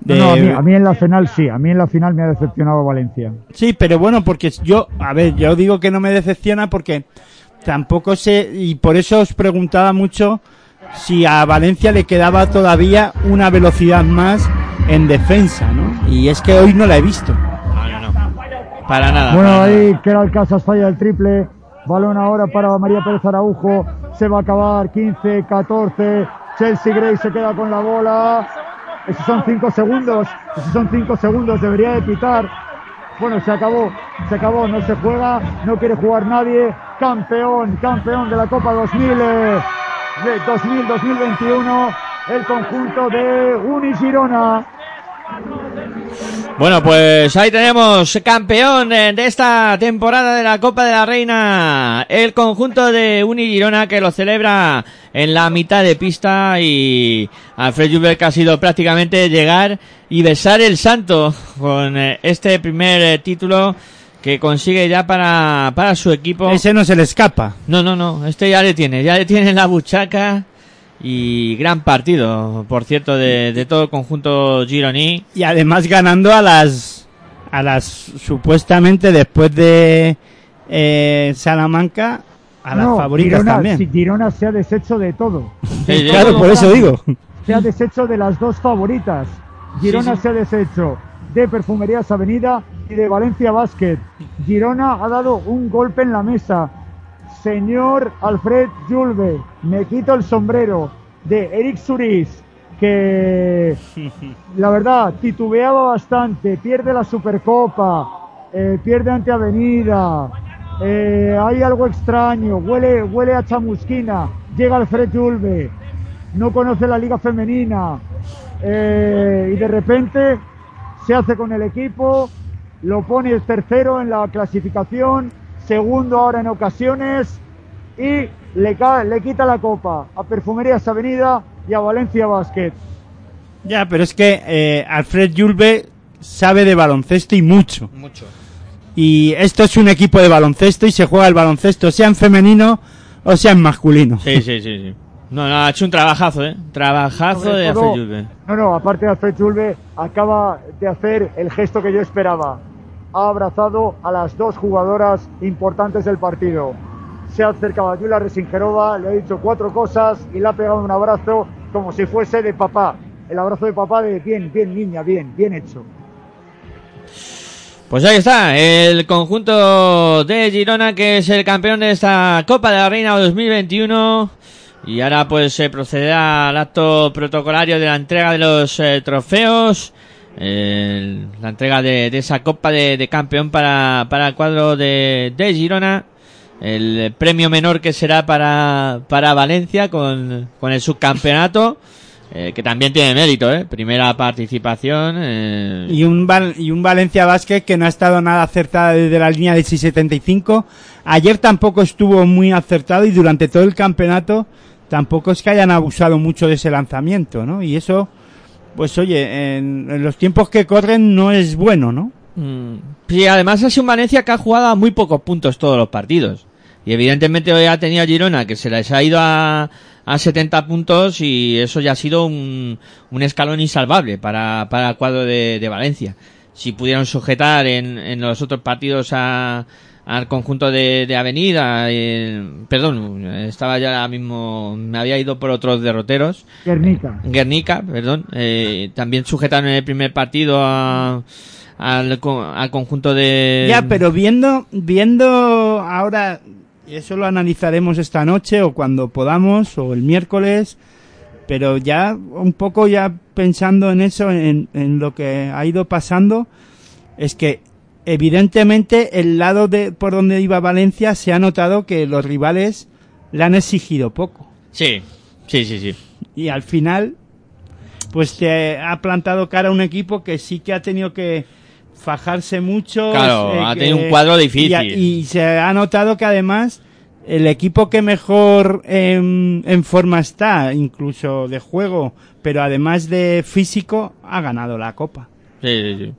De... No, a, mí, a mí en la final sí, a mí en la final me ha decepcionado Valencia. Sí, pero bueno, porque yo, a ver, yo digo que no me decepciona porque tampoco sé, y por eso os preguntaba mucho si a Valencia le quedaba todavía una velocidad más en defensa, ¿no? Y es que hoy no la he visto. No, no, no. Para nada. Bueno, para nada. ahí Keral Casas falla el triple. Balón ahora para María Pérez Araujo. Se va a acabar 15, 14. Chelsea Gray se queda con la bola. Esos son 5 segundos. Esos son 5 segundos. Debería de pitar. Bueno, se acabó. Se acabó. No se juega. No quiere jugar nadie. Campeón, campeón de la Copa 2000. eh, de 2000-2021. El conjunto de Unigirona. Bueno, pues ahí tenemos campeón eh, de esta temporada de la Copa de la Reina, el conjunto de Uni Girona que lo celebra en la mitad de pista y Alfred Jubel que ha sido prácticamente llegar y besar el santo con eh, este primer eh, título que consigue ya para, para su equipo. Ese no se le escapa. No, no, no, este ya le tiene, ya le tiene en la buchaca y gran partido, por cierto, de, de todo el conjunto gironí. Y además ganando a las, a las supuestamente después de eh, Salamanca, a las No, favoritas Girona, también. sí, Girona se ha deshecho de todo. Sí. Claro, por eso digo. Se ha deshecho de las dos favoritas. Girona Sí, sí. se ha deshecho de Perfumerías Avenida y de Valencia Basket. Girona ha dado un golpe en la mesa. Señor Alfred Julve, me quito el sombrero de Eric Suris, que la verdad titubeaba bastante, pierde la Supercopa, eh, pierde ante Avenida, eh, hay algo extraño, huele, huele a chamusquina, llega Alfred Julve, no conoce la liga femenina eh, y de repente se hace con el equipo, lo pone tercero en la clasificación, segundo ahora en ocasiones y le, ca- le quita la copa a Perfumerías Avenida y a Valencia Basket. Ya, pero es que eh, Alfred Yulbe sabe de baloncesto y mucho. Mucho. Y esto es un equipo de baloncesto y se juega el baloncesto, sea en femenino o sea en masculino. Sí, sí, sí, sí. No, no, ha hecho un trabajazo, ¿eh? Trabajazo Sobre de todo- Alfred Julve. No, no, aparte de Alfred Julve, acaba de hacer el gesto que yo esperaba. Ha abrazado a las dos jugadoras importantes del partido. Se ha acercado a Yula Resingerova, le ha dicho cuatro cosas y le ha pegado un abrazo como si fuese de papá. El abrazo de papá de bien, bien niña, bien, bien hecho. Pues ahí está, el conjunto de Girona que es el campeón de esta Copa de la Reina 2021 y ahora pues se procederá al acto protocolario de la entrega de los eh, trofeos, la entrega de, esa Copa de, campeón para, para el cuadro de, Girona, el premio menor que será para, para Valencia con, con el subcampeonato. eh, que también tiene mérito, ¿eh? Primera participación. eh, Y un, y un Valencia Basket que no ha estado nada acertada desde la línea de 6.75. Ayer tampoco estuvo muy acertado y durante todo el campeonato tampoco es que hayan abusado mucho de ese lanzamiento, ¿no? Y eso, pues oye, en, los tiempos que corren no es bueno, ¿no? Mm, Sí, además ha sido un Valencia que ha jugado a muy pocos puntos todos los partidos. Y evidentemente hoy ha tenido Girona que se les ha ido a, a 70 puntos y eso ya ha sido un, un escalón insalvable para, para el cuadro de, de Valencia. Si pudieron sujetar en, en los otros partidos a, al conjunto de, de Avenida, eh, perdón, estaba ya ahora mismo, me había ido por otros derroteros. Guernica. Guernica, perdón, eh, también sujetaron en el primer partido a- al, al conjunto de... Ya, pero viendo, viendo ahora, eso lo analizaremos esta noche o cuando podamos o el miércoles, pero ya un poco ya pensando en eso, en, en lo que ha ido pasando, es que evidentemente el lado de por donde iba Valencia se ha notado que los rivales le han exigido poco Sí, sí, sí, sí. y al final pues te ha plantado cara a un equipo que sí que ha tenido que fajarse mucho Claro, eh, ha tenido un cuadro difícil. y, se ha notado que además el equipo que mejor en, en forma está incluso de juego pero además de físico ha ganado la copa Sí, sí, sí.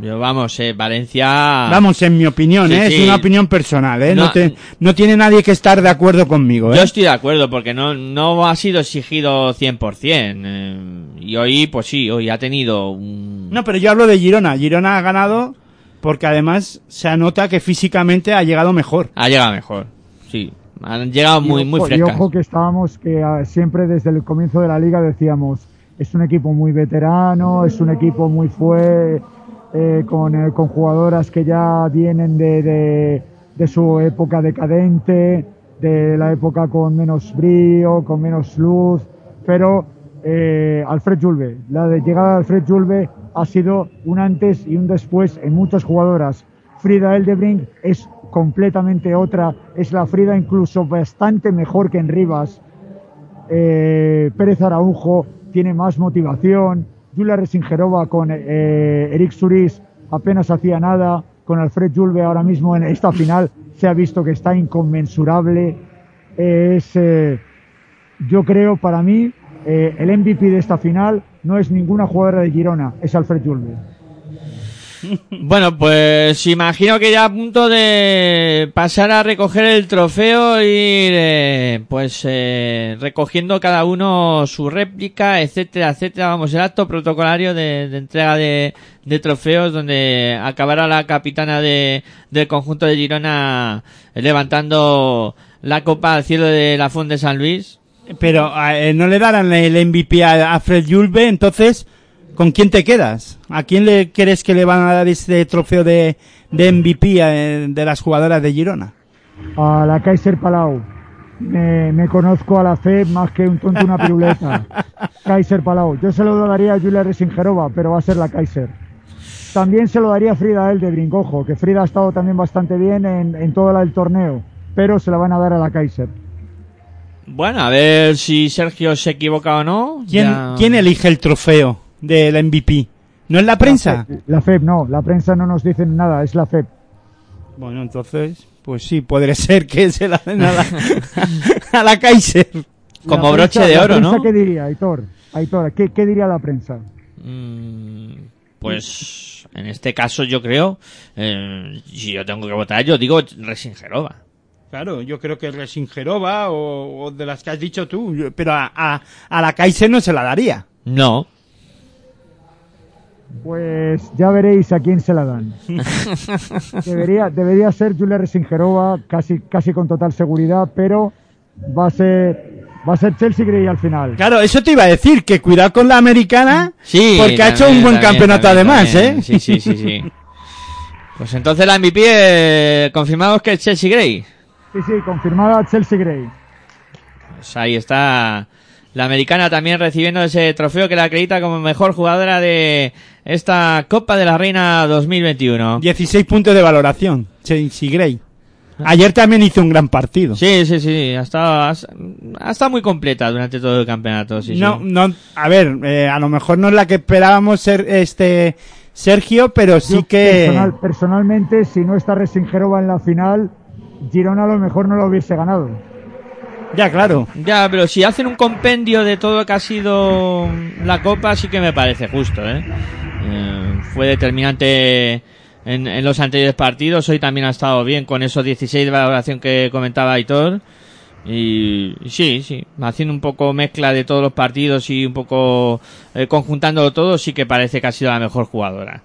Yo, vamos, eh, Valencia... vamos en mi opinión Sí, ¿eh? sí. es una opinión personal ¿eh? no, No, te- no tiene nadie que estar de acuerdo conmigo ¿eh? Yo estoy de acuerdo porque no, no ha sido exigido 100%. eh, y hoy, pues sí, hoy ha tenido un... No, pero yo hablo de Girona. Girona ha ganado porque además se nota que físicamente ha llegado mejor. Ha llegado mejor, sí. Han llegado muy, muy ojo, y frescas. ojo que estábamos que ah, siempre desde el comienzo de la liga decíamos es un equipo muy veterano, es un equipo muy fue eh, con, eh, con jugadoras que ya vienen de, de, su época decadente, de la época con menos brío, con menos luz, pero eh, Alfred Julve, la de llegada de Alfred Julve ha sido un antes y un después en muchas jugadoras. Frida Eldebrink es completamente otra, es la Frida incluso bastante mejor que en Rivas. Pérez Araujo tiene más motivación. Julia Resingerova con eh, Eric Suris apenas hacía nada. Con Alfred Julve ahora mismo en esta final se ha visto que está inconmensurable. Es, eh, yo creo, para mí, eh, el MVP de esta final no es ninguna jugadora de Girona, es Alfred Julve. Bueno, pues imagino que ya a punto de pasar a recoger el trofeo y eh, pues eh, recogiendo cada uno su réplica, etcétera, etcétera. Vamos, el acto protocolario de, entrega de, de trofeos donde acabará la capitana de, del conjunto de Girona levantando la copa al cielo de la Font de San Luis. Pero eh, no le darán el MVP a, a Fred Julve, entonces, ¿con quién te quedas? ¿A quién le crees que le van a dar este trofeo de, de MVP eh, de las jugadoras de Girona? A la Kaiser Palau. Me, me conozco a la FEB más que un tonto una piruleta. Kaiser Palau. Yo se lo daría a Julia Resingerova, pero va a ser la Kaiser. También se lo daría a Frida El de Brincojo, que Frida ha estado también bastante bien en, en todo el torneo, pero se la van a dar a la Kaiser. Bueno, a ver si Sergio se equivoca o no. ¿Quién, Ya- ¿quién elige el trofeo del MVP? ¿No es la prensa? La FEB no, la prensa no nos dice nada, es la FEB. Bueno, entonces, pues sí, podría ser que se la den a la, a la Kaiser. Como La broche prensa- de la oro, prensa ¿no? ¿Qué diría, Aitor? Aitor, ¿qué, qué diría la prensa? Mm, Pues en este caso yo creo, eh, si yo tengo que votar, yo digo Resingerova. Claro, yo creo que Resingerova o, o de las que has dicho tú, pero a, a, a la Kaiser no se la daría. No. Pues ya veréis a quién se la dan. debería, debería ser Julia Resingerova, casi, casi con total seguridad, pero va a ser, va a ser Chelsea Gray al final. Claro, eso te iba a decir, que cuidado con la americana, Sí. porque ha hecho un buen también, campeonato también, además, también. ¿eh? Sí, sí, sí, sí. Pues entonces la MVP eh, confirmamos que es Chelsea Gray. Sí, sí, confirmada Chelsea Gray. Pues ahí está la americana también recibiendo ese trofeo que la acredita como mejor jugadora de esta Copa de la Reina 2021. 16 puntos de valoración, Chelsea Gray. Ayer también hizo un gran partido. Sí, sí, sí, ha estado, ha, estado muy completa durante todo el campeonato. Sí, no, sí. no, a ver, eh, a lo mejor no es la que esperábamos ser este Sergio, pero sí Yo que personal- personalmente, si no está Resingerova en la final, Girona a lo mejor no lo hubiese ganado. Ya claro. Ya, pero si hacen un compendio de todo lo que ha sido la Copa, sí que me parece justo, ¿eh? Eh, fue determinante en, en los anteriores partidos. Hoy también ha estado bien con esos 16 de valoración que comentaba Aitor. Y sí, sí, haciendo un poco mezcla de todos los partidos y un poco eh, conjuntándolo todo, sí que parece que ha sido la mejor jugadora.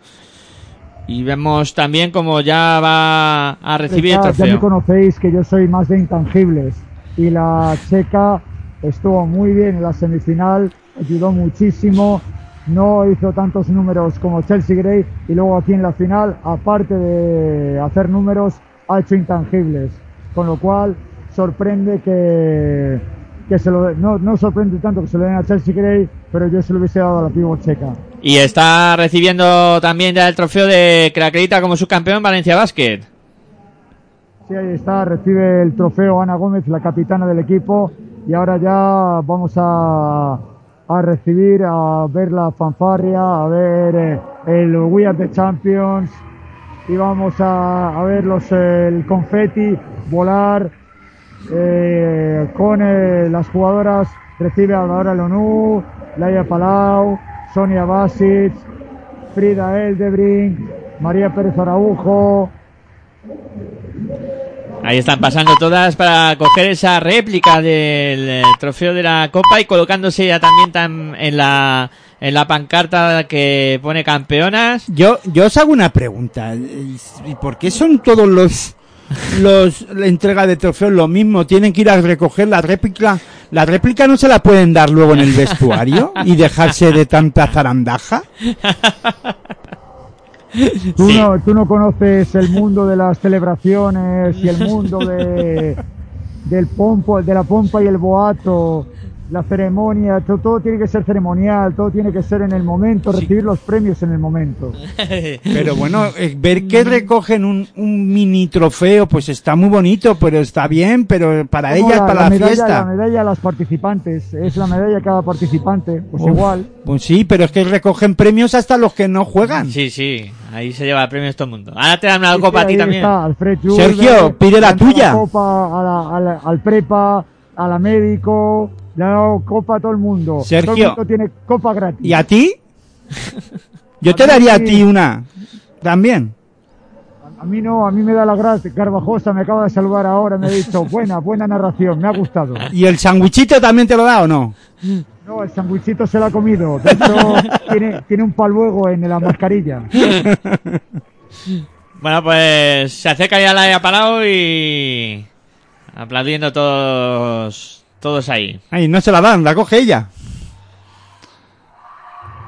Y vemos también como ya va a recibir el Ya, ya me conocéis que yo soy más de intangibles. Y la checa estuvo muy bien en la semifinal, ayudó muchísimo. No hizo tantos números como Chelsea Gray. Y luego aquí en la final, aparte de hacer números, ha hecho intangibles. Con lo cual, sorprende que, que se lo, no, no sorprende tanto que se lo den a Chelsea Gray, pero yo se lo hubiese dado a la pívot checa. Y está recibiendo también ya el trofeo de que la acredita como subcampeón Valencia Basket. Sí, ahí está, recibe el trofeo Ana Gómez, la capitana del equipo, y ahora ya vamos a, a recibir, a ver la fanfarria, a ver eh, el We Are the Champions, y vamos a, a ver los, el confeti volar eh, con eh, las jugadoras, recibe a Laura Lonú, Laia Palau, Sonia Basic, Frida Eldebrink, María Pérez Araujo, Ahí están pasando todas para coger esa réplica del eh, trofeo de la Copa y colocándose ya también tan en la en la pancarta que pone campeonas. Yo, yo os hago una pregunta. ¿Y y por qué son todos los los la entrega de trofeos lo mismo? Tienen que ir a recoger la réplica. ¿La réplica no se la pueden dar luego en el vestuario y dejarse de tanta zarandaja? Tú, Sí. no, tú no conoces el mundo de las celebraciones y el mundo de, del pompo, de la pompa y el boato, la ceremonia, todo, todo tiene que ser ceremonial, todo tiene que ser en el momento, recibir los premios en el momento. Pero bueno, eh, ver que recogen un, un mini trofeo, pues está muy bonito, pero está bien, pero para ellas, para la, medalla, fiesta. La medalla a las participantes, es la medalla a cada participante, pues Uf, igual. Pues sí, pero es que recogen premios hasta los que no juegan. Sí, sí, ahí se lleva premios todo el mundo. Ahora te dan una Sí, copa a ti también. está Alfred Sergio, pide la tuya. copa a la- a la- al prepa, a la médico, le ha dado copa a todo el mundo. Sergio. Todo el mundo tiene copa gratis. ¿Y a ti? Yo A te mí daría a ti una. También. A mí no, a mí me da la gracia. Garbajosa me acaba de saludar ahora, me ha dicho, buena, buena narración, me ha gustado. ¿Y el sandwichito también te lo da o no? No, el sandwichito se lo ha comido. De hecho, tiene, tiene un paluego en la mascarilla. Bueno, pues se acerca ya la de Palau y aplaudiendo todos todos ahí. Ay, no se la dan, la coge ella.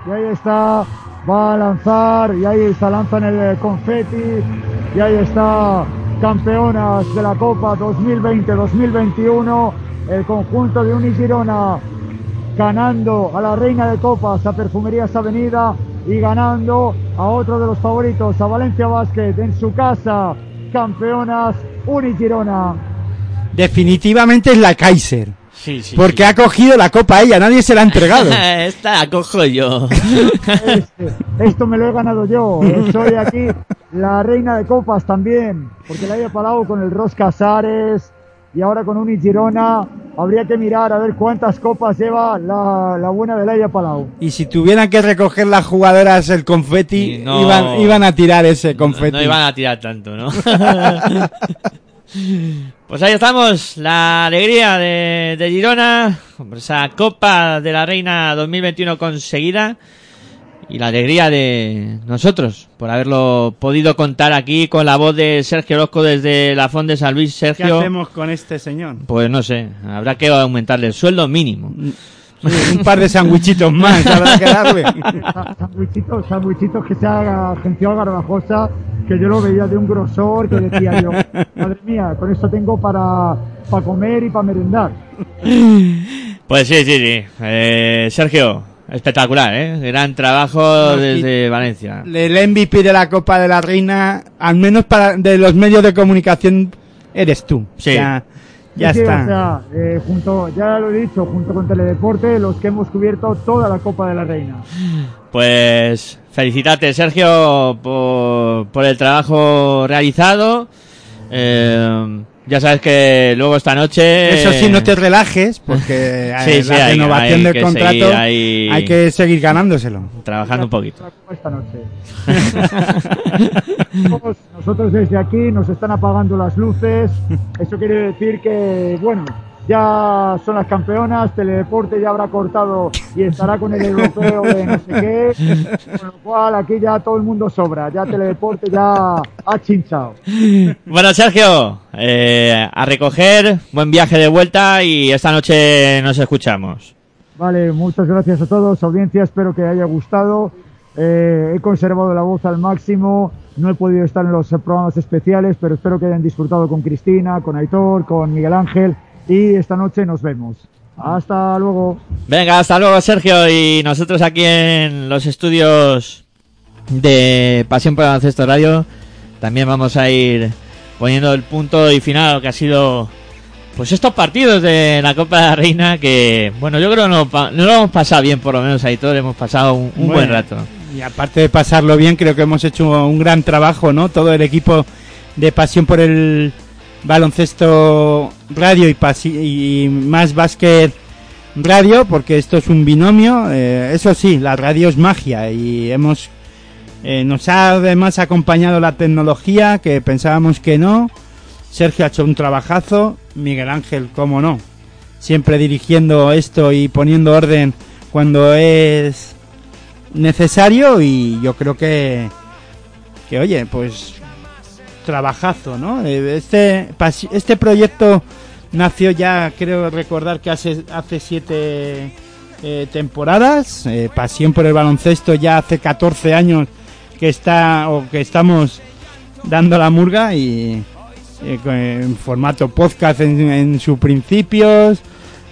Y ahí está, va a lanzar, y ahí está, lanzan el eh, confeti, y ahí está, campeonas de la Copa 2020-2021, el conjunto de Unigirona ganando a la reina de copas, a Perfumerías Avenida, y ganando a otro de los favoritos, a Valencia Basket, en su casa, campeonas Unigirona. Definitivamente es la Kaiser. Sí, sí. Porque ha cogido la copa ella, nadie se la ha entregado. Esta la cojo yo. Este, esto me lo he ganado yo. eh, Soy aquí la reina de copas también. Porque la haya parado con el Ros Casares y ahora con Uni Girona. Habría que mirar a ver cuántas copas lleva la, la buena de Laia Palau. Y si tuvieran que recoger las jugadoras el confeti, no- iban, iban a tirar ese No, confeti. no iban a tirar tanto, ¿no? pues ahí estamos, la alegría de, de Girona, esa Copa de la Reina 2021 conseguida y la alegría de nosotros por haberlo podido contar aquí con la voz de Sergio Orozco desde la Fond de San Luis. ¿Qué Sergio, hacemos con este señor? pues no sé, habrá que aumentarle el sueldo mínimo. Sí, un par de sandwichitos más habrá que darle. Sa- Sandwichitos, sandwichitos que se ha agenciado Garbajosa, que yo lo veía de un grosor que decía yo, madre mía, con esto tengo para, para comer y para merendar. Pues sí, sí, sí. Eh, Sergio, espectacular, ¿eh? Gran trabajo No, desde Valencia. El MVP de la Copa de la Reina, al menos para de los medios de comunicación, eres tú. Sí. Ya, ya Sí, está. O sea, eh, junto, ya lo he dicho, junto con Teledeporte, los que hemos cubierto toda la Copa de la Reina. Pues felicitarte, Sergio, por, por el trabajo realizado. Eh, ya sabes que luego esta noche... Eso sí, no te relajes, porque Sí, eh, sí, la hay- renovación hay del contrato seguir hay que seguir ganándoselo. Trabajando un poquito. Esta noche. Nosotros desde aquí nos están apagando las luces. Eso quiere decir que, bueno, ya son las campeonas. Teledeporte ya habrá cortado y estará con el europeo de no sé qué. Con lo cual aquí ya todo el mundo sobra. Ya Teledeporte ya ha chinchado. Bueno, Sergio, eh, a recoger, buen viaje de vuelta y esta noche nos escuchamos. Vale, muchas gracias a todos, audiencia, espero que haya gustado. Eh, he conservado la voz al máximo, no he podido estar en los programas especiales, pero espero que hayan disfrutado con Cristina, con Aitor, con Miguel Ángel y esta noche nos vemos. Hasta luego. Venga, hasta luego, Sergio, y nosotros aquí en los estudios de Pasión por el Baloncesto Radio también vamos a ir poniendo el punto y final a lo que ha sido pues estos partidos de la Copa de la Reina que, bueno, yo creo que no, no lo hemos pasado bien, por lo menos ahí todos hemos pasado un, un buen rato. Y aparte de pasarlo bien, creo que hemos hecho un gran trabajo, ¿no? Todo el equipo de pasión por el baloncesto radio y, y más básquet radio, porque esto es un binomio. eh, eso sí, la radio es magia y hemos eh, nos ha además acompañado la tecnología que pensábamos que no. Sergio ha hecho un trabajazo, Miguel Ángel, cómo no, siempre dirigiendo esto y poniendo orden cuando es necesario y yo creo que que oye pues trabajazo no Eh, este este proyecto nació ya creo recordar que hace hace siete eh, temporadas. Eh, pasión por el baloncesto ya hace 14 años que está o que estamos dando la murga y en formato podcast en, en sus principios.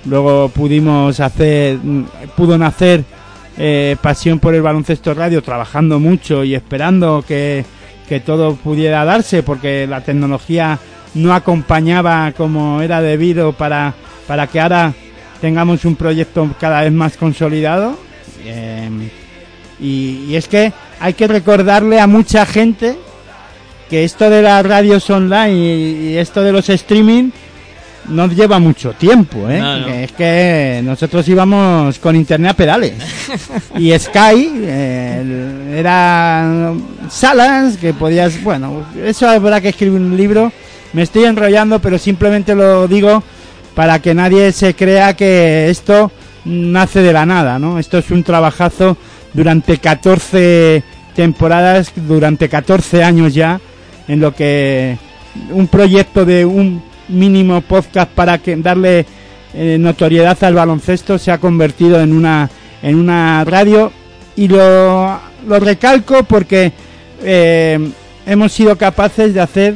Luego pudimos hacer pudo nacer pasión por el baloncesto radio trabajando mucho y esperando que, que todo pudiera darse porque la tecnología no acompañaba como era debido para, para que ahora tengamos un proyecto cada vez más consolidado. Eh, y, es que hay que recordarle a mucha gente que esto de las radios online y esto de los streaming no lleva mucho tiempo, ¿eh? No, no. Que Es que nosotros íbamos con internet a pedales. y Sky eh, era salas que podías, bueno, eso habrá que escribir un libro. Me estoy enrollando, pero simplemente lo digo para que nadie se crea que esto nace de la nada, ¿no? Esto es un trabajazo durante 14 temporadas, durante 14 años ya, en lo que un proyecto de un mínimo podcast para que darle eh, notoriedad al baloncesto se ha convertido en una en una radio. Y lo, lo recalco porque eh, hemos sido capaces de hacer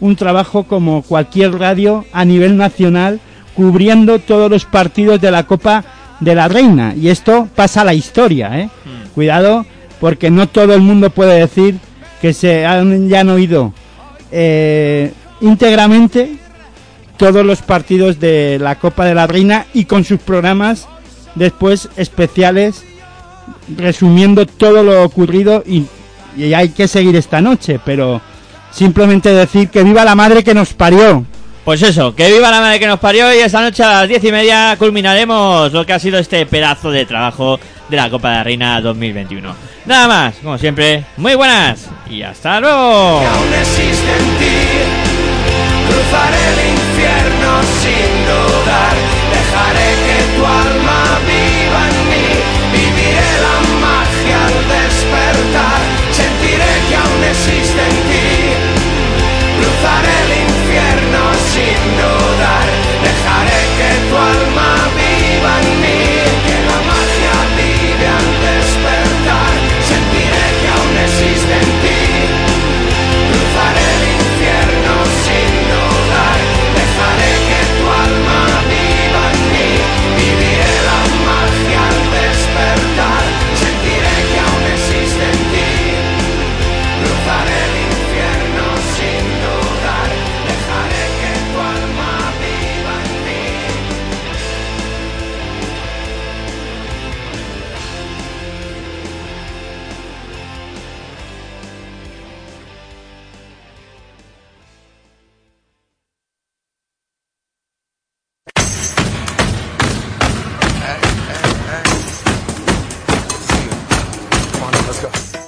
un trabajo como cualquier radio a nivel nacional cubriendo todos los partidos de la Copa de la Reina. Y esto pasa a la historia ¿eh? cuidado porque no todo el mundo puede decir que se han, ya han oído eh, íntegramente todos los partidos de la Copa de la Reina y con sus programas después especiales resumiendo todo lo ocurrido y, y hay que seguir esta noche, pero simplemente decir que viva la madre que nos parió. Pues eso, que viva la madre que nos parió y esta noche a las diez y media culminaremos lo que ha sido este pedazo de trabajo de la Copa de la Reina 2021. Nada más, como siempre, muy buenas y hasta luego. Cruzaré el infierno sin dudar.